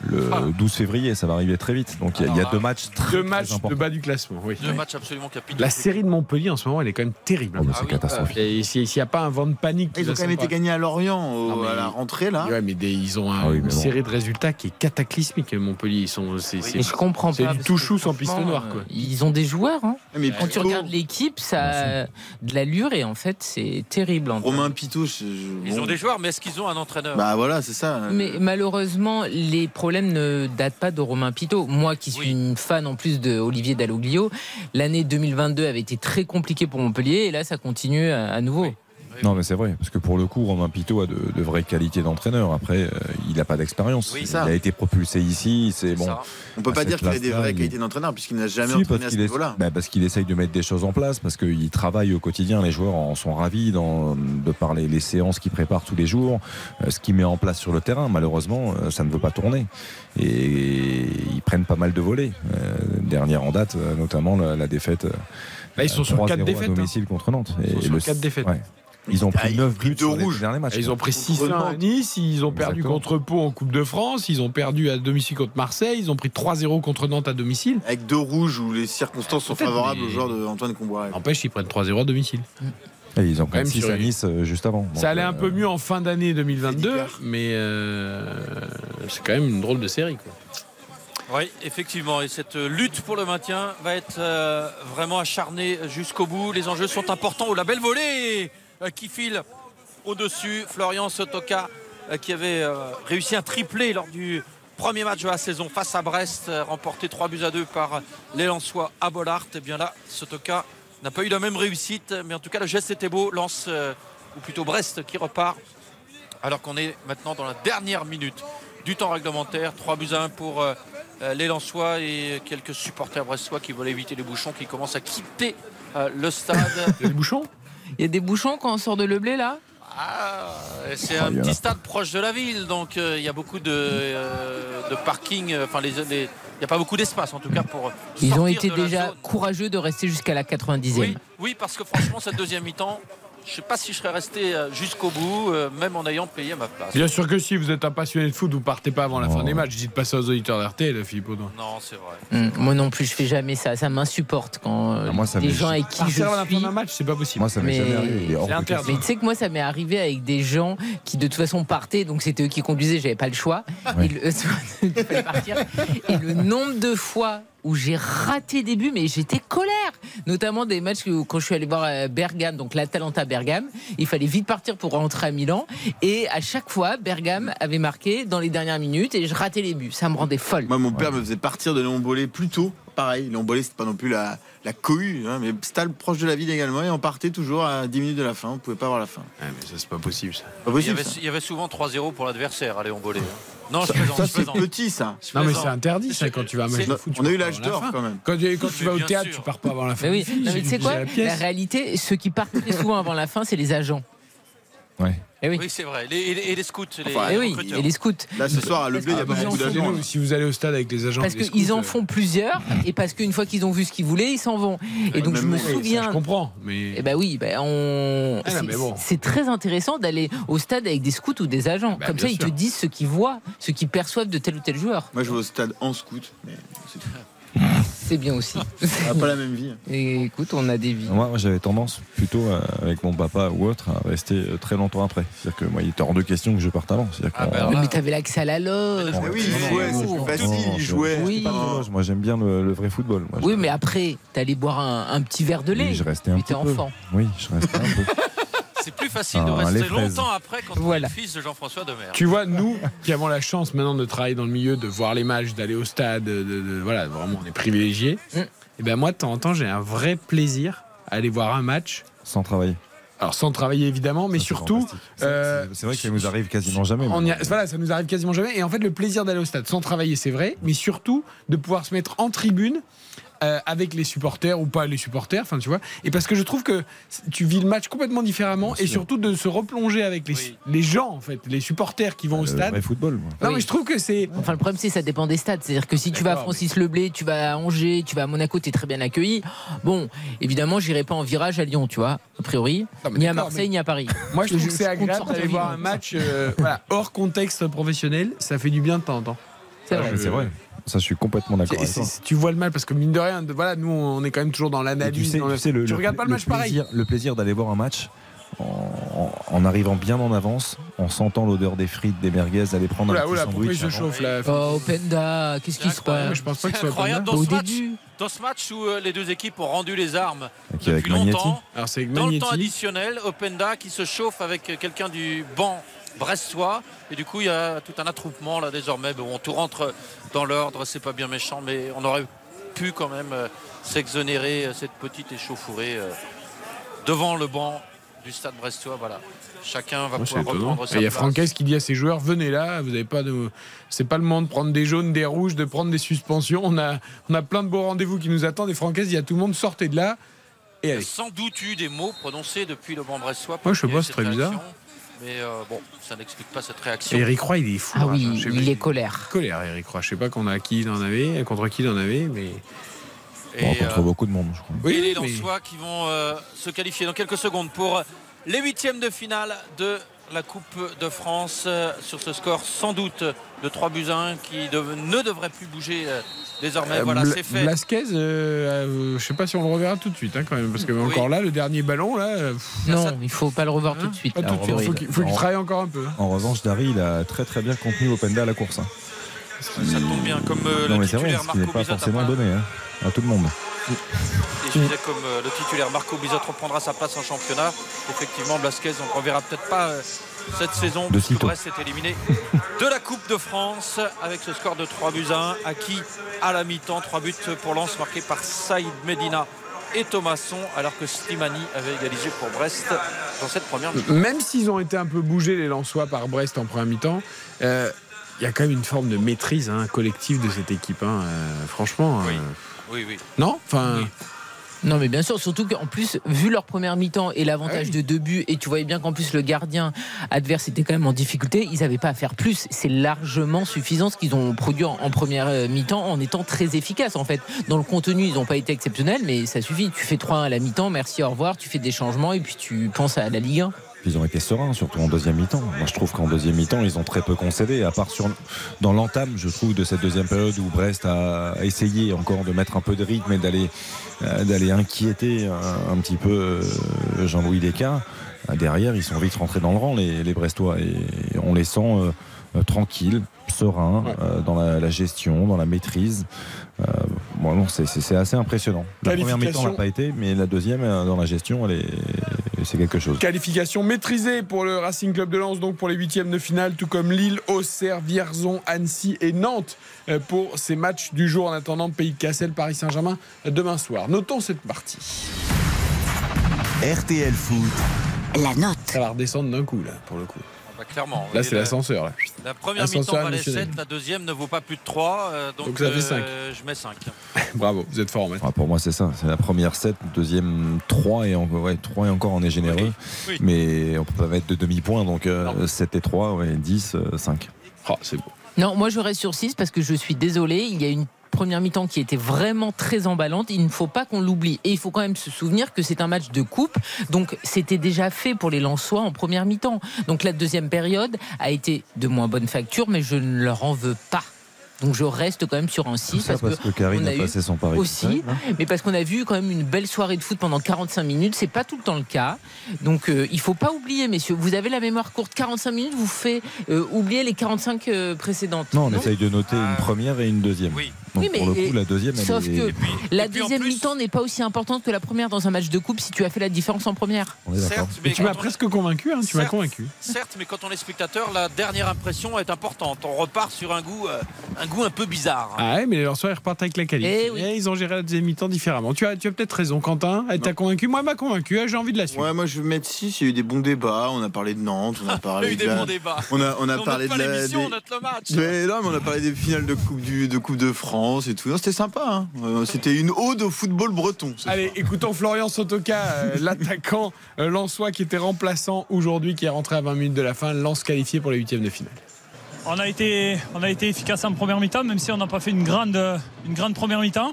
Le Ah. 12 février, ça va arriver très vite. Donc il y a- il y, a Alors là, deux matchs très, Deux très matchs de bas du classement, oui. Deux matchs absolument capitaux. La série de Montpellier en ce moment, elle est quand même terrible. Oh, Ah c'est oui. catastrophique. Et s'il n'y a pas un vent de panique, Ils ont quand même été gagnés à Lorient au- Non, mais- à la rentrée, là. Ouais, mais des- ils ont un- Ah oui, une bon. série de résultats qui est cataclysmique. Montpellier, ils sont. C'est Oui. c'est- je comprends c'est pas. du sans piste noire, quoi. euh, Ils ont des joueurs. hein. Mais Quand tu regardes l'équipe, ça a de l'allure et en fait, c'est terrible. en. Romain je- Ils ont des joueurs, mais est-ce qu'ils ont un entraîneur? Bah voilà, c'est ça. Mais malheureusement, les problèmes ne datent pas de Romain Pitot. Moi, qui suis Oui. une fan en plus de Olivier Dalloglio, l'année 2022 avait été très compliquée pour Montpellier et là, ça continue à, à nouveau. Oui. Non, mais c'est vrai, parce que pour le coup, Romain Pitot a de, de vraies qualités d'entraîneur. Après, euh, il n'a pas d'expérience. Oui, il a été propulsé ici. C'est bon. ça. On peut pas dire qu'il a des vraies qualités d'entraîneur, puisqu'il n'a jamais Si, entraîné parce à ce niveau-là. bah, parce qu'il essaye de mettre des choses en place, parce qu'il travaille au quotidien. Les joueurs en sont ravis dans, de par les, les séances qu'il prépare tous les jours, euh, ce qu'il met en place sur le terrain. Malheureusement, euh, ça ne veut pas tourner. Et ils prennent pas mal de volets. Euh, dernière en date, notamment la, la défaite. euh, Là, ils sont sur 3-0 quatre à défaites. hein. domicile contre Nantes. Ils sont Et sur le- quatre défaites. ouais. Ils ont pris 9 buts deux sur les rouges. deux derniers matchs. Ils ont pris 6-1 à Nice, ils ont perdu Exactement. contre Pau en Coupe de France, ils ont perdu à domicile contre Marseille, ils ont pris 3-0 contre Nantes à domicile. Avec deux rouges où les circonstances sont favorables mais- aux joueurs d'Antoine Comboiré. N'empêche, ils prennent 3-0 à domicile. Et ils ont pris Quand même 6 sur à Nice euh, juste avant. Ça allait euh, un peu mieux en fin d'année 2022, mais euh, c'est quand même une drôle de série. Quoi. Oui, effectivement. Et cette euh, lutte pour le maintien va être euh, vraiment acharnée jusqu'au bout. Les enjeux sont importants. Oh, la belle volée euh, qui file au-dessus. Florian Sotoka euh, qui avait euh, réussi un triplé lors du premier match de la saison face à Brest, euh, remporté 3 buts à 2 par euh, les Lensois à Bollard. Et bien là, Sotoka n'a pas eu la même réussite, mais en tout cas, le geste était beau. Lance, euh, ou plutôt Brest qui repart alors qu'on est maintenant dans la dernière minute du temps réglementaire. 3 buts à 1 pour euh, euh, les Lensois et quelques supporters brestois qui veulent éviter les bouchons qui commencent à quitter euh, le stade. [laughs] Les bouchons? Il y a des bouchons quand on sort de Leblé là Ah, c'est Oh, un petit stade proche de la ville, donc euh, il y a beaucoup de, euh, de parking. euh, Enfin, les, n'y a pas beaucoup d'espace en tout cas pour. Ils ont été déjà courageux de rester jusqu'à la 90e. Oui, oui, parce que franchement, cette deuxième mi-temps, je ne sais pas si je serais resté euh, jusqu'au bout, euh, même en ayant payé ma place. Bien sûr que si vous êtes un passionné de foot, vous partez pas avant la Oh. fin des matchs. Dites pas ça aux auditeurs d'RTL, Philippe Audouin. Non, c'est vrai. Hum, moi non plus, je fais jamais ça. Ça m'insupporte quand euh, Ah, moi, ça des m'est- gens avec qui je la fin suis. d'un match, c'est pas possible. Moi, ça m'est Mais- jamais arrivé. De. Mais tu sais que moi, ça m'est arrivé avec des gens qui, de toute façon, partaient, donc c'était eux qui conduisaient, j'avais pas le choix. Ouais. Et le- [laughs] il fallait partir. Et le nombre de fois où j'ai raté des buts, mais j'étais colère. Notamment des matchs où, quand je suis allé voir euh, Bergame, donc l'Atalanta Bergame, il fallait vite partir pour rentrer à Milan. Et à chaque fois, Bergame avait marqué dans les dernières minutes et je ratais les buts. Ça me rendait folle. Moi, mon père me faisait partir de Léon Bollet plus tôt. Pareil, Léon Bollet, c'était pas non plus la, la cohue, hein, mais stade proche de la ville également. Et on partait toujours à 10 minutes de la fin. On pouvait pas voir la fin. Ah, mais ça, c'est pas possible, ça. Pas Il y, avait, ça. il y avait souvent 3-0 pour l'adversaire à Léon Bollet. hein. Non, je Ça, plaisante. ça, je c'est petit, ça. Je Non, mais c'est interdit, ça, quand tu vas à match de foot. On a eu l'âge d'or quand même. Quand, quand tu vas au théâtre, sûr. tu pars pas avant la fin. Mais oui, mais tu sais j'ai quoi la La réalité, ceux qui partent très souvent avant la fin, c'est les agents. Ouais. Eh oui. Oui, c'est vrai. Les- et, les, et les scouts, les, Enfin, Eh les oui, et les scouts. Là, ce soir, à Le Blé, il y a Parce pas beaucoup d'agents. Si vous allez au stade avec les agents, Parce et qu'ils en euh, font plusieurs et parce qu'une fois qu'ils ont vu ce qu'ils voulaient, ils s'en vont. Et donc je me souviens. Je comprends, mais. Eh ben oui, ben on. Ah c'est- mais bon. C'est très intéressant d'aller au stade avec des scouts ou des agents. Bah, Comme ça, ils te disent ce qu'ils voient, ce qu'ils perçoivent de tel ou tel joueur. Moi, je vais au stade en scout, mais c'est tout. C'est bien aussi. On n'a pas la même vie. [laughs] Et écoute, on a des vies. Moi, moi, j'avais tendance plutôt, euh, avec mon papa ou autre, à rester euh, très longtemps après. C'est-à-dire que moi, il était hors de question que je parte avant. C'est-à-dire Ah, qu'on- bah, Oui, alors mais t'avais l'accès à la loge. Oui, il jouait, c'est plus facile, il jouait. Oui. Moi, j'aime bien le, le vrai football. Moi, Oui, mais après, t'allais boire un, un petit verre de lait. Oui, je restais un petit t'es peu. enfant. Oui, je restais un peu. [laughs] C'est plus facile de Ah, rester longtemps après quand on est le fils de Jean-François Demer. Tu vois, nous qui avons la chance maintenant de travailler dans le milieu, de voir les matchs, d'aller au stade, de, de- de- voilà, vraiment, on est privilégiés. Mm. Et ben moi, de temps en temps, j'ai un vrai plaisir à aller voir un match. Sans travailler. Alors sans travailler évidemment, mais Ça, surtout. C'est- euh, c'est- vrai que ça nous arrive quasiment jamais. on a- voilà, ça nous arrive quasiment jamais. Et en fait, le plaisir d'aller au stade sans travailler, c'est vrai, mais surtout de pouvoir se mettre en tribune. Euh, avec les supporters ou pas les supporters, enfin tu vois, et parce que je trouve que tu vis le match complètement différemment et sûr. surtout de se replonger avec les, Oui. les gens en fait, les supporters qui vont au Le stade. vrai football. moi. Non Oui. mais je trouve que c'est Enfin, le problème, c'est que ça dépend des stades. C'est-à-dire que si tu vas à Francis Leblé, tu vas à Angers, tu vas à Monaco, tu es très bien accueilli. Bon, évidemment, j'irai pas en virage à Lyon, tu vois, a priori. Non, mais Ni à Marseille, ni à Paris. Moi, je trouve que c'est agréable d'aller voir un match euh, voilà, hors contexte professionnel. Ça fait du bien de temps en temps. C'est vrai. Mais C'est vrai. Ça, je suis complètement d'accord Tu vois le mal parce que mine de rien, de- voilà, nous, on est quand même toujours dans l'analyse. tu sais, dans le- tu sais, le, tu le- regardes pas le match pareil. plaisir, Le plaisir d'aller voir un match en, arrivant bien en avance, en sentant l'odeur des frites, des merguez, d'aller prendre Oula, un petit oula, pourquoi il sandwich. se chauffe là Oh, Openda, qu'est-ce qui se passe Je pense pas que C'est ce soit incroyable dans Au ce match. début. Dans ce match où euh, les deux équipes ont rendu les armes depuis longtemps, Alors c'est avec dans le temps additionnel, Openda qui se chauffe avec quelqu'un du banc brestois et du coup il y a tout un attroupement là désormais bon, tout rentre dans l'ordre c'est pas bien méchant mais on aurait pu quand même euh, s'exonérer euh, cette petite échauffourée euh, devant le banc du stade brestois voilà chacun va pouvoir reprendre sa il y a. Francaise qui dit à ses joueurs venez là, vous avez pas de, c'est pas le moment de prendre des jaunes, des rouges, de prendre des suspensions. On a, on a plein de beaux rendez-vous qui nous attendent. Et Francaise dit à tout le monde sortez de là. Et y a allez. sans doute eu des mots prononcés depuis le banc brestois Moi, je y cette très bizarre. Mais euh, bon ça n'explique pas cette réaction Et Eric Roy, il est fou. Ah hein, oui, il est colère. colère, Eric Roy. Je sais pas qu'on a qui il en avait, contre qui il en avait, mais. Et, Bon, contre euh, beaucoup de monde, je crois. et les mais- Lensois qui vont euh, se qualifier dans quelques secondes pour les huitièmes de finale de la Coupe de France euh, sur ce score sans doute de 3 buts à 1 qui de- ne devrait plus bouger euh, désormais. Euh, voilà, c'est fait. Blasquez, euh, euh, je sais pas si on le reverra tout de suite hein, quand même, parce que encore là, le dernier ballon là. pff, Non, il faut pas le revoir tout de suite. pas là, tout de en suite. vrai. Faut qu'il faut qu'il travaille encore un peu. hein. En revanche, Dari, il a très très bien contenu Openda à la course. hein. Ça tombe bien comme euh, non, le mais c'est vrai, titulaire ce qui n'est Marco pas Bizot forcément donné hein, à tout le monde. Et je disais comme euh, le titulaire Marco Bizot reprendra sa place en championnat. Effectivement, Blasquez, on ne reverra peut-être pas euh, cette saison. De parce que sitôt. Brest est éliminé de la Coupe de France avec ce score de 3 buts à 1 acquis à la mi-temps. 3 buts pour Lens marqués par Saïd Medina et Thomasson alors que Slimani avait égalisé pour Brest dans cette première mi-temps. Même s'ils ont été un peu bougés les Lensois par Brest en première mi-temps, euh, il y a quand même une forme de maîtrise hein, collective de cette équipe. hein, euh, franchement. euh, Oui, oui. Non Enfin. Non mais bien sûr, surtout qu'en plus, vu leur première mi-temps et l'avantage de deux buts, et tu voyais bien qu'en plus le gardien adverse était quand même en difficulté, ils n'avaient pas à faire plus. C'est largement suffisant ce qu'ils ont produit en, en première euh, mi-temps en étant très efficaces en fait. Dans le contenu, ils n'ont pas été exceptionnels, mais ça suffit. Tu fais 3-1 à la mi-temps, merci, au revoir, tu fais des changements et puis tu penses à la Ligue 1. Ils ont été sereins, surtout en deuxième mi-temps. Moi, je trouve qu'en deuxième mi-temps, ils ont très peu concédé, à part sur, dans l'entame, je trouve, de cette deuxième période où Brest a essayé encore de mettre un peu de rythme et d'aller euh, d'aller inquiéter un, un petit peu euh, Jean-Louis Descartes. Derrière, ils sont vite rentrés dans le rang, les, les Brestois, et on les sent euh, tranquilles, sereins euh, dans la, la gestion, dans la maîtrise. Euh, bon, c'est- assez impressionnant. La première mi-temps n'a pas été, mais la deuxième, dans la gestion, elle est, c'est quelque chose. Qualification maîtrisée pour le Racing Club de Lens, donc pour les huitièmes de finale, tout comme Lille, Auxerre, Vierzon, Annecy et Nantes euh, pour ces matchs du jour en attendant Pays de Cassel, Paris Saint-Germain demain soir. Notons cette partie. RTL Foot. La note. Ça va redescendre d'un coup là, pour le coup. Ah bah, clairement. Là, c'est la- l'ascenseur. Là. La première mi-temps valait émotionnel. 7, la deuxième ne vaut pas plus de 3. donc Donc ça fait euh, cinq. je mets 5. [laughs] Bravo, vous êtes fort. Ah, pour moi, c'est ça. C'est la première 7, deuxième 3 et, en- ouais, 3 et encore on est généreux. oui. Mais on peut pas mettre de demi-points. Donc euh, 7 et 3, ouais, 10, euh, 5. Oh, c'est beau. Non, moi je reste sur 6 parce que je suis désolé, il y a une première mi-temps qui était vraiment très emballante, il ne faut pas qu'on l'oublie. Et il faut quand même se souvenir que c'est un match de coupe, donc c'était déjà fait pour les Lensois en première mi-temps. Donc la deuxième période a été de moins bonne facture, mais je ne leur en veux pas. Donc je reste quand même sur un 6 Tout ça parce que on Karine a eu passé son pari. aussi, mais parce qu'on a vu quand même une belle soirée de foot pendant 45 minutes, c'est pas tout le temps le cas. Donc euh, il faut pas oublier, messieurs, vous avez la mémoire courte, 45 minutes vous fait euh, oublier les 45 euh, précédentes. Non, on essaye de noter une première et une deuxième. Donc Oui, mais pour le coup, la deuxième, elle Sauf est- que la deuxième mi-temps n'est pas aussi importante que la première dans un match de coupe si tu as fait la différence en première. On est d'accord. Certes, mais Tu m'as presque convaincu, hein, tu m'as Certes. convaincu. Certes, mais quand on est spectateur, la dernière impression est importante. On repart sur un goût, euh, un goût un peu bizarre. Ah ouais, mais les Lensois ils repartent avec la qualif. Eh Et oui. ils ont géré la deuxième mi-temps différemment. Tu as, tu as peut-être raison, Quentin. Elle t'a convaincu. Moi, elle m'a convaincu. Ah, J'ai envie de la suivre. Ouais, moi je vais mettre 6. Il y a eu des bons débats. On a parlé de Nantes, on a parlé [laughs] Il y a eu de des la- bons débats. On a, on a On parlé de la. des- on note le match. Mais non, mais on a parlé des finales de Coupe, du, de coupe de France et tout. C'était sympa. hein. Euh, C'était une ode au football breton. Allez, soir. écoutons Florian Sotoka, [laughs] euh, l'attaquant euh, lensois qui était remplaçant aujourd'hui, qui est rentré à 20 minutes de la fin, lance qualifié pour les huitièmes de finale. On a été, on efficace en première mi-temps, même si on n'a pas fait une grande, première mi-temps.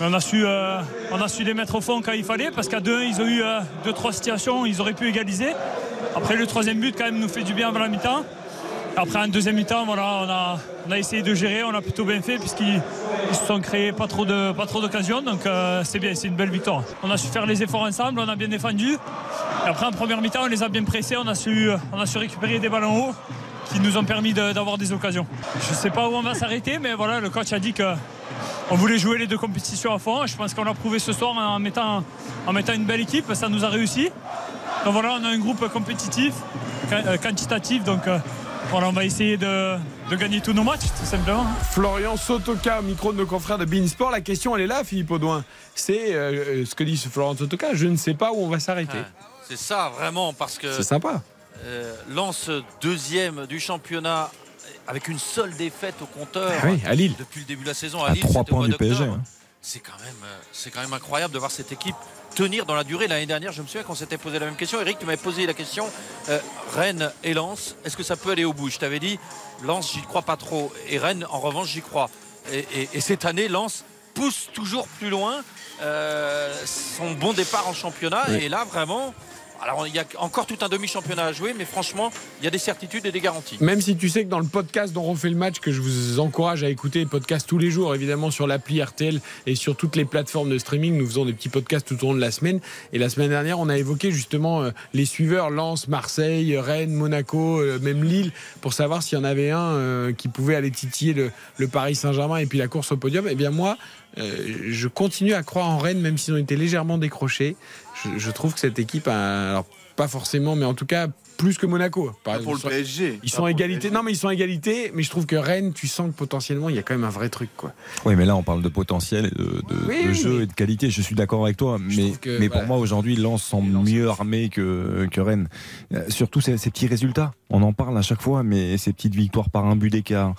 On a, su, euh, on a su les mettre au fond quand il fallait, parce qu'à 2 ils ont eu 2-3 situations, ils auraient pu égaliser. Après, le troisième but, quand même, nous fait du bien avant la mi-temps. Après, en deuxième mi-temps, on, a, essayé de gérer, on a plutôt bien fait, puisqu'ils ils se sont créés pas trop de- pas trop d'occasions. Donc, euh, c'est bien, c'est une belle victoire. On a su faire les efforts ensemble, on a bien défendu. Et après, en première mi-temps, on les a bien pressés, on a su, on a su récupérer des ballons hauts qui nous ont permis de- d'avoir des occasions. Je ne sais pas où on va s'arrêter, mais voilà, le coach a dit que on voulait jouer les deux compétitions à fond. Je pense qu'on l'a prouvé ce soir en mettant, en mettant une belle équipe, ça nous a réussi. Donc voilà, on a un groupe compétitif, euh, quantitatif, donc euh, voilà, on va essayer de, de gagner tous nos matchs, tout simplement. Florian Sotoka, au micro de nos confrères de Beansport. La question, elle est là, Philippe Audouin. C'est euh, euh, ce que dit ce Florian Sotoka. Je ne sais pas où on va s'arrêter. C'est ça, vraiment, parce que. C'est sympa. Euh, lance deuxième du championnat avec une seule défaite au compteur Ah oui, à Lille. depuis le début de la saison à, À Lille. 3 c'était au points du PSG. hein. C'est quand même, euh, c'est quand même incroyable de voir cette équipe tenir dans la durée. L'année dernière, je me souviens qu'on s'était posé la même question. Eric, tu m'avais posé la question. euh, Rennes et Lens, est-ce que ça peut aller au bout? Je t'avais dit, Lens, j'y crois pas trop. Et Rennes, en revanche, j'y crois. Et, et- et cette année, Lens pousse toujours plus loin euh, son bon départ en championnat. Oui. Et là, vraiment, Alors il y a encore tout un demi-championnat à jouer, mais franchement, il y a des certitudes et des garanties. Même si tu sais que dans le podcast dont on fait le match, que je vous encourage à écouter, podcast tous les jours, évidemment sur l'appli RTL et sur toutes les plateformes de streaming, nous faisons des petits podcasts tout au long de la semaine. Et la semaine dernière, on a évoqué justement euh, les suiveurs Lens, Marseille, Rennes, Monaco, euh, même Lille, pour savoir s'il y en avait un euh, qui pouvait aller titiller le, le Paris Saint-Germain et puis la course au podium. Eh bien moi, je continue à croire en Rennes, même s'ils ont été légèrement décrochés. Je, je trouve que cette équipe a, alors pas forcément, mais en tout cas plus que Monaco. Par pour exemple, le ils sont- PSG. Ils sont à égalité. Non, mais ils sont à égalité. Mais je trouve que Rennes, tu sens que potentiellement, il y a quand même un vrai truc, quoi. Oui, mais là, on parle de potentiel, et de, de- Oui, de oui, jeu mais- et de qualité. Je suis d'accord avec toi, mais, que, mais voilà. pour moi, aujourd'hui, Lens semble mieux armé que, que Rennes. Euh, surtout ces, ces petits résultats. On en parle à chaque fois, mais ces petites victoires par un but d'écart,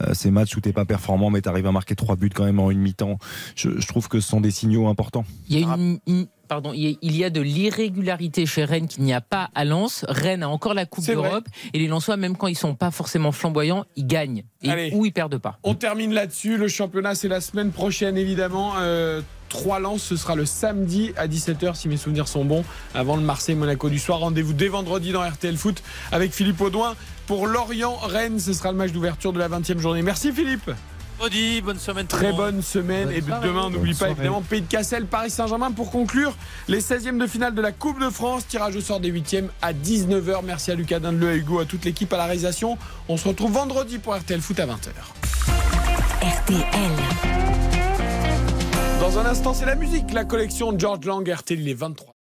euh, ces matchs où t'es pas performant, mais t'arrives à marquer trois buts quand même en une mi-temps, je, je trouve que ce sont des signaux importants. Il y a une, une- pardon, il y a, de l'irrégularité chez Rennes qu'il n'y a pas à Lens. Rennes a encore la Coupe d'Europe et les Lensois, même quand ils sont pas forcément flamboyants, ils gagnent et, ou ils perdent pas. On termine là-dessus. Le championnat, c'est la semaine prochaine, évidemment. Euh, Trois lances, ce sera le samedi à 17h, si mes souvenirs sont bons, avant le Marseille-Monaco du soir. Rendez-vous dès vendredi dans RTL Foot avec Philippe Audouin. Pour Lorient-Rennes, ce sera le match d'ouverture de la 20e journée. Merci Philippe. Audi, bonne semaine. Très bonne semaine. Bonne et soirée. demain, n'oublie pas soirée. évidemment Pays de Cassel, Paris Saint-Germain pour conclure les 16e de finale de la Coupe de France. Tirage au sort des 8e à 19h. Merci à Lucas Dindeleu, à Hugo, à toute l'équipe à la réalisation. On se retrouve vendredi pour RTL Foot à 20h. RTL. Dans un instant, c'est la musique, la collection George Lang RTL, il est 23.